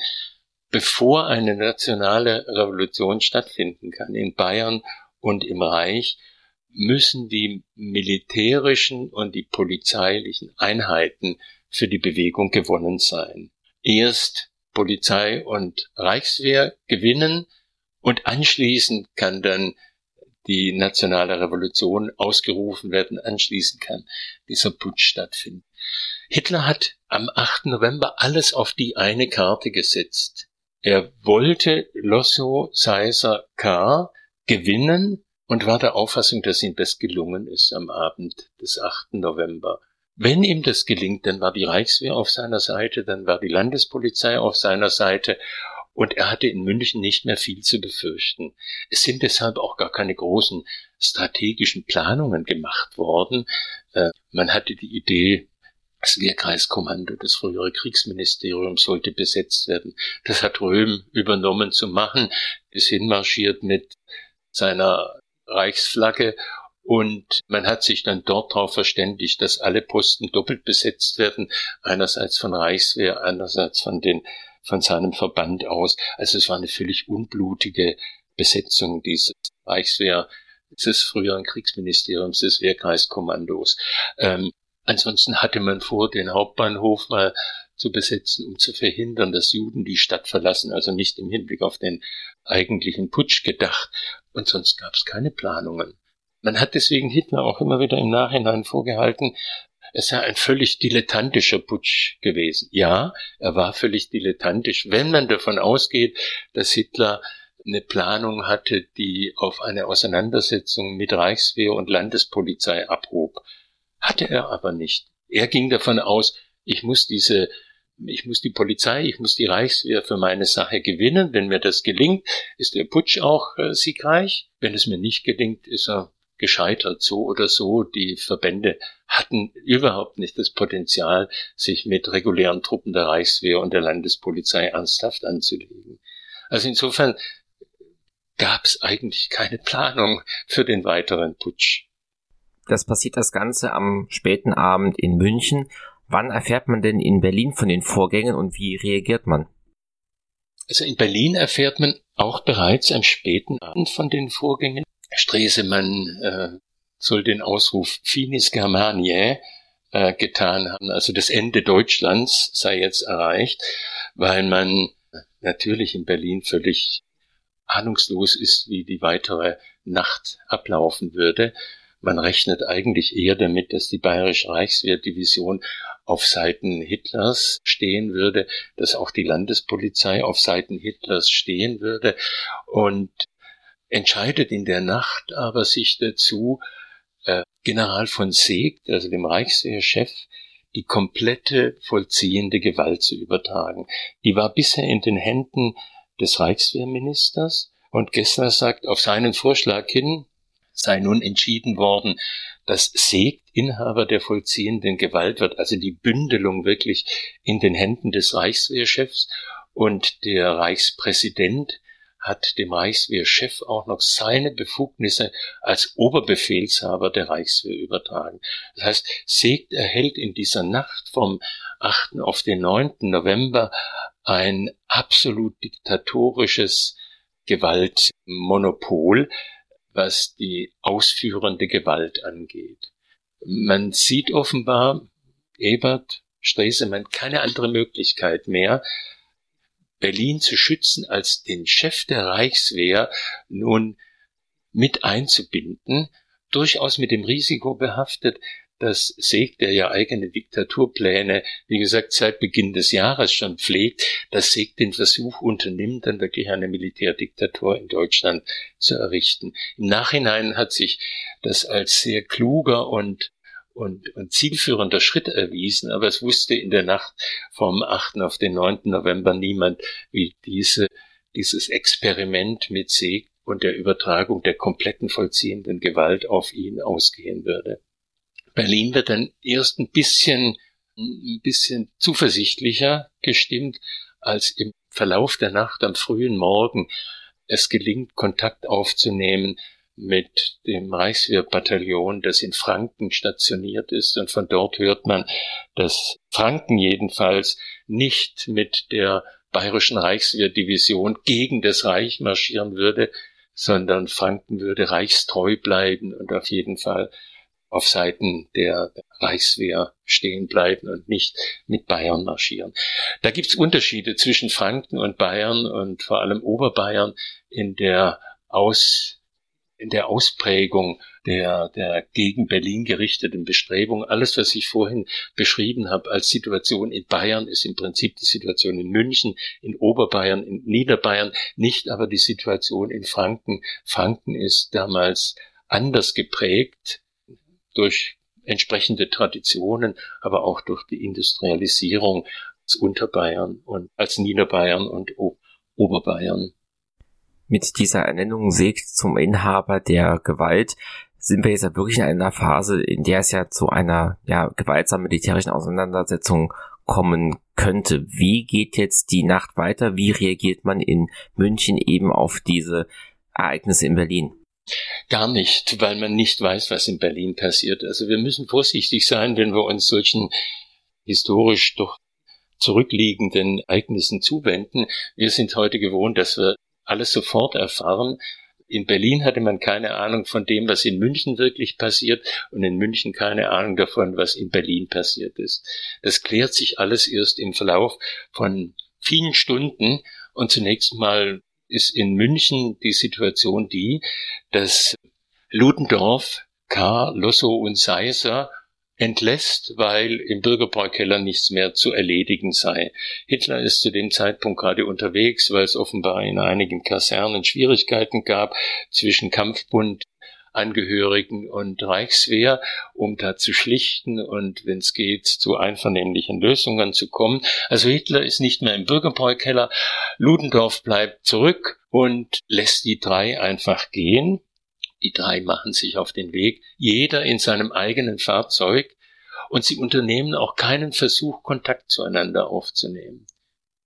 bevor eine nationale Revolution stattfinden kann in Bayern und im Reich, müssen die militärischen und die polizeilichen Einheiten für die Bewegung gewonnen sein. Erst Polizei und Reichswehr gewinnen und anschließend kann dann die nationale Revolution ausgerufen werden, anschließend kann dieser Putsch stattfinden. Hitler hat am 8. November alles auf die eine Karte gesetzt. Er wollte Lossow, Seiser, K. gewinnen und war der Auffassung, dass ihm das gelungen ist am Abend des 8. November. Wenn ihm das gelingt, dann war die Reichswehr auf seiner Seite, dann war die Landespolizei auf seiner Seite und er hatte in München nicht mehr viel zu befürchten. Es sind deshalb auch gar keine großen strategischen Planungen gemacht worden. Äh, man hatte die Idee, das Wehrkreiskommando, das frühere Kriegsministerium sollte besetzt werden. Das hat Röhm übernommen zu machen, ist hinmarschiert mit seiner Reichsflagge und man hat sich dann dort darauf verständigt, dass alle Posten doppelt besetzt werden, einerseits von Reichswehr, einerseits von den von seinem Verband aus. Also es war eine völlig unblutige Besetzung dieses Reichswehr, des früheren Kriegsministeriums, des Wehrkreiskommandos. Ähm, ansonsten hatte man vor, den Hauptbahnhof mal zu besetzen, um zu verhindern, dass Juden die Stadt verlassen, also nicht im Hinblick auf den eigentlichen Putsch gedacht. Und sonst gab es keine Planungen. Man hat deswegen Hitler auch immer wieder im Nachhinein vorgehalten, es sei ein völlig dilettantischer Putsch gewesen. Ja, er war völlig dilettantisch, wenn man davon ausgeht, dass Hitler eine Planung hatte, die auf eine Auseinandersetzung mit Reichswehr und Landespolizei abhob. Hatte er aber nicht. Er ging davon aus, ich muss diese, ich muss die Polizei, ich muss die Reichswehr für meine Sache gewinnen. Wenn mir das gelingt, ist der Putsch auch äh, siegreich. Wenn es mir nicht gelingt, ist er gescheitert, so oder so. Die Verbände hatten überhaupt nicht das Potenzial, sich mit regulären Truppen der Reichswehr und der Landespolizei ernsthaft anzulegen. Also insofern gab es eigentlich keine Planung für den weiteren Putsch. Das passiert das Ganze am späten Abend in München. Wann erfährt man denn in Berlin von den Vorgängen und wie reagiert man? Also in Berlin erfährt man auch bereits am späten Abend von den Vorgängen. Stresemann äh, soll den Ausruf Finis Germaniae äh, getan haben, also das Ende Deutschlands sei jetzt erreicht, weil man natürlich in Berlin völlig ahnungslos ist, wie die weitere Nacht ablaufen würde. Man rechnet eigentlich eher damit, dass die Bayerische Reichswehrdivision auf Seiten Hitlers stehen würde, dass auch die Landespolizei auf Seiten Hitlers stehen würde und entscheidet in der Nacht aber sich dazu, äh, General von Seegt, also dem Reichswehrchef, die komplette vollziehende Gewalt zu übertragen. Die war bisher in den Händen des Reichswehrministers und Gessner sagt, auf seinen Vorschlag hin sei nun entschieden worden, dass Segt Inhaber der vollziehenden Gewalt wird, also die Bündelung wirklich in den Händen des Reichswehrchefs und der Reichspräsident hat dem Reichswehrchef auch noch seine Befugnisse als Oberbefehlshaber der Reichswehr übertragen. Das heißt, Segt erhält in dieser Nacht vom 8. auf den 9. November ein absolut diktatorisches Gewaltmonopol, was die ausführende Gewalt angeht. Man sieht offenbar, Ebert, Stresemann, keine andere Möglichkeit mehr, Berlin zu schützen, als den Chef der Reichswehr nun mit einzubinden, durchaus mit dem Risiko behaftet, dass Seg, der ja eigene Diktaturpläne, wie gesagt, seit Beginn des Jahres schon pflegt, dass Seg den Versuch unternimmt, dann wirklich eine Militärdiktatur in Deutschland zu errichten. Im Nachhinein hat sich das als sehr kluger und und, und zielführender Schritt erwiesen, aber es wusste in der Nacht vom 8. auf den 9. November niemand, wie diese, dieses Experiment mit Seg und der Übertragung der kompletten vollziehenden Gewalt auf ihn ausgehen würde. Berlin wird dann erst ein bisschen, ein bisschen zuversichtlicher gestimmt, als im Verlauf der Nacht am frühen Morgen es gelingt, Kontakt aufzunehmen mit dem Reichswehrbataillon, das in Franken stationiert ist. Und von dort hört man, dass Franken jedenfalls nicht mit der bayerischen Reichswehrdivision gegen das Reich marschieren würde, sondern Franken würde reichstreu bleiben und auf jeden Fall auf Seiten der Reichswehr stehen bleiben und nicht mit Bayern marschieren. Da gibt's Unterschiede zwischen Franken und Bayern und vor allem Oberbayern in der Aus in der Ausprägung der, der gegen Berlin gerichteten Bestrebung. Alles, was ich vorhin beschrieben habe als Situation in Bayern, ist im Prinzip die Situation in München, in Oberbayern, in Niederbayern, nicht aber die Situation in Franken. Franken ist damals anders geprägt durch entsprechende Traditionen, aber auch durch die Industrialisierung als Unterbayern und als Niederbayern und Oberbayern. Mit dieser Ernennung Segt zum Inhaber der Gewalt sind wir jetzt ja wirklich in einer Phase, in der es ja zu einer ja, gewaltsamen militärischen Auseinandersetzung kommen könnte. Wie geht jetzt die Nacht weiter? Wie reagiert man in München eben auf diese Ereignisse in Berlin? Gar nicht, weil man nicht weiß, was in Berlin passiert. Also wir müssen vorsichtig sein, wenn wir uns solchen historisch doch zurückliegenden Ereignissen zuwenden. Wir sind heute gewohnt, dass wir alles sofort erfahren. In Berlin hatte man keine Ahnung von dem, was in München wirklich passiert und in München keine Ahnung davon, was in Berlin passiert ist. Das klärt sich alles erst im Verlauf von vielen Stunden und zunächst mal ist in München die Situation die, dass Ludendorff, K., Losso und Seiser entlässt, weil im Bürgerbräukeller nichts mehr zu erledigen sei. Hitler ist zu dem Zeitpunkt gerade unterwegs, weil es offenbar in einigen Kasernen Schwierigkeiten gab zwischen Kampfbund Angehörigen und Reichswehr, um da zu schlichten und, wenn es geht, zu einvernehmlichen Lösungen zu kommen. Also Hitler ist nicht mehr im Bürgerbräukeller, Ludendorff bleibt zurück und lässt die drei einfach gehen. Die drei machen sich auf den Weg, jeder in seinem eigenen Fahrzeug, und sie unternehmen auch keinen Versuch, Kontakt zueinander aufzunehmen.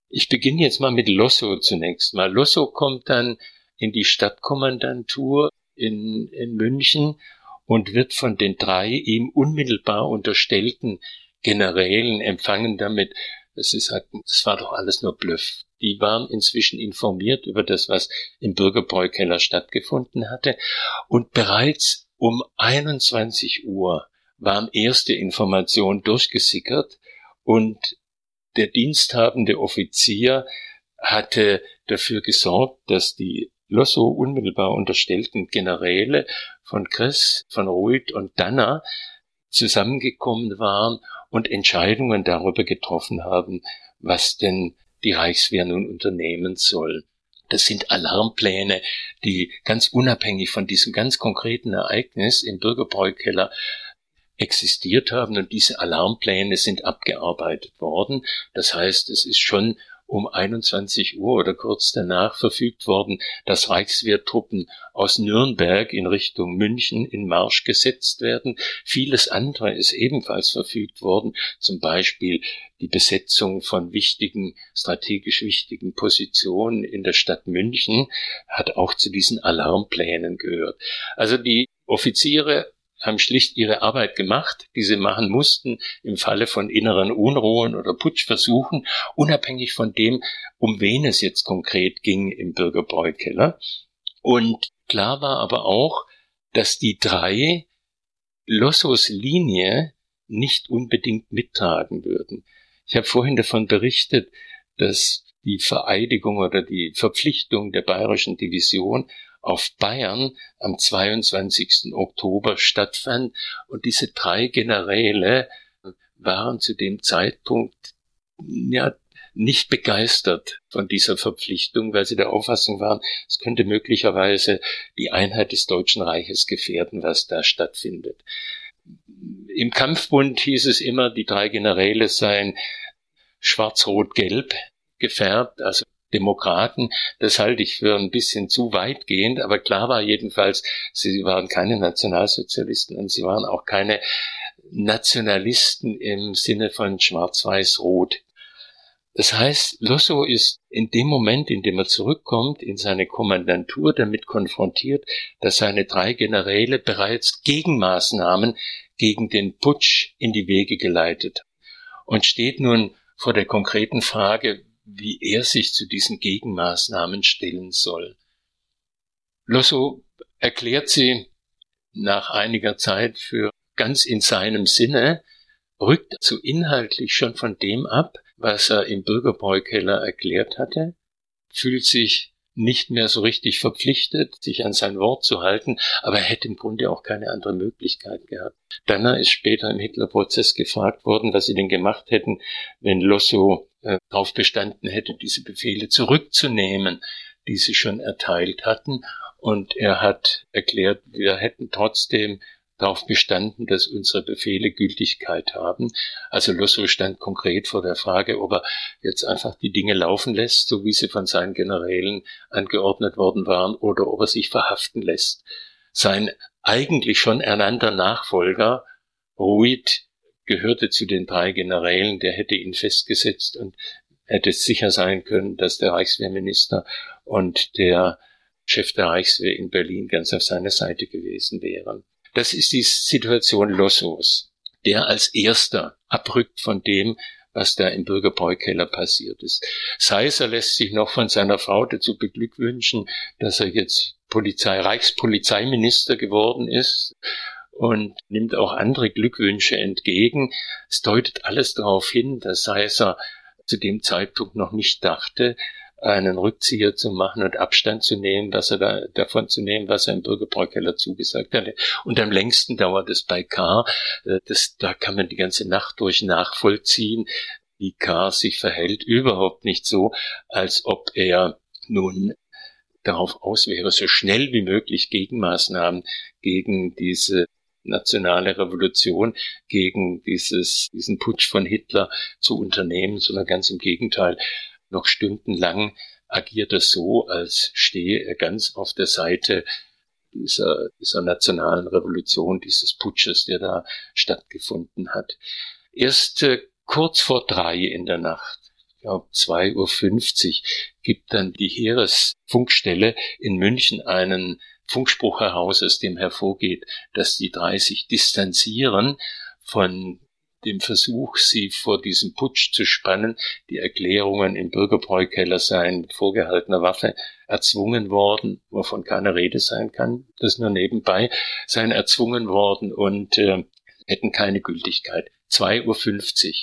Ich beginne jetzt mal mit Losso zunächst mal. Losso kommt dann in die Stadtkommandantur in, in München und wird von den drei ihm unmittelbar unterstellten Generälen empfangen damit, das ist halt, das war doch alles nur Bluff. Die waren inzwischen informiert über das, was im Bürgerbräukeller stattgefunden hatte. Und bereits um 21 Uhr waren erste Informationen durchgesickert und der diensthabende Offizier hatte dafür gesorgt, dass die Losso unmittelbar unterstellten Generäle von Kress, von Ruid und Danner zusammengekommen waren und Entscheidungen darüber getroffen haben, was denn die Reichswehr nun unternehmen soll. Das sind Alarmpläne, die ganz unabhängig von diesem ganz konkreten Ereignis im Bürgerbräukeller existiert haben und diese Alarmpläne sind abgearbeitet worden. Das heißt, es ist schon um 21 Uhr oder kurz danach verfügt worden, dass Reichswehrtruppen aus Nürnberg in Richtung München in Marsch gesetzt werden. Vieles andere ist ebenfalls verfügt worden, zum Beispiel die Besetzung von wichtigen, strategisch wichtigen Positionen in der Stadt München hat auch zu diesen Alarmplänen gehört. Also die Offiziere haben schlicht ihre Arbeit gemacht, die sie machen mussten im Falle von inneren Unruhen oder Putschversuchen, unabhängig von dem, um wen es jetzt konkret ging im Bürgerbräukeller. Und klar war aber auch, dass die drei Lossos Linie nicht unbedingt mittragen würden. Ich habe vorhin davon berichtet, dass die Vereidigung oder die Verpflichtung der bayerischen Division auf Bayern am 22. Oktober stattfand. Und diese drei Generäle waren zu dem Zeitpunkt ja nicht begeistert von dieser Verpflichtung, weil sie der Auffassung waren, es könnte möglicherweise die Einheit des Deutschen Reiches gefährden, was da stattfindet. Im Kampfbund hieß es immer, die drei Generäle seien schwarz-rot-gelb gefärbt, also Demokraten. Das halte ich für ein bisschen zu weitgehend, aber klar war jedenfalls, sie waren keine Nationalsozialisten und sie waren auch keine Nationalisten im Sinne von Schwarz-Weiß-Rot. Das heißt, Losso ist in dem Moment, in dem er zurückkommt in seine Kommandantur, damit konfrontiert, dass seine drei Generäle bereits Gegenmaßnahmen gegen den Putsch in die Wege geleitet und steht nun vor der konkreten Frage, wie er sich zu diesen Gegenmaßnahmen stellen soll. Losso erklärt sie nach einiger Zeit für ganz in seinem Sinne, rückt so inhaltlich schon von dem ab, was er im Bürgerbräukeller erklärt hatte, fühlt sich nicht mehr so richtig verpflichtet, sich an sein Wort zu halten, aber er hätte im Grunde auch keine andere Möglichkeit gehabt. Danner ist später im Hitlerprozess gefragt worden, was sie denn gemacht hätten, wenn Losso äh, darauf bestanden hätte, diese Befehle zurückzunehmen, die sie schon erteilt hatten. Und er hat erklärt, wir hätten trotzdem darauf bestanden, dass unsere Befehle Gültigkeit haben. Also Losso stand konkret vor der Frage, ob er jetzt einfach die Dinge laufen lässt, so wie sie von seinen Generälen angeordnet worden waren, oder ob er sich verhaften lässt. Sein eigentlich schon ernannter Nachfolger, Ruid, gehörte zu den drei Generälen, der hätte ihn festgesetzt und hätte sicher sein können, dass der Reichswehrminister und der Chef der Reichswehr in Berlin ganz auf seiner Seite gewesen wären. Das ist die Situation Lossos, der als erster abrückt von dem, was da im Bürgerbräukeller passiert ist. Seiser lässt sich noch von seiner Frau dazu beglückwünschen, dass er jetzt Polizei, Reichspolizeiminister geworden ist und nimmt auch andere Glückwünsche entgegen. Es deutet alles darauf hin, dass Seiser zu dem Zeitpunkt noch nicht dachte, einen Rückzieher zu machen und Abstand zu nehmen, was er da, davon zu nehmen, was er im Bürgerbräukeller zugesagt hatte. Und am längsten dauert es bei K. Äh, das, da kann man die ganze Nacht durch nachvollziehen, wie K. sich verhält. Überhaupt nicht so, als ob er nun darauf aus wäre, so schnell wie möglich Gegenmaßnahmen gegen diese nationale Revolution gegen dieses, diesen Putsch von Hitler zu unternehmen, sondern ganz im Gegenteil noch stundenlang agiert er so, als stehe er ganz auf der Seite dieser, dieser nationalen Revolution, dieses Putsches, der da stattgefunden hat. Erst äh, kurz vor drei in der Nacht, ich glaube 2.50 Uhr, gibt dann die Heeresfunkstelle in München einen Funkspruch heraus, aus dem hervorgeht, dass die drei sich distanzieren von dem Versuch, sie vor diesem Putsch zu spannen, die Erklärungen im Bürgerbräukeller seien vorgehaltener Waffe erzwungen worden, wovon keine Rede sein kann, das nur nebenbei, seien erzwungen worden und äh, hätten keine Gültigkeit. 2.50 Uhr.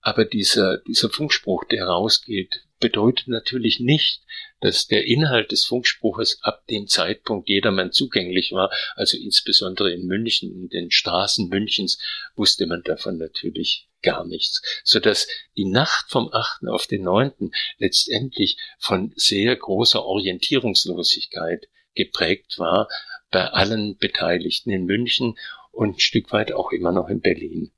Aber dieser, dieser Funkspruch, der rausgeht, bedeutet natürlich nicht, dass der Inhalt des Funkspruches ab dem Zeitpunkt jedermann zugänglich war. Also insbesondere in München, in den Straßen Münchens wusste man davon natürlich gar nichts, so dass die Nacht vom 8. auf den 9. letztendlich von sehr großer Orientierungslosigkeit geprägt war bei allen Beteiligten in München und ein Stück weit auch immer noch in Berlin.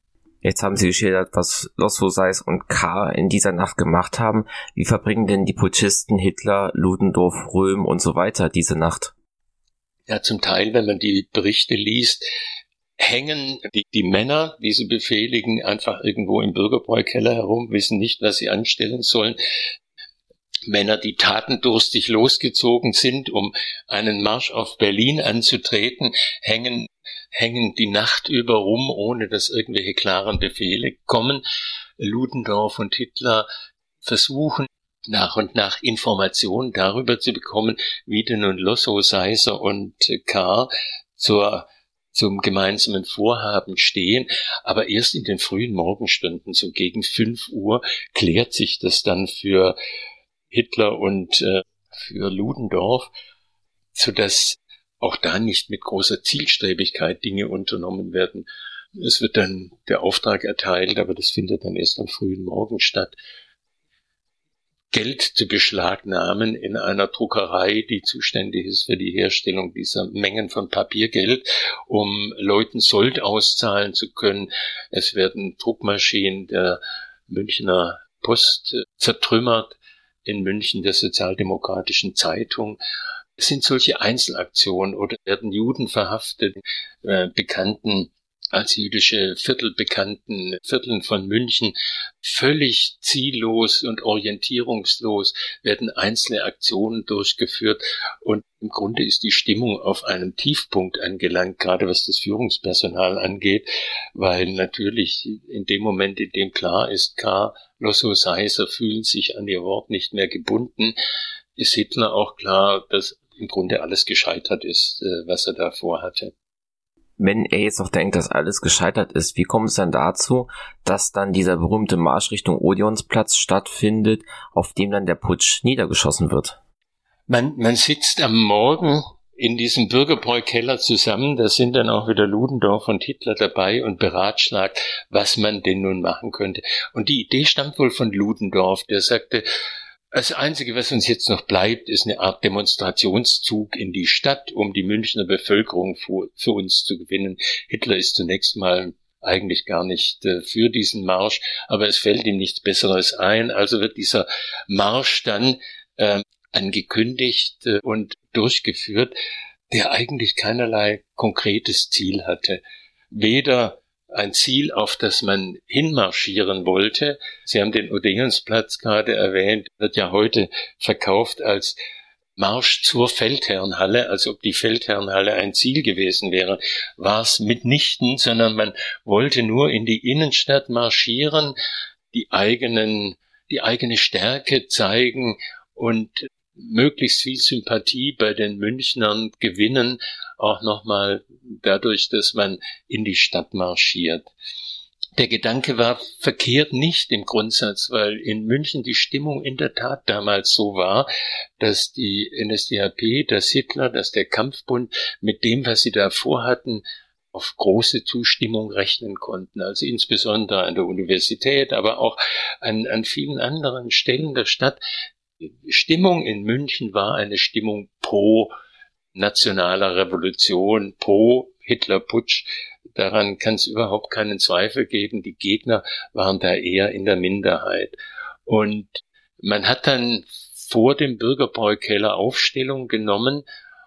Jetzt haben Sie geschildert, was Lossow, Seis und K. in dieser Nacht gemacht haben. Wie verbringen denn die Putschisten Hitler, Ludendorff, Röhm und so weiter diese Nacht? Ja, zum Teil, wenn man die Berichte liest, hängen die, die Männer, die sie befehligen, einfach irgendwo im Bürgerbräukeller herum, wissen nicht, was sie anstellen sollen. Männer, die tatendurstig losgezogen sind, um einen Marsch auf Berlin anzutreten, hängen hängen die Nacht über rum, ohne dass irgendwelche klaren Befehle kommen. Ludendorff und Hitler versuchen nach und nach Informationen darüber zu bekommen, wie denn nun Lossow, Seiser und K. zur zum gemeinsamen Vorhaben stehen, aber erst in den frühen Morgenstunden, so gegen fünf Uhr, klärt sich das dann für Hitler und äh, für Ludendorff, so dass auch da nicht mit großer Zielstrebigkeit Dinge unternommen werden. Es wird dann der Auftrag erteilt, aber das findet dann erst am frühen Morgen statt. Geld zu beschlagnahmen in einer Druckerei, die zuständig ist für die Herstellung dieser Mengen von Papiergeld, um Leuten Sold auszahlen zu können. Es werden Druckmaschinen der Münchner Post zertrümmert in München der Sozialdemokratischen Zeitung. Sind solche Einzelaktionen oder werden Juden verhaftet, äh, bekannten als jüdische Viertel bekannten Vierteln von München völlig ziellos und orientierungslos werden einzelne Aktionen durchgeführt und im Grunde ist die Stimmung auf einem Tiefpunkt angelangt, gerade was das Führungspersonal angeht, weil natürlich in dem Moment, in dem klar ist, K. Losso Seiser fühlen sich an ihr Wort nicht mehr gebunden, ist Hitler auch klar, dass im Grunde alles gescheitert ist, äh, was er da vorhatte. Wenn er jetzt noch denkt, dass alles gescheitert ist, wie kommt es dann dazu, dass dann dieser berühmte Marsch Richtung Odeonsplatz stattfindet, auf dem dann der Putsch niedergeschossen wird? Man, man sitzt am Morgen in diesem Bürgerbräukeller zusammen, da sind dann auch wieder Ludendorff und Hitler dabei und beratschlagt, was man denn nun machen könnte. Und die Idee stammt wohl von Ludendorff, der sagte, das Einzige, was uns jetzt noch bleibt, ist eine Art Demonstrationszug in die Stadt, um die Münchner Bevölkerung für, uns zu gewinnen. Hitler ist zunächst mal eigentlich gar nicht äh, für diesen Marsch, aber es fällt ihm nichts Besseres ein. Also wird dieser Marsch dann äh, angekündigt und durchgeführt, der eigentlich keinerlei konkretes Ziel hatte. Weder ein Ziel, auf das man hinmarschieren wollte. Sie haben den Odeonsplatz gerade erwähnt, wird ja heute verkauft als Marsch zur Feldherrnhalle, als ob die Feldherrnhalle ein Ziel gewesen wäre, war es mitnichten, sondern man wollte nur in die Innenstadt marschieren, die eigenen, die eigene Stärke zeigen und möglichst viel Sympathie bei den Münchnern gewinnen, auch nochmal dadurch, dass man in die Stadt marschiert. Der Gedanke war verkehrt nicht im Grundsatz, weil in München die Stimmung in der Tat damals so war, dass die NSDAP, dass Hitler, dass der Kampfbund mit dem, was sie da vorhatten, auf große Zustimmung rechnen konnten. Also insbesondere an der Universität, aber auch an, an vielen anderen Stellen der Stadt. Stimmung in München war eine Stimmung pro nationaler Revolution, pro Hitlerputsch. Daran kann es überhaupt keinen Zweifel geben. Die Gegner waren da eher in der Minderheit. Und man hat dann vor dem Bürgerbräukeller Aufstellung genommen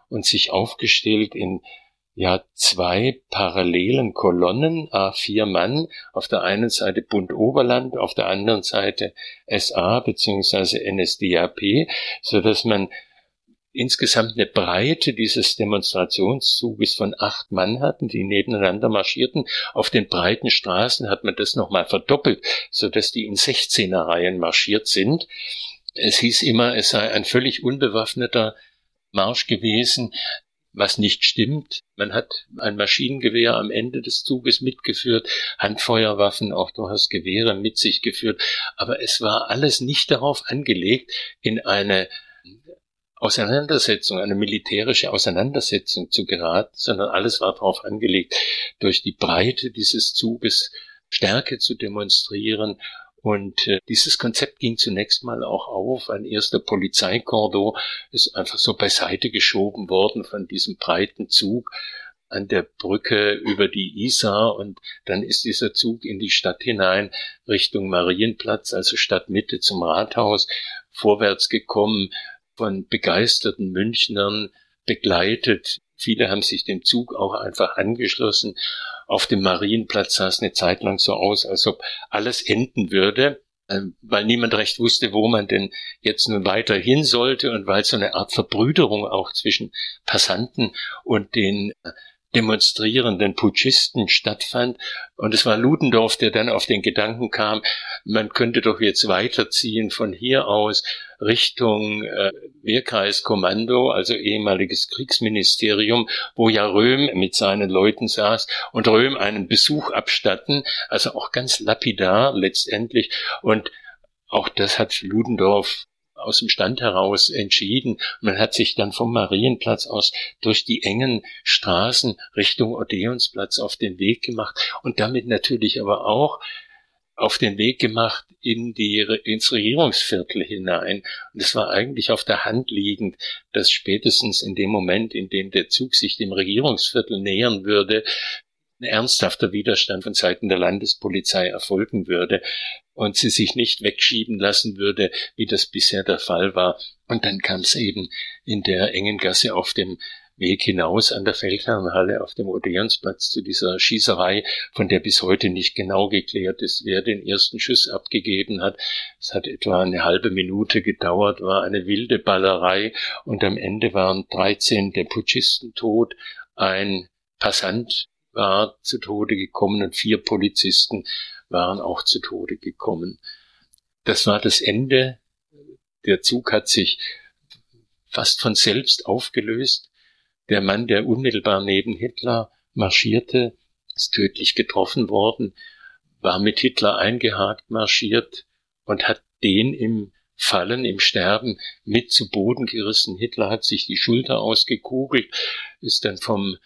und sich aufgestellt in ja zwei parallelen Kolonnen, A4 Mann, auf der einen Seite Bund Oberland, auf der anderen Seite SA bzw. NSDAP, so dass man insgesamt eine Breite dieses Demonstrationszuges von acht Mann hatten, die nebeneinander marschierten. Auf den breiten Straßen hat man das nochmal verdoppelt, so dass die in 16er Reihen marschiert sind. Es hieß immer, es sei ein völlig unbewaffneter Marsch gewesen, was nicht stimmt. Man hat ein Maschinengewehr am Ende des Zuges mitgeführt, Handfeuerwaffen, auch durchaus Gewehre mit sich geführt. Aber es war alles nicht darauf angelegt, in eine Auseinandersetzung, eine militärische Auseinandersetzung zu geraten, sondern alles war darauf angelegt, durch die Breite dieses Zuges Stärke zu demonstrieren. Und äh, dieses Konzept ging zunächst mal auch auf. Ein erster Polizeikordo ist einfach so beiseite geschoben worden von diesem breiten Zug an der Brücke über die Isar und dann ist dieser Zug in die Stadt hinein Richtung Marienplatz, also Stadtmitte zum Rathaus, vorwärts gekommen von begeisterten Münchnern begleitet. Viele haben sich dem Zug auch einfach angeschlossen. Auf dem Marienplatz sah es eine Zeit lang so aus, als ob alles enden würde, ähm, weil niemand recht wusste, wo man denn jetzt nun weiter hin sollte und weil so eine Art Verbrüderung auch zwischen Passanten und den demonstrierenden Putschisten stattfand. Und es war Ludendorff, der dann auf den Gedanken kam, man könnte doch jetzt weiterziehen von hier aus Richtung äh, Wehrkreiskommando, also ehemaliges Kriegsministerium, wo ja Röhm mit seinen Leuten saß und Röhm einen Besuch abstatten, also auch ganz lapidar letztendlich. Und auch das hat Ludendorff aus dem Stand heraus entschieden. Man hat sich dann vom Marienplatz aus durch die engen Straßen Richtung Odeonsplatz auf den Weg gemacht und damit natürlich aber auch auf den Weg gemacht in die, ins Regierungsviertel hinein. Und es war eigentlich auf der Hand liegend, dass spätestens in dem Moment, in dem der Zug sich dem Regierungsviertel nähern würde, ein ernsthafter Widerstand von Seiten der Landespolizei erfolgen würde und sie sich nicht wegschieben lassen würde, wie das bisher der Fall war. Und dann kam es eben in der engen Gasse auf dem Weg hinaus an der Feldherrnhalle auf dem Odeonsplatz zu dieser Schießerei, von der bis heute nicht genau geklärt ist, wer den ersten Schuss abgegeben hat. Es hat etwa eine halbe Minute gedauert, war eine wilde Ballerei und am Ende waren 13 der Putschisten tot, ein Passant war zu Tode gekommen und vier Polizisten waren auch zu Tode gekommen. Das war das Ende. Der Zug hat sich fast von selbst aufgelöst. Der Mann, der unmittelbar neben Hitler marschierte, ist tödlich getroffen worden, war mit Hitler eingehakt marschiert und hat den im Fallen, im Sterben mit zu Boden gerissen. Hitler hat sich die Schulter ausgekugelt, ist dann vom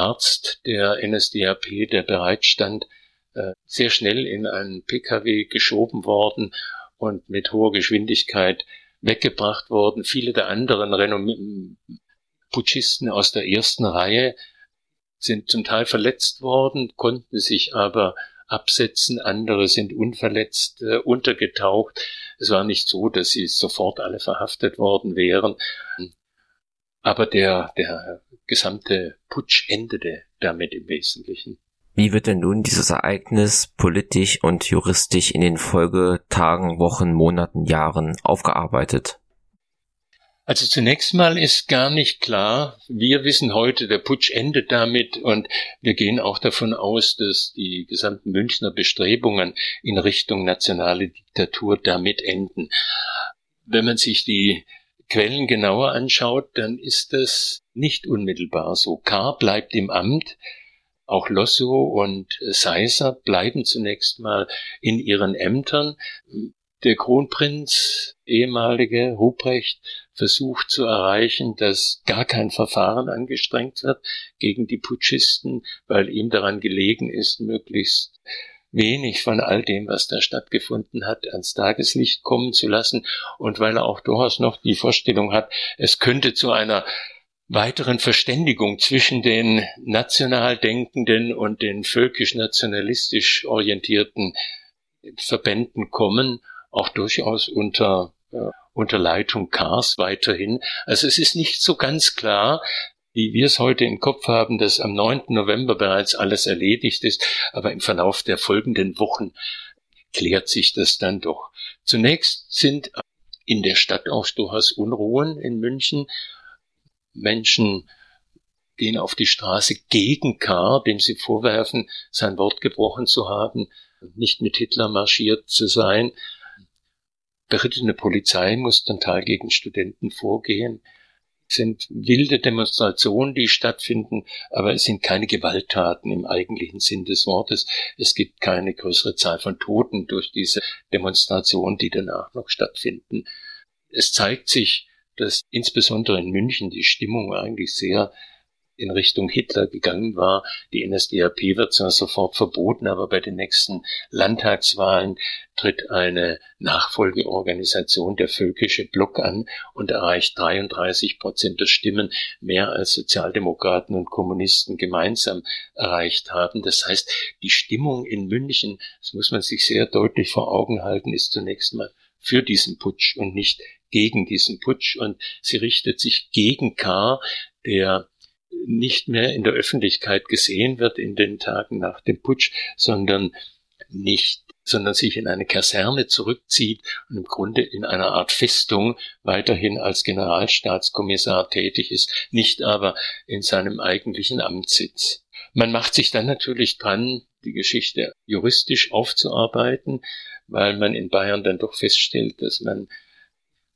Arzt der NSDAP, der bereitstand, äh, sehr schnell in einen Pkw geschoben worden und mit hoher Geschwindigkeit weggebracht worden. Viele der anderen Putschisten aus der ersten Reihe sind zum Teil verletzt worden, konnten sich aber absetzen. Andere sind unverletzt äh, untergetaucht. Es war nicht so, dass sie sofort alle verhaftet worden wären. Aber der, der gesamte Putsch endete damit im Wesentlichen. Wie wird denn nun dieses Ereignis politisch und juristisch in den Folgetagen, Wochen, Monaten, Jahren aufgearbeitet? Also zunächst mal ist gar nicht klar, wir wissen heute, der Putsch endet damit und wir gehen auch davon aus, dass die gesamten Münchner Bestrebungen in Richtung nationale Diktatur damit enden. Wenn man sich die Quellen genauer anschaut, dann ist das nicht unmittelbar so. K bleibt im Amt, auch Lossow und Seiser bleiben zunächst mal in ihren Ämtern. Der Kronprinz, ehemalige Ruprecht, versucht zu erreichen, dass gar kein Verfahren angestrengt wird gegen die Putschisten, weil ihm daran gelegen ist, möglichst wenig von all dem, was da stattgefunden hat, ans Tageslicht kommen zu lassen und weil er auch durchaus noch die Vorstellung hat, es könnte zu einer weiteren Verständigung zwischen den national denkenden und den völkisch-nationalistisch orientierten Verbänden kommen, auch durchaus unter, äh, unter Leitung Kars weiterhin. Also es ist nicht so ganz klar, wie wir es heute im Kopf haben, dass am 9. November bereits alles erledigt ist, aber im Verlauf der folgenden Wochen klärt sich das dann doch. Zunächst sind in der Stadt auch durchaus Unruhen in München Menschen gehen auf die Straße gegen K., dem sie vorwerfen, sein Wort gebrochen zu haben, nicht mit Hitler marschiert zu sein. Berittene Polizei muss dann Teil gegen Studenten vorgehen. Sind wilde Demonstrationen, die stattfinden, aber es sind keine Gewalttaten im eigentlichen Sinn des Wortes. Es gibt keine größere Zahl von Toten durch diese Demonstrationen, die danach noch stattfinden. Es zeigt sich, dass insbesondere in München die Stimmung eigentlich sehr in Richtung Hitler gegangen war. Die NSDAP wird zwar sofort verboten, aber bei den nächsten Landtagswahlen tritt eine Nachfolgeorganisation, der Völkische Block, an und erreicht 33 Prozent der Stimmen, mehr als Sozialdemokraten und Kommunisten gemeinsam erreicht haben. Das heißt, die Stimmung in München, das muss man sich sehr deutlich vor Augen halten, ist zunächst mal für diesen Putsch und nicht gegen diesen Putsch und sie richtet sich gegen K., der nicht mehr in der Öffentlichkeit gesehen wird in den Tagen nach dem Putsch, sondern nicht sondern sich in eine Kaserne zurückzieht und im Grunde in einer Art Festung weiterhin als Generalstaatskommissar tätig ist, nicht aber in seinem eigentlichen Amtssitz. Man macht sich dann natürlich dran, die Geschichte juristisch aufzuarbeiten, weil man in Bayern dann doch feststellt, dass man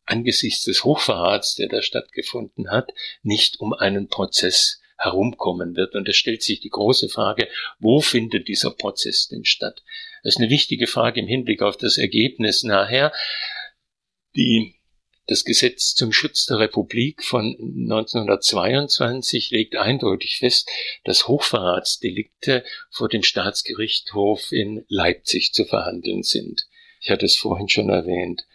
angesichts des Hochverrats, der da stattgefunden hat, nicht um einen Prozess herumkommen wird. Und es stellt sich die große Frage, wo findet dieser Prozess denn statt? Das ist eine wichtige Frage im Hinblick auf das Ergebnis nachher. Die, das Gesetz zum Schutz der Republik von 1922 legt eindeutig fest, dass Hochverratsdelikte vor dem Staatsgerichtshof in Leipzig zu verhandeln sind. Ich hatte es vorhin schon erwähnt.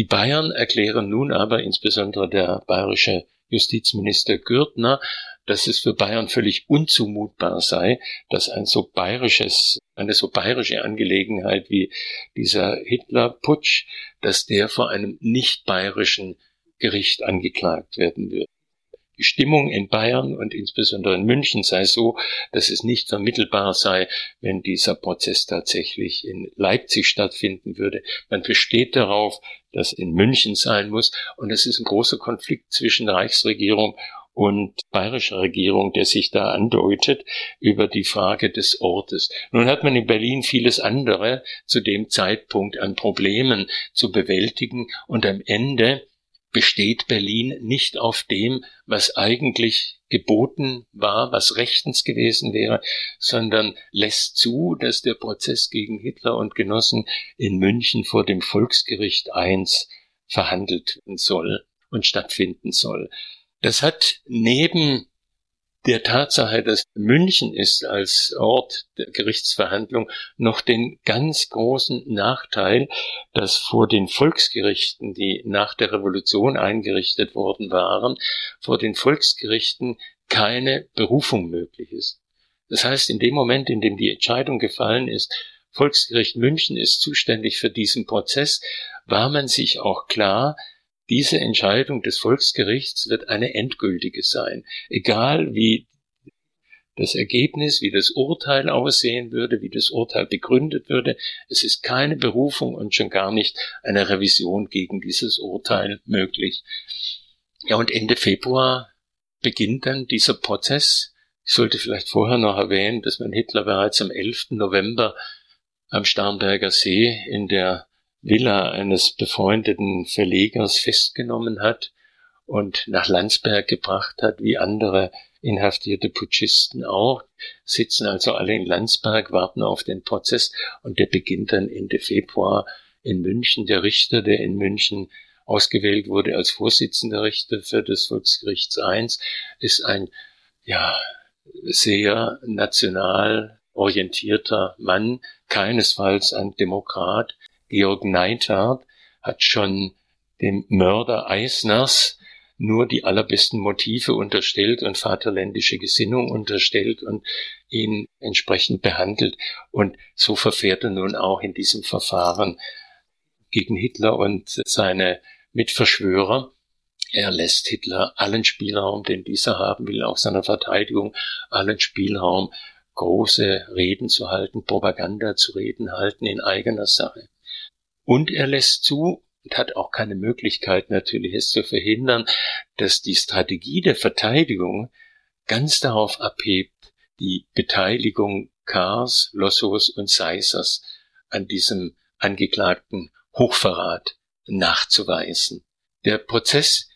Die Bayern erklären nun aber, insbesondere der bayerische Justizminister Gürtner, dass es für Bayern völlig unzumutbar sei, dass ein so bayerisches, eine so bayerische Angelegenheit wie dieser Hitlerputsch, dass der vor einem nicht bayerischen Gericht angeklagt werden würde. Die Stimmung in Bayern und insbesondere in München sei so, dass es nicht vermittelbar sei, wenn dieser Prozess tatsächlich in Leipzig stattfinden würde. Man besteht darauf, dass in München sein muss. Und es ist ein großer Konflikt zwischen der Reichsregierung und bayerischer Regierung, der sich da andeutet über die Frage des Ortes. Nun hat man in Berlin vieles andere zu dem Zeitpunkt an Problemen zu bewältigen und am Ende besteht Berlin nicht auf dem, was eigentlich geboten war, was rechtens gewesen wäre, sondern lässt zu, dass der Prozess gegen Hitler und Genossen in München vor dem Volksgericht I verhandelt werden soll und stattfinden soll. Das hat neben der Tatsache, dass München ist als Ort der Gerichtsverhandlung noch den ganz großen Nachteil, dass vor den Volksgerichten, die nach der Revolution eingerichtet worden waren, vor den Volksgerichten keine Berufung möglich ist. Das heißt, in dem Moment, in dem die Entscheidung gefallen ist, Volksgericht München ist zuständig für diesen Prozess, war man sich auch klar, diese Entscheidung des Volksgerichts wird eine endgültige sein, egal wie das Ergebnis, wie das Urteil aussehen würde, wie das Urteil begründet würde. Es ist keine Berufung und schon gar nicht eine Revision gegen dieses Urteil möglich. Ja, und Ende Februar beginnt dann dieser Prozess. Ich sollte vielleicht vorher noch erwähnen, dass man Hitler bereits am 11. November am Starnberger See in der Villa eines befreundeten Verlegers festgenommen hat und nach Landsberg gebracht hat, wie andere inhaftierte Putschisten auch, sitzen also alle in Landsberg, warten auf den Prozess und der beginnt dann Ende Februar in München. Der Richter, der in München ausgewählt wurde als Vorsitzender Richter für das Volksgerichts I, ist ein, ja, sehr national orientierter Mann, keinesfalls ein Demokrat, Georg Neithardt hat schon dem Mörder Eisners nur die allerbesten Motive unterstellt und vaterländische Gesinnung unterstellt und ihn entsprechend behandelt. Und so verfährt er nun auch in diesem Verfahren gegen Hitler und seine Mitverschwörer. Er lässt Hitler allen Spielraum, den dieser haben will, auch seiner Verteidigung, allen Spielraum, große Reden zu halten, Propaganda zu reden halten in eigener Sache. Und er lässt zu und hat auch keine Möglichkeit natürlich es zu verhindern, dass die Strategie der Verteidigung ganz darauf abhebt, die Beteiligung Kars, Lossos und Seissers an diesem angeklagten Hochverrat nachzuweisen. Der Prozess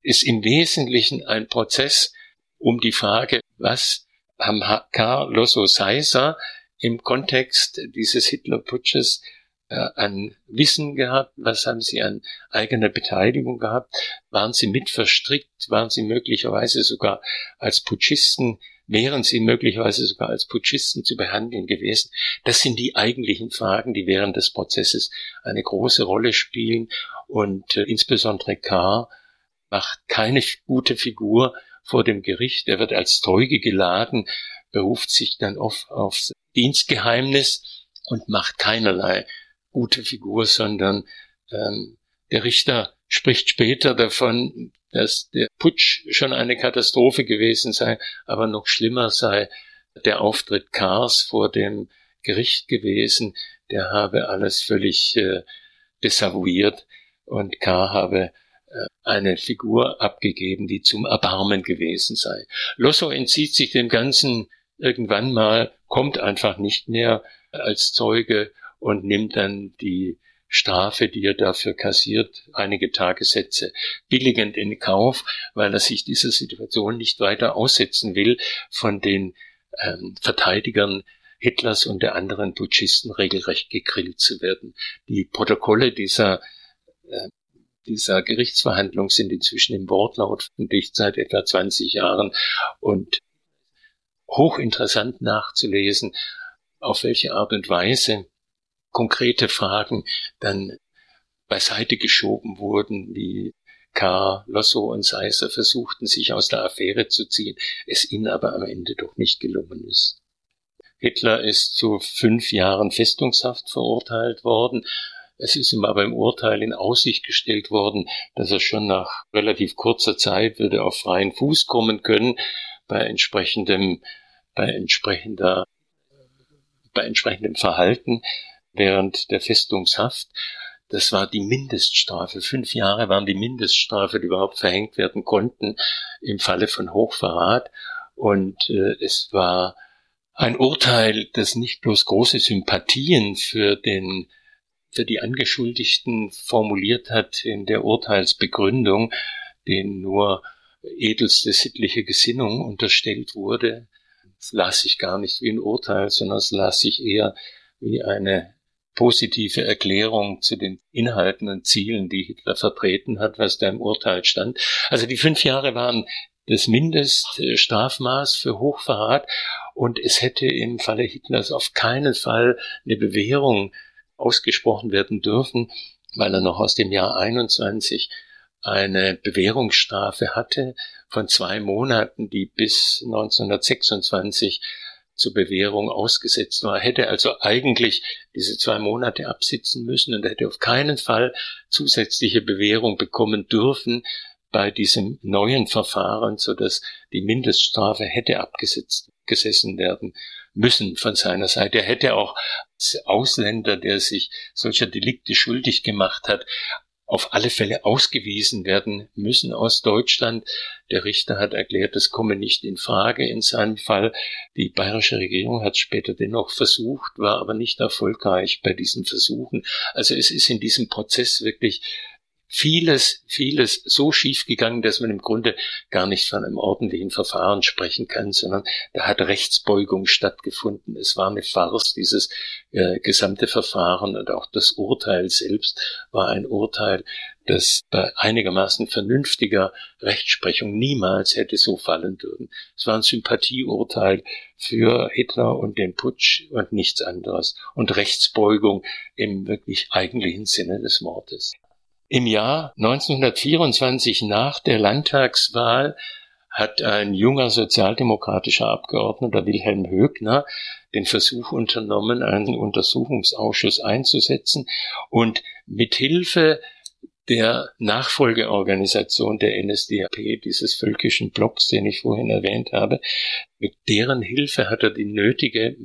ist im Wesentlichen ein Prozess um die Frage, was haben Karl Losso Seiser im Kontext dieses Hitlerputsches an Wissen gehabt? Was haben Sie an eigener Beteiligung gehabt? Waren Sie mit verstrickt? Waren Sie möglicherweise sogar als Putschisten, wären Sie möglicherweise sogar als Putschisten zu behandeln gewesen? Das sind die eigentlichen Fragen, die während des Prozesses eine große Rolle spielen und äh, insbesondere K. macht keine gute Figur vor dem Gericht. Er wird als Zeuge geladen, beruft sich dann oft aufs Dienstgeheimnis und macht keinerlei gute Figur, sondern ähm, der Richter spricht später davon, dass der Putsch schon eine Katastrophe gewesen sei, aber noch schlimmer sei der Auftritt Kars vor dem Gericht gewesen. Der habe alles völlig äh, desavouiert und K. habe äh, eine Figur abgegeben, die zum Erbarmen gewesen sei. Losso entzieht sich dem Ganzen irgendwann mal, kommt einfach nicht mehr als Zeuge und nimmt dann die Strafe, die er dafür kassiert, einige Tagessätze billigend in Kauf, weil er sich dieser Situation nicht weiter aussetzen will, von den ähm, Verteidigern Hitlers und der anderen Putschisten regelrecht gegrillt zu werden. Die Protokolle dieser, äh, dieser Gerichtsverhandlung sind inzwischen im Wortlaut veröffentlicht seit etwa 20 Jahren und hochinteressant nachzulesen, auf welche Art und Weise konkrete Fragen dann beiseite geschoben wurden, wie K., Losso und Seiser versuchten, sich aus der Affäre zu ziehen, es ihnen aber am Ende doch nicht gelungen ist. Hitler ist zu fünf Jahren Festungshaft verurteilt worden. Es ist ihm aber im Urteil in Aussicht gestellt worden, dass er schon nach relativ kurzer Zeit würde auf freien Fuß kommen können bei entsprechendem, bei entsprechender, bei entsprechendem Verhalten während der Festungshaft. Das war die Mindeststrafe. Fünf Jahre waren die Mindeststrafe, die überhaupt verhängt werden konnten im Falle von Hochverrat. Und äh, es war ein Urteil, das nicht bloß große Sympathien für den für die Angeschuldigten formuliert hat in der Urteilsbegründung, denen nur edelste sittliche Gesinnung unterstellt wurde. Es las sich gar nicht wie ein Urteil, sondern es las sich eher wie eine positive Erklärung zu den Inhalten und Zielen, die Hitler vertreten hat, was da im Urteil stand. Also die fünf Jahre waren das Mindeststrafmaß für Hochverrat und es hätte im Falle Hitlers auf keinen Fall eine Bewährung ausgesprochen werden dürfen, weil er noch aus dem Jahr 21 eine Bewährungsstrafe hatte von zwei Monaten, die bis 1926 zur Bewährung ausgesetzt war, hätte also eigentlich diese zwei Monate absitzen müssen und hätte auf keinen Fall zusätzliche Bewährung bekommen dürfen bei diesem neuen Verfahren, so dass die Mindeststrafe hätte abgesetzt gesessen werden müssen von seiner Seite. Er hätte auch als Ausländer, der sich solcher Delikte schuldig gemacht hat, auf alle Fälle ausgewiesen werden müssen aus Deutschland. Der Richter hat erklärt, das komme nicht in Frage in seinem Fall. Die bayerische Regierung hat später dennoch versucht, war aber nicht erfolgreich bei diesen Versuchen. Also es ist in diesem Prozess wirklich vieles, vieles so schief gegangen, dass man im Grunde gar nicht von einem ordentlichen Verfahren sprechen kann, sondern da hat Rechtsbeugung stattgefunden. Es war eine Farce, dieses äh, gesamte Verfahren und auch das Urteil selbst war ein Urteil, das bei einigermaßen vernünftiger Rechtsprechung niemals hätte so fallen dürfen. Es war ein Sympathieurteil für Hitler und den Putsch und nichts anderes und Rechtsbeugung im wirklich eigentlichen Sinne des Wortes. Im Jahr 1924 nach der Landtagswahl hat ein junger sozialdemokratischer Abgeordneter Wilhelm Högner den Versuch unternommen, einen Untersuchungsausschuss einzusetzen und mit Hilfe der Nachfolgeorganisation der NSDAP, dieses völkischen Blocks, den ich vorhin erwähnt habe, mit deren Hilfe hat er die nötige,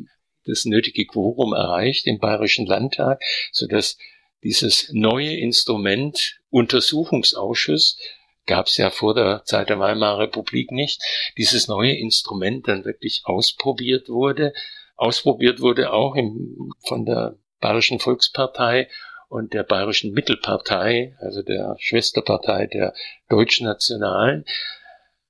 das nötige Quorum erreicht im Bayerischen Landtag, so dass dieses neue Instrument Untersuchungsausschuss gab es ja vor der Zeit der Weimarer Republik nicht, dieses neue Instrument dann wirklich ausprobiert wurde. Ausprobiert wurde auch im, von der Bayerischen Volkspartei und der Bayerischen Mittelpartei, also der Schwesterpartei der Deutschnationalen.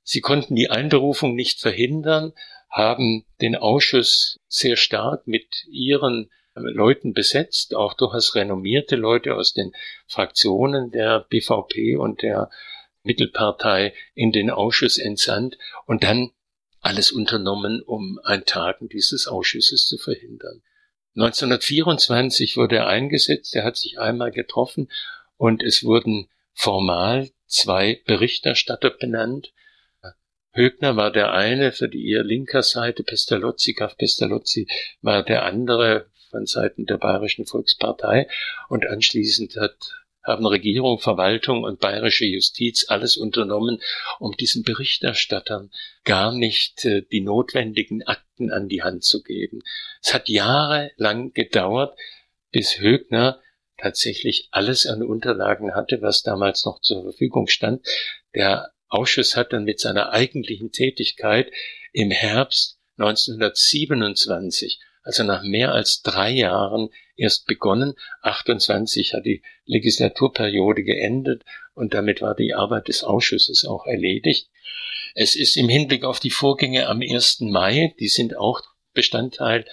Sie konnten die Einberufung nicht verhindern, haben den Ausschuss sehr stark mit ihren Leuten besetzt, auch durchaus renommierte Leute aus den Fraktionen der BVP und der Mittelpartei in den Ausschuss entsandt und dann alles unternommen, um ein Tagen dieses Ausschusses zu verhindern. 1924 wurde er eingesetzt, er hat sich einmal getroffen und es wurden formal zwei Berichterstatter benannt. Högner war der eine für die eher linker Seite, Pestalozzi, Graf Pestalozzi war der andere von Seiten der Bayerischen Volkspartei und anschließend hat haben Regierung, Verwaltung und bayerische Justiz alles unternommen, um diesen Berichterstattern gar nicht äh, die notwendigen Akten an die Hand zu geben. Es hat jahrelang gedauert, bis Högner tatsächlich alles an Unterlagen hatte, was damals noch zur Verfügung stand. Der Ausschuss hat dann mit seiner eigentlichen Tätigkeit im Herbst 1927 also nach mehr als drei Jahren erst begonnen. 28 hat die Legislaturperiode geendet und damit war die Arbeit des Ausschusses auch erledigt. Es ist im Hinblick auf die Vorgänge am 1. Mai, die sind auch Bestandteil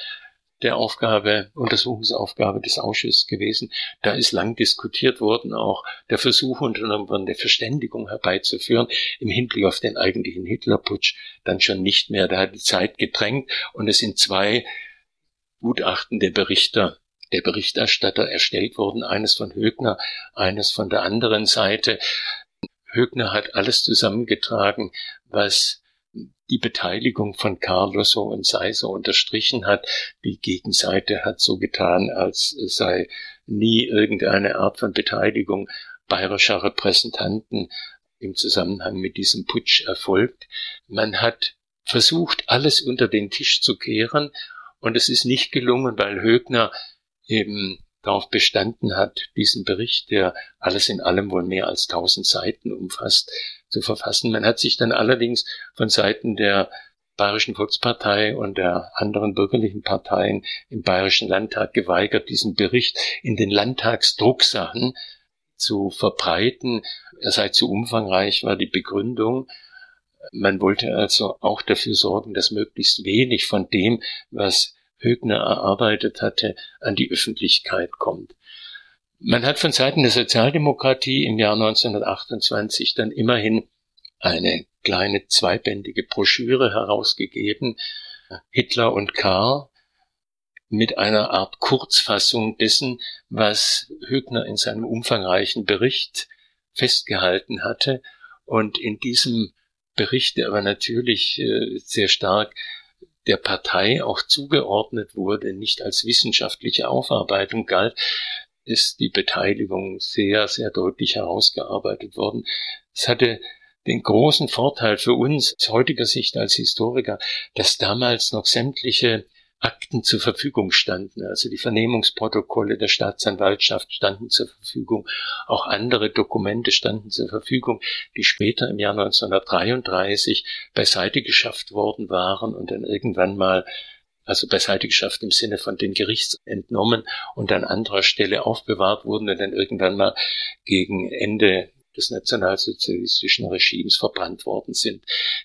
der Aufgabe, Untersuchungsaufgabe des Ausschusses gewesen. Da ist lang diskutiert worden, auch der Versuch unternommen worden, eine Verständigung herbeizuführen im Hinblick auf den eigentlichen Hitlerputsch, dann schon nicht mehr. Da hat die Zeit gedrängt und es sind zwei Gutachten der Berichter, der Berichterstatter erstellt worden, eines von Högner, eines von der anderen Seite. Högner hat alles zusammengetragen, was die Beteiligung von Carloso und Seiser unterstrichen hat. Die Gegenseite hat so getan, als sei nie irgendeine Art von Beteiligung bayerischer Repräsentanten im Zusammenhang mit diesem Putsch erfolgt. Man hat versucht, alles unter den Tisch zu kehren und es ist nicht gelungen, weil Högner eben darauf bestanden hat, diesen Bericht, der alles in allem wohl mehr als tausend Seiten umfasst, zu verfassen. Man hat sich dann allerdings von Seiten der Bayerischen Volkspartei und der anderen bürgerlichen Parteien im Bayerischen Landtag geweigert, diesen Bericht in den Landtagsdrucksachen zu verbreiten. Er sei zu umfangreich, war die Begründung. Man wollte also auch dafür sorgen, dass möglichst wenig von dem, was Högner erarbeitet hatte, an die Öffentlichkeit kommt. Man hat von Seiten der Sozialdemokratie im Jahr 1928 dann immerhin eine kleine zweibändige Broschüre herausgegeben, Hitler und Karl, mit einer Art Kurzfassung dessen, was Högner in seinem umfangreichen Bericht festgehalten hatte. Und in diesem Bericht, der aber natürlich äh, sehr stark der Partei auch zugeordnet wurde, nicht als wissenschaftliche Aufarbeitung galt, ist die Beteiligung sehr, sehr deutlich herausgearbeitet worden. Es hatte den großen Vorteil für uns aus heutiger Sicht als Historiker, dass damals noch sämtliche Akten zur Verfügung standen. Also die Vernehmungsprotokolle der Staatsanwaltschaft standen zur Verfügung. Auch andere Dokumente standen zur Verfügung, die später im Jahr 1933 beiseite geschafft worden waren und dann irgendwann mal also beiseite geschafft im Sinne von den Gerichts entnommen und an anderer Stelle aufbewahrt wurden und dann irgendwann mal gegen Ende des nationalsozialistischen Regimes verbrannt worden sind.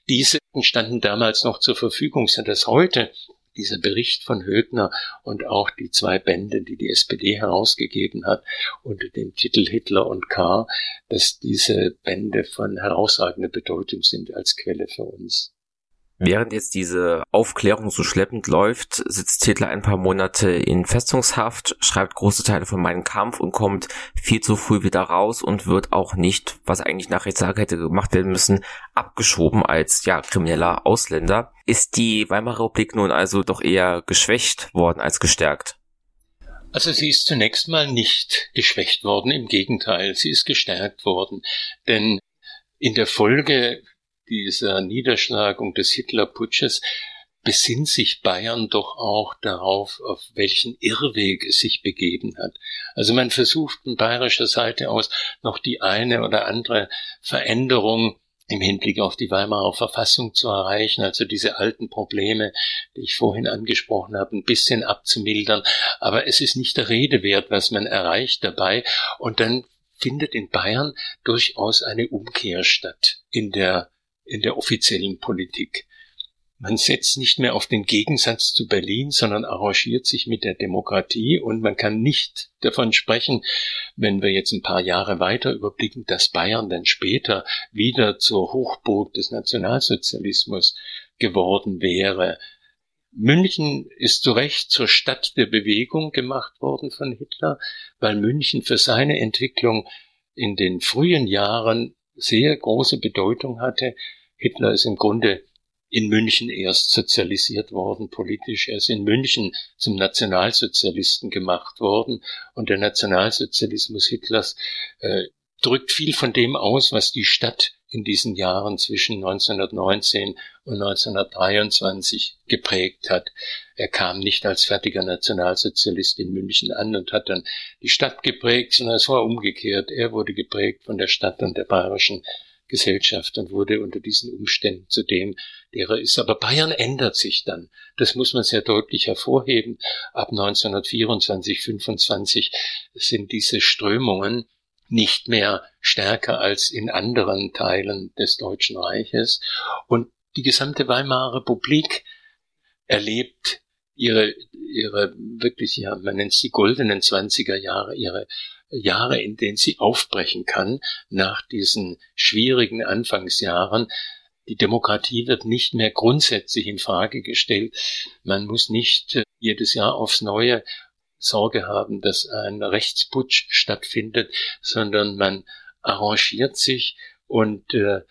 Diese standen damals noch zur Verfügung, sind das heute dieser Bericht von Högner und auch die zwei Bände, die die SPD herausgegeben hat unter dem Titel Hitler und K., dass diese Bände von herausragender Bedeutung sind als Quelle für uns. Während jetzt diese Aufklärung so schleppend läuft, sitzt Hitler ein paar Monate in Festungshaft, schreibt große Teile von meinem Kampf und kommt viel zu früh wieder raus und wird auch nicht, was eigentlich nach Rechtslage hätte gemacht werden müssen, abgeschoben als ja krimineller Ausländer. Ist die Weimarer Republik nun also doch eher geschwächt worden als gestärkt? Also sie ist zunächst mal nicht geschwächt worden, im Gegenteil, sie ist gestärkt worden. Denn in der Folge dieser Niederschlagung des Hitlerputsches besinnt sich Bayern doch auch darauf, auf welchen Irrweg es sich begeben hat. Also man versucht von bayerischer Seite aus noch die eine oder andere Veränderung im Hinblick auf die Weimarer Verfassung zu erreichen, also diese alten Probleme, die ich vorhin angesprochen habe, ein bisschen abzumildern. Aber es ist nicht der Rede wert, was man erreicht dabei. Und dann findet in Bayern durchaus eine Umkehr statt in der, in der offiziellen Politik. Man setzt nicht mehr auf den Gegensatz zu Berlin, sondern arrangiert sich mit der Demokratie und man kann nicht davon sprechen, wenn wir jetzt ein paar Jahre weiter überblicken, dass Bayern dann später wieder zur Hochburg des Nationalsozialismus geworden wäre. München ist zu Recht zur Stadt der Bewegung gemacht worden von Hitler, weil München für seine Entwicklung in den frühen Jahren sehr große Bedeutung hatte. Hitler ist im Grunde in München erst sozialisiert worden politisch. Er ist in München zum Nationalsozialisten gemacht worden und der Nationalsozialismus Hitlers äh, drückt viel von dem aus, was die Stadt in diesen Jahren zwischen 1919 und 1923 geprägt hat. Er kam nicht als fertiger Nationalsozialist in München an und hat dann die Stadt geprägt, sondern es war umgekehrt. Er wurde geprägt von der Stadt und der bayerischen Gesellschaft und wurde unter diesen Umständen zu dem, der er ist. Aber Bayern ändert sich dann. Das muss man sehr deutlich hervorheben. Ab 1924, 25 sind diese Strömungen nicht mehr stärker als in anderen Teilen des Deutschen Reiches. Und die gesamte Weimarer Republik erlebt ihre, ihre wirklich, ja, man nennt es die goldenen Zwanziger Jahre, ihre Jahre, in denen sie aufbrechen kann nach diesen schwierigen Anfangsjahren. Die Demokratie wird nicht mehr grundsätzlich in Frage gestellt. Man muss nicht äh, jedes Jahr aufs Neue Sorge haben, dass ein Rechtsputsch stattfindet, sondern man arrangiert sich und äh,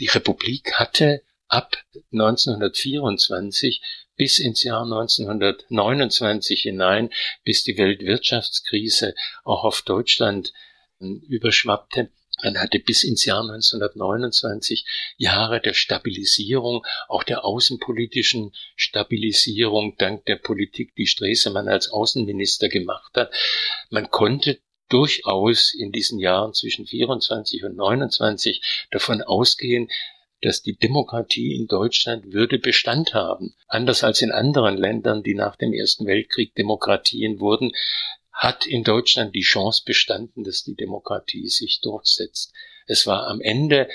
die Republik hatte ab 1924 bis ins Jahr 1929 hinein, bis die Weltwirtschaftskrise auch auf Deutschland ähm, überschwappte. Man hatte bis ins Jahr 1929 Jahre der Stabilisierung, auch der außenpolitischen Stabilisierung, dank der Politik, die Stresemann als Außenminister gemacht hat. Man konnte durchaus in diesen Jahren zwischen 24 und 29 davon ausgehen, dass die Demokratie in Deutschland würde Bestand haben. Anders als in anderen Ländern, die nach dem Ersten Weltkrieg Demokratien wurden, hat in Deutschland die Chance bestanden, dass die Demokratie sich durchsetzt. Es war am Ende,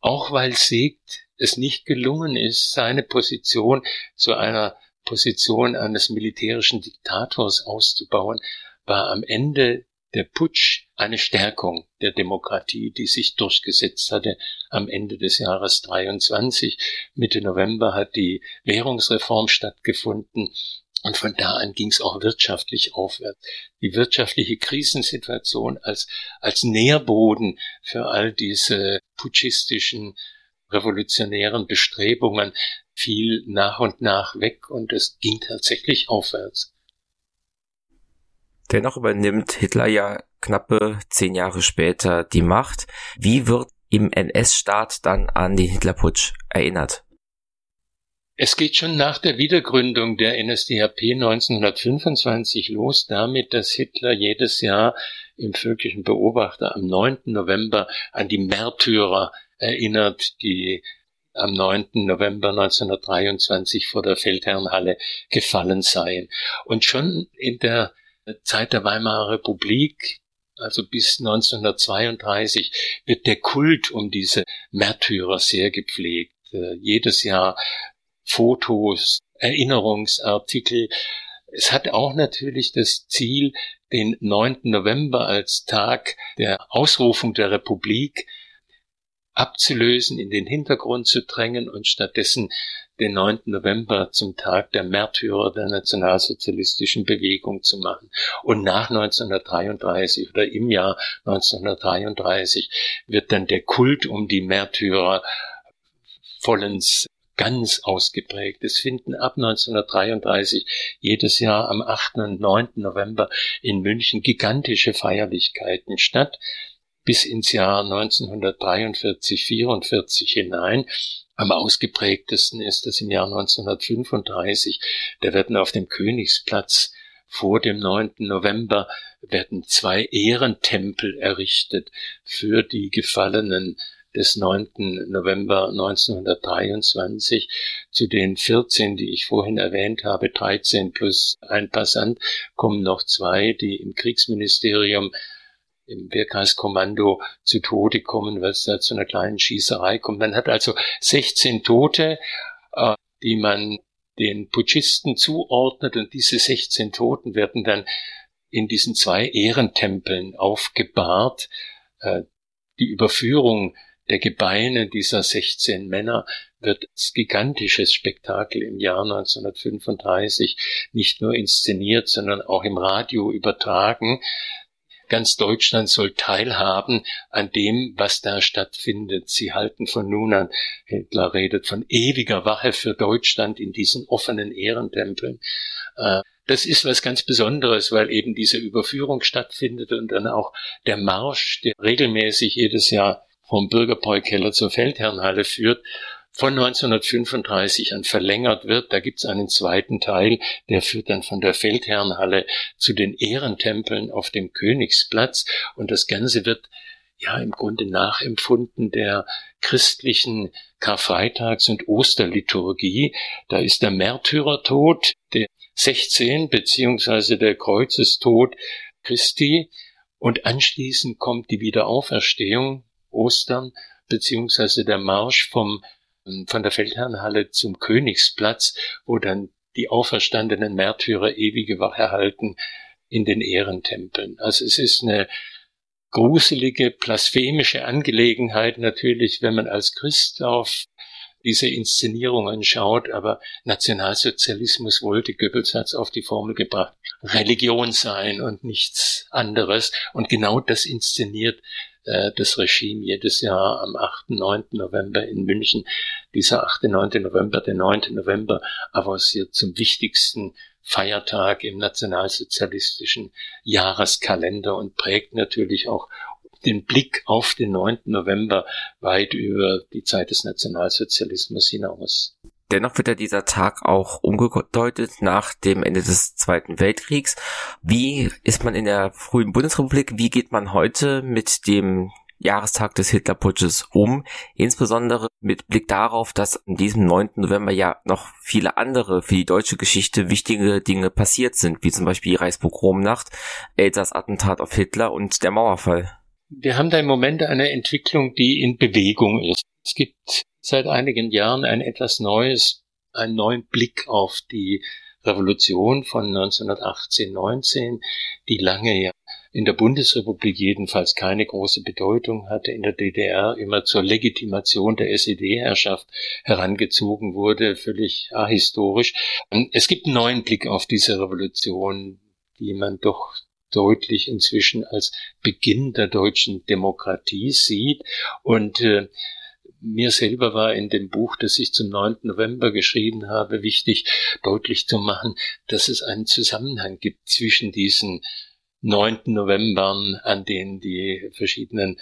auch weil Segt es nicht gelungen ist, seine Position zu einer Position eines militärischen Diktators auszubauen, war am Ende der Putsch eine Stärkung der Demokratie, die sich durchgesetzt hatte am Ende des Jahres 23. Mitte November hat die Währungsreform stattgefunden und von da an ging es auch wirtschaftlich aufwärts. Die wirtschaftliche Krisensituation als, als Nährboden für all diese putschistischen, revolutionären Bestrebungen fiel nach und nach weg und es ging tatsächlich aufwärts. Dennoch übernimmt Hitler ja knappe zehn Jahre später die Macht. Wie wird im NS-Staat dann an den Hitlerputsch erinnert? Es geht schon nach der Wiedergründung der NSDAP 1925 los damit, dass Hitler jedes Jahr im völkischen Beobachter am 9. November an die Märtyrer erinnert, die am 9. November 1923 vor der Feldherrnhalle gefallen seien. Und schon in der Zeit der Weimarer Republik, also bis 1932, wird der Kult um diese Märtyrer sehr gepflegt. Jedes Jahr Fotos, Erinnerungsartikel. Es hat auch natürlich das Ziel, den 9. November als Tag der Ausrufung der Republik abzulösen, in den Hintergrund zu drängen und stattdessen den 9. November zum Tag der Märtyrer der nationalsozialistischen Bewegung zu machen. Und nach 1933 oder im Jahr 1933 wird dann der Kult um die Märtyrer vollends ganz ausgeprägt. Es finden ab 1933 jedes Jahr am 8. und 9. November in München gigantische Feierlichkeiten statt bis ins Jahr 1943, 44 hinein. Am ausgeprägtesten ist es im Jahr 1935. Da werden auf dem Königsplatz vor dem 9. November werden zwei Ehrentempel errichtet für die gefallenen des 9. November 1923 zu den 14, die ich vorhin erwähnt habe, 13 plus ein Passant, kommen noch zwei, die im Kriegsministerium im Wehrkreiskommando zu Tode kommen, weil es da zu einer kleinen Schießerei kommt. Man hat also 16 Tote, äh, die man den Putschisten zuordnet und diese 16 Toten werden dann in diesen zwei Ehrentempeln aufgebahrt. Äh, die Überführung der Gebeine dieser 16 Männer wird als gigantisches Spektakel im Jahr 1935 nicht nur inszeniert, sondern auch im Radio übertragen. Ganz Deutschland soll teilhaben an dem, was da stattfindet. Sie halten von nun an, Hitler redet von ewiger Wache für Deutschland in diesen offenen Ehrentempeln. Äh, das ist was ganz Besonderes, weil eben diese Überführung stattfindet und dann auch der Marsch, der regelmäßig jedes Jahr vom Bürgerbräukeller zur Feldherrnhalle führt, von 1935 an verlängert wird. Da gibt's einen zweiten Teil, der führt dann von der Feldherrnhalle zu den Ehrentempeln auf dem Königsplatz und das Ganze wird ja im Grunde nachempfunden der christlichen Karfreitags- und Osterliturgie. Da ist der Märtyrertod, der 16 beziehungsweise der Kreuzestod Christi und anschließend kommt die Wiederauferstehung Ostern beziehungsweise der Marsch vom von der Feldherrnhalle zum Königsplatz, wo dann die auferstandenen Märtyrer ewige Wache erhalten in den Ehrentempeln. Also es ist eine gruselige, blasphemische Angelegenheit natürlich, wenn man als Christ auf diese Inszenierungen schaut, aber Nationalsozialismus wollte, Goebbels hat es auf die Formel gebracht, Religion sein und nichts anderes. Und genau das inszeniert äh, das Regime jedes Jahr am 8., 9. November in München. Dieser 8., 9. November, der 9. November avanciert zum wichtigsten Feiertag im nationalsozialistischen Jahreskalender und prägt natürlich auch den Blick auf den 9. November weit über die Zeit des Nationalsozialismus hinaus. Dennoch wird ja dieser Tag auch umgedeutet nach dem Ende des Zweiten Weltkriegs. Wie ist man in der frühen Bundesrepublik? Wie geht man heute mit dem Jahrestag des Hitlerputsches um, insbesondere mit Blick darauf, dass an diesem 9. November ja noch viele andere für die deutsche Geschichte wichtige Dinge passiert sind, wie zum Beispiel die Reichspogromnacht, Elsass Attentat auf Hitler und der Mauerfall. Wir haben da im Moment eine Entwicklung, die in Bewegung ist. Es gibt seit einigen Jahren ein etwas neues, einen neuen Blick auf die Revolution von 1918, 19, die lange ja in der Bundesrepublik jedenfalls keine große Bedeutung hatte, in der DDR immer zur Legitimation der SED-Herrschaft herangezogen wurde, völlig ahistorisch. Es gibt einen neuen Blick auf diese Revolution, die man doch deutlich inzwischen als Beginn der deutschen Demokratie sieht und äh, mir selber war in dem Buch, das ich zum 9. November geschrieben habe, wichtig deutlich zu machen, dass es einen Zusammenhang gibt zwischen diesen 9. Novembern, an denen die verschiedenen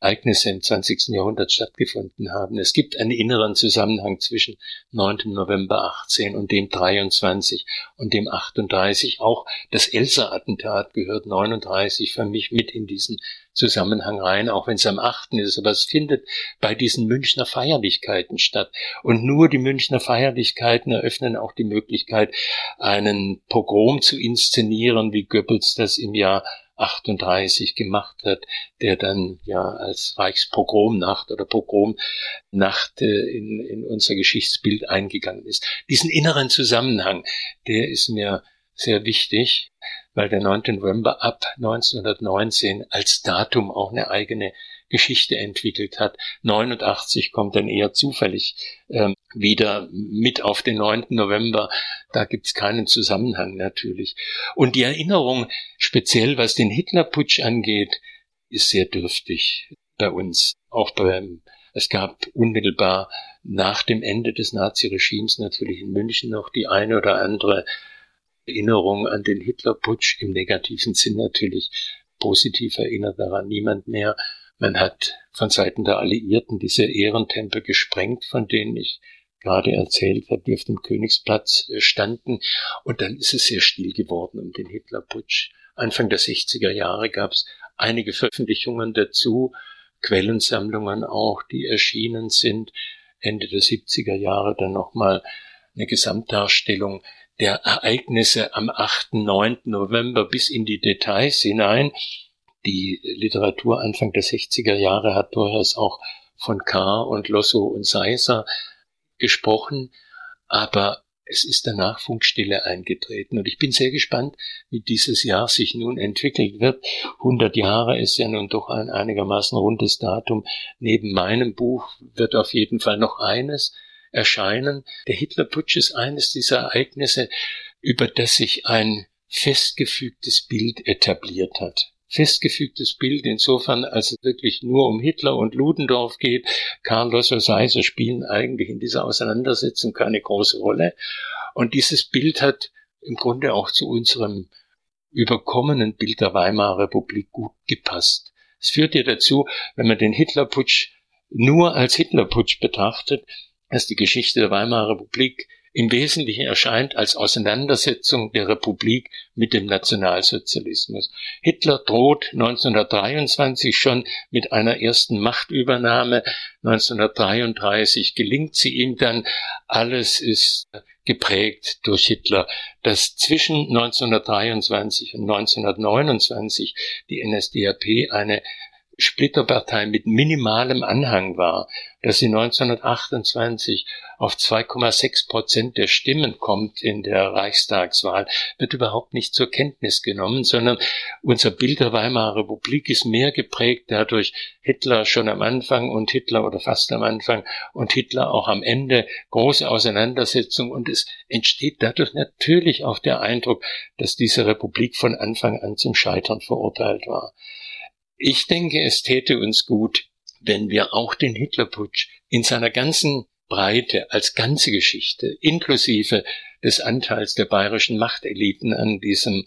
Ereignisse im 20. Jahrhundert stattgefunden haben. Es gibt einen inneren Zusammenhang zwischen 9. November 18 und dem 23 und dem 38. Auch das Elsa-Attentat gehört 39 für mich mit in diesen Zusammenhang rein, auch wenn es am 8. ist. Aber es findet bei diesen Münchner Feierlichkeiten statt. Und nur die Münchner Feierlichkeiten eröffnen auch die Möglichkeit, einen Pogrom zu inszenieren, wie Goebbels das im Jahr 38 gemacht hat, der dann ja als Reichspogromnacht oder Pogromnacht äh, in, in unser Geschichtsbild eingegangen ist. Diesen inneren Zusammenhang, der ist mir sehr wichtig, weil der 9. November ab 1919 als Datum auch eine eigene Geschichte entwickelt hat. 89 kommt dann eher zufällig ähm, wieder mit auf den 9. November. Da gibt's keinen Zusammenhang natürlich. Und die Erinnerung, speziell was den Hitlerputsch angeht, ist sehr dürftig bei uns. Auch beim, es gab unmittelbar nach dem Ende des Naziregimes natürlich in München noch die eine oder andere Erinnerung an den Hitlerputsch im negativen Sinn natürlich positiv erinnert daran niemand mehr. Man hat von Seiten der Alliierten diese Ehrentempel gesprengt, von denen ich gerade erzählt habe, die auf dem Königsplatz äh, standen. Und dann ist es sehr still geworden um den Hitlerputsch. Anfang der 60er Jahre gab es einige Veröffentlichungen dazu, Quellensammlungen auch, die erschienen sind. Ende der 70er Jahre dann nochmal eine Gesamtdarstellung der Ereignisse am 8., 9. November bis in die Details hinein. Die Literatur Anfang der 60er Jahre hat durchaus auch von Carr und Losso und Seiser gesprochen, aber es ist danach Funkstille eingetreten und ich bin sehr gespannt, wie dieses Jahr sich nun entwickelt wird. 100 Jahre ist ja nun doch ein einigermaßen rundes Datum. Neben meinem Buch wird auf jeden Fall noch eines erscheinen. Der Hitlerputsch ist eines dieser Ereignisse, über das sich ein festgefügtes Bild etabliert hat festgefügtes Bild, insofern, als es wirklich nur um Hitler und Ludendorff geht. Karl Losser Seiser spielen eigentlich in dieser Auseinandersetzung keine große Rolle. Und dieses Bild hat im Grunde auch zu unserem überkommenen Bild der Weimarer Republik gut gepasst. Es führt ja dazu, wenn man den Hitlerputsch nur als Hitlerputsch betrachtet, dass die Geschichte der Weimarer Republik im Wesentlichen erscheint als Auseinandersetzung der Republik mit dem Nationalsozialismus. Hitler droht 1923 schon mit einer ersten Machtübernahme. 1933 gelingt sie ihm dann. Alles ist geprägt durch Hitler, dass zwischen 1923 und 1929 die NSDAP eine Splitterpartei mit minimalem Anhang war, dass sie 1928 auf 2,6 Prozent der Stimmen kommt in der Reichstagswahl, wird überhaupt nicht zur Kenntnis genommen, sondern unser Bild der Weimarer Republik ist mehr geprägt dadurch Hitler schon am Anfang und Hitler oder fast am Anfang und Hitler auch am Ende große Auseinandersetzung und es entsteht dadurch natürlich auch der Eindruck, dass diese Republik von Anfang an zum Scheitern verurteilt war. Ich denke, es täte uns gut, wenn wir auch den Hitlerputsch in seiner ganzen Breite als ganze Geschichte, inklusive des Anteils der bayerischen Machteliten an diesem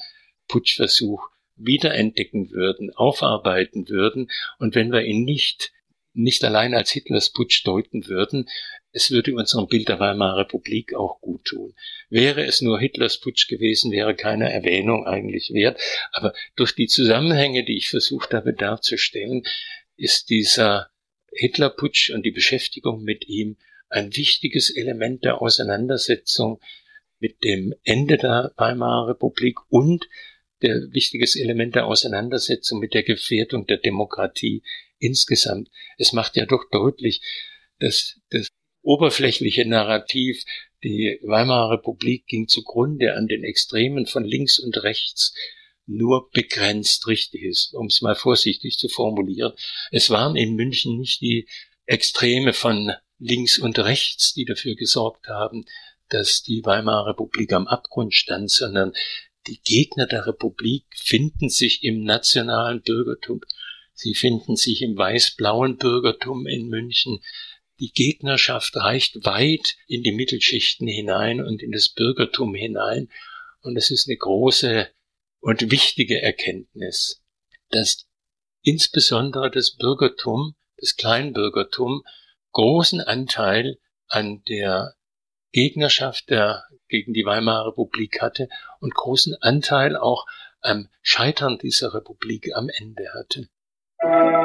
Putschversuch, wiederentdecken würden, aufarbeiten würden. Und wenn wir ihn nicht nicht allein als Hitlers Putsch deuten würden, es würde unserem Bild der Weimarer Republik auch gut tun. Wäre es nur Hitlers Putsch gewesen, wäre keine Erwähnung eigentlich wert. Aber durch die Zusammenhänge, die ich versucht habe darzustellen, ist dieser Hitlerputsch und die Beschäftigung mit ihm ein wichtiges Element der Auseinandersetzung mit dem Ende der Weimarer Republik und der wichtiges Element der Auseinandersetzung mit der Gefährdung der Demokratie insgesamt. Es macht ja doch deutlich, dass das oberflächliche Narrativ, die Weimarer Republik ging zugrunde an den Extremen von links und rechts, nur begrenzt richtig ist, um es mal vorsichtig zu formulieren. Es waren in München nicht die Extreme von links und rechts, die dafür gesorgt haben, dass die Weimarer Republik am Abgrund stand, sondern die Gegner der Republik finden sich im nationalen Bürgertum. Sie finden sich im weiß-blauen Bürgertum in München. Die Gegnerschaft reicht weit in die Mittelschichten hinein und in das Bürgertum hinein. Und es ist eine große und wichtige Erkenntnis, dass insbesondere das Bürgertum, das Kleinbürgertum, großen Anteil an der Gegnerschaft der, gegen die Weimarer Republik hatte und großen Anteil auch am Scheitern dieser Republik am Ende hatte. Uh,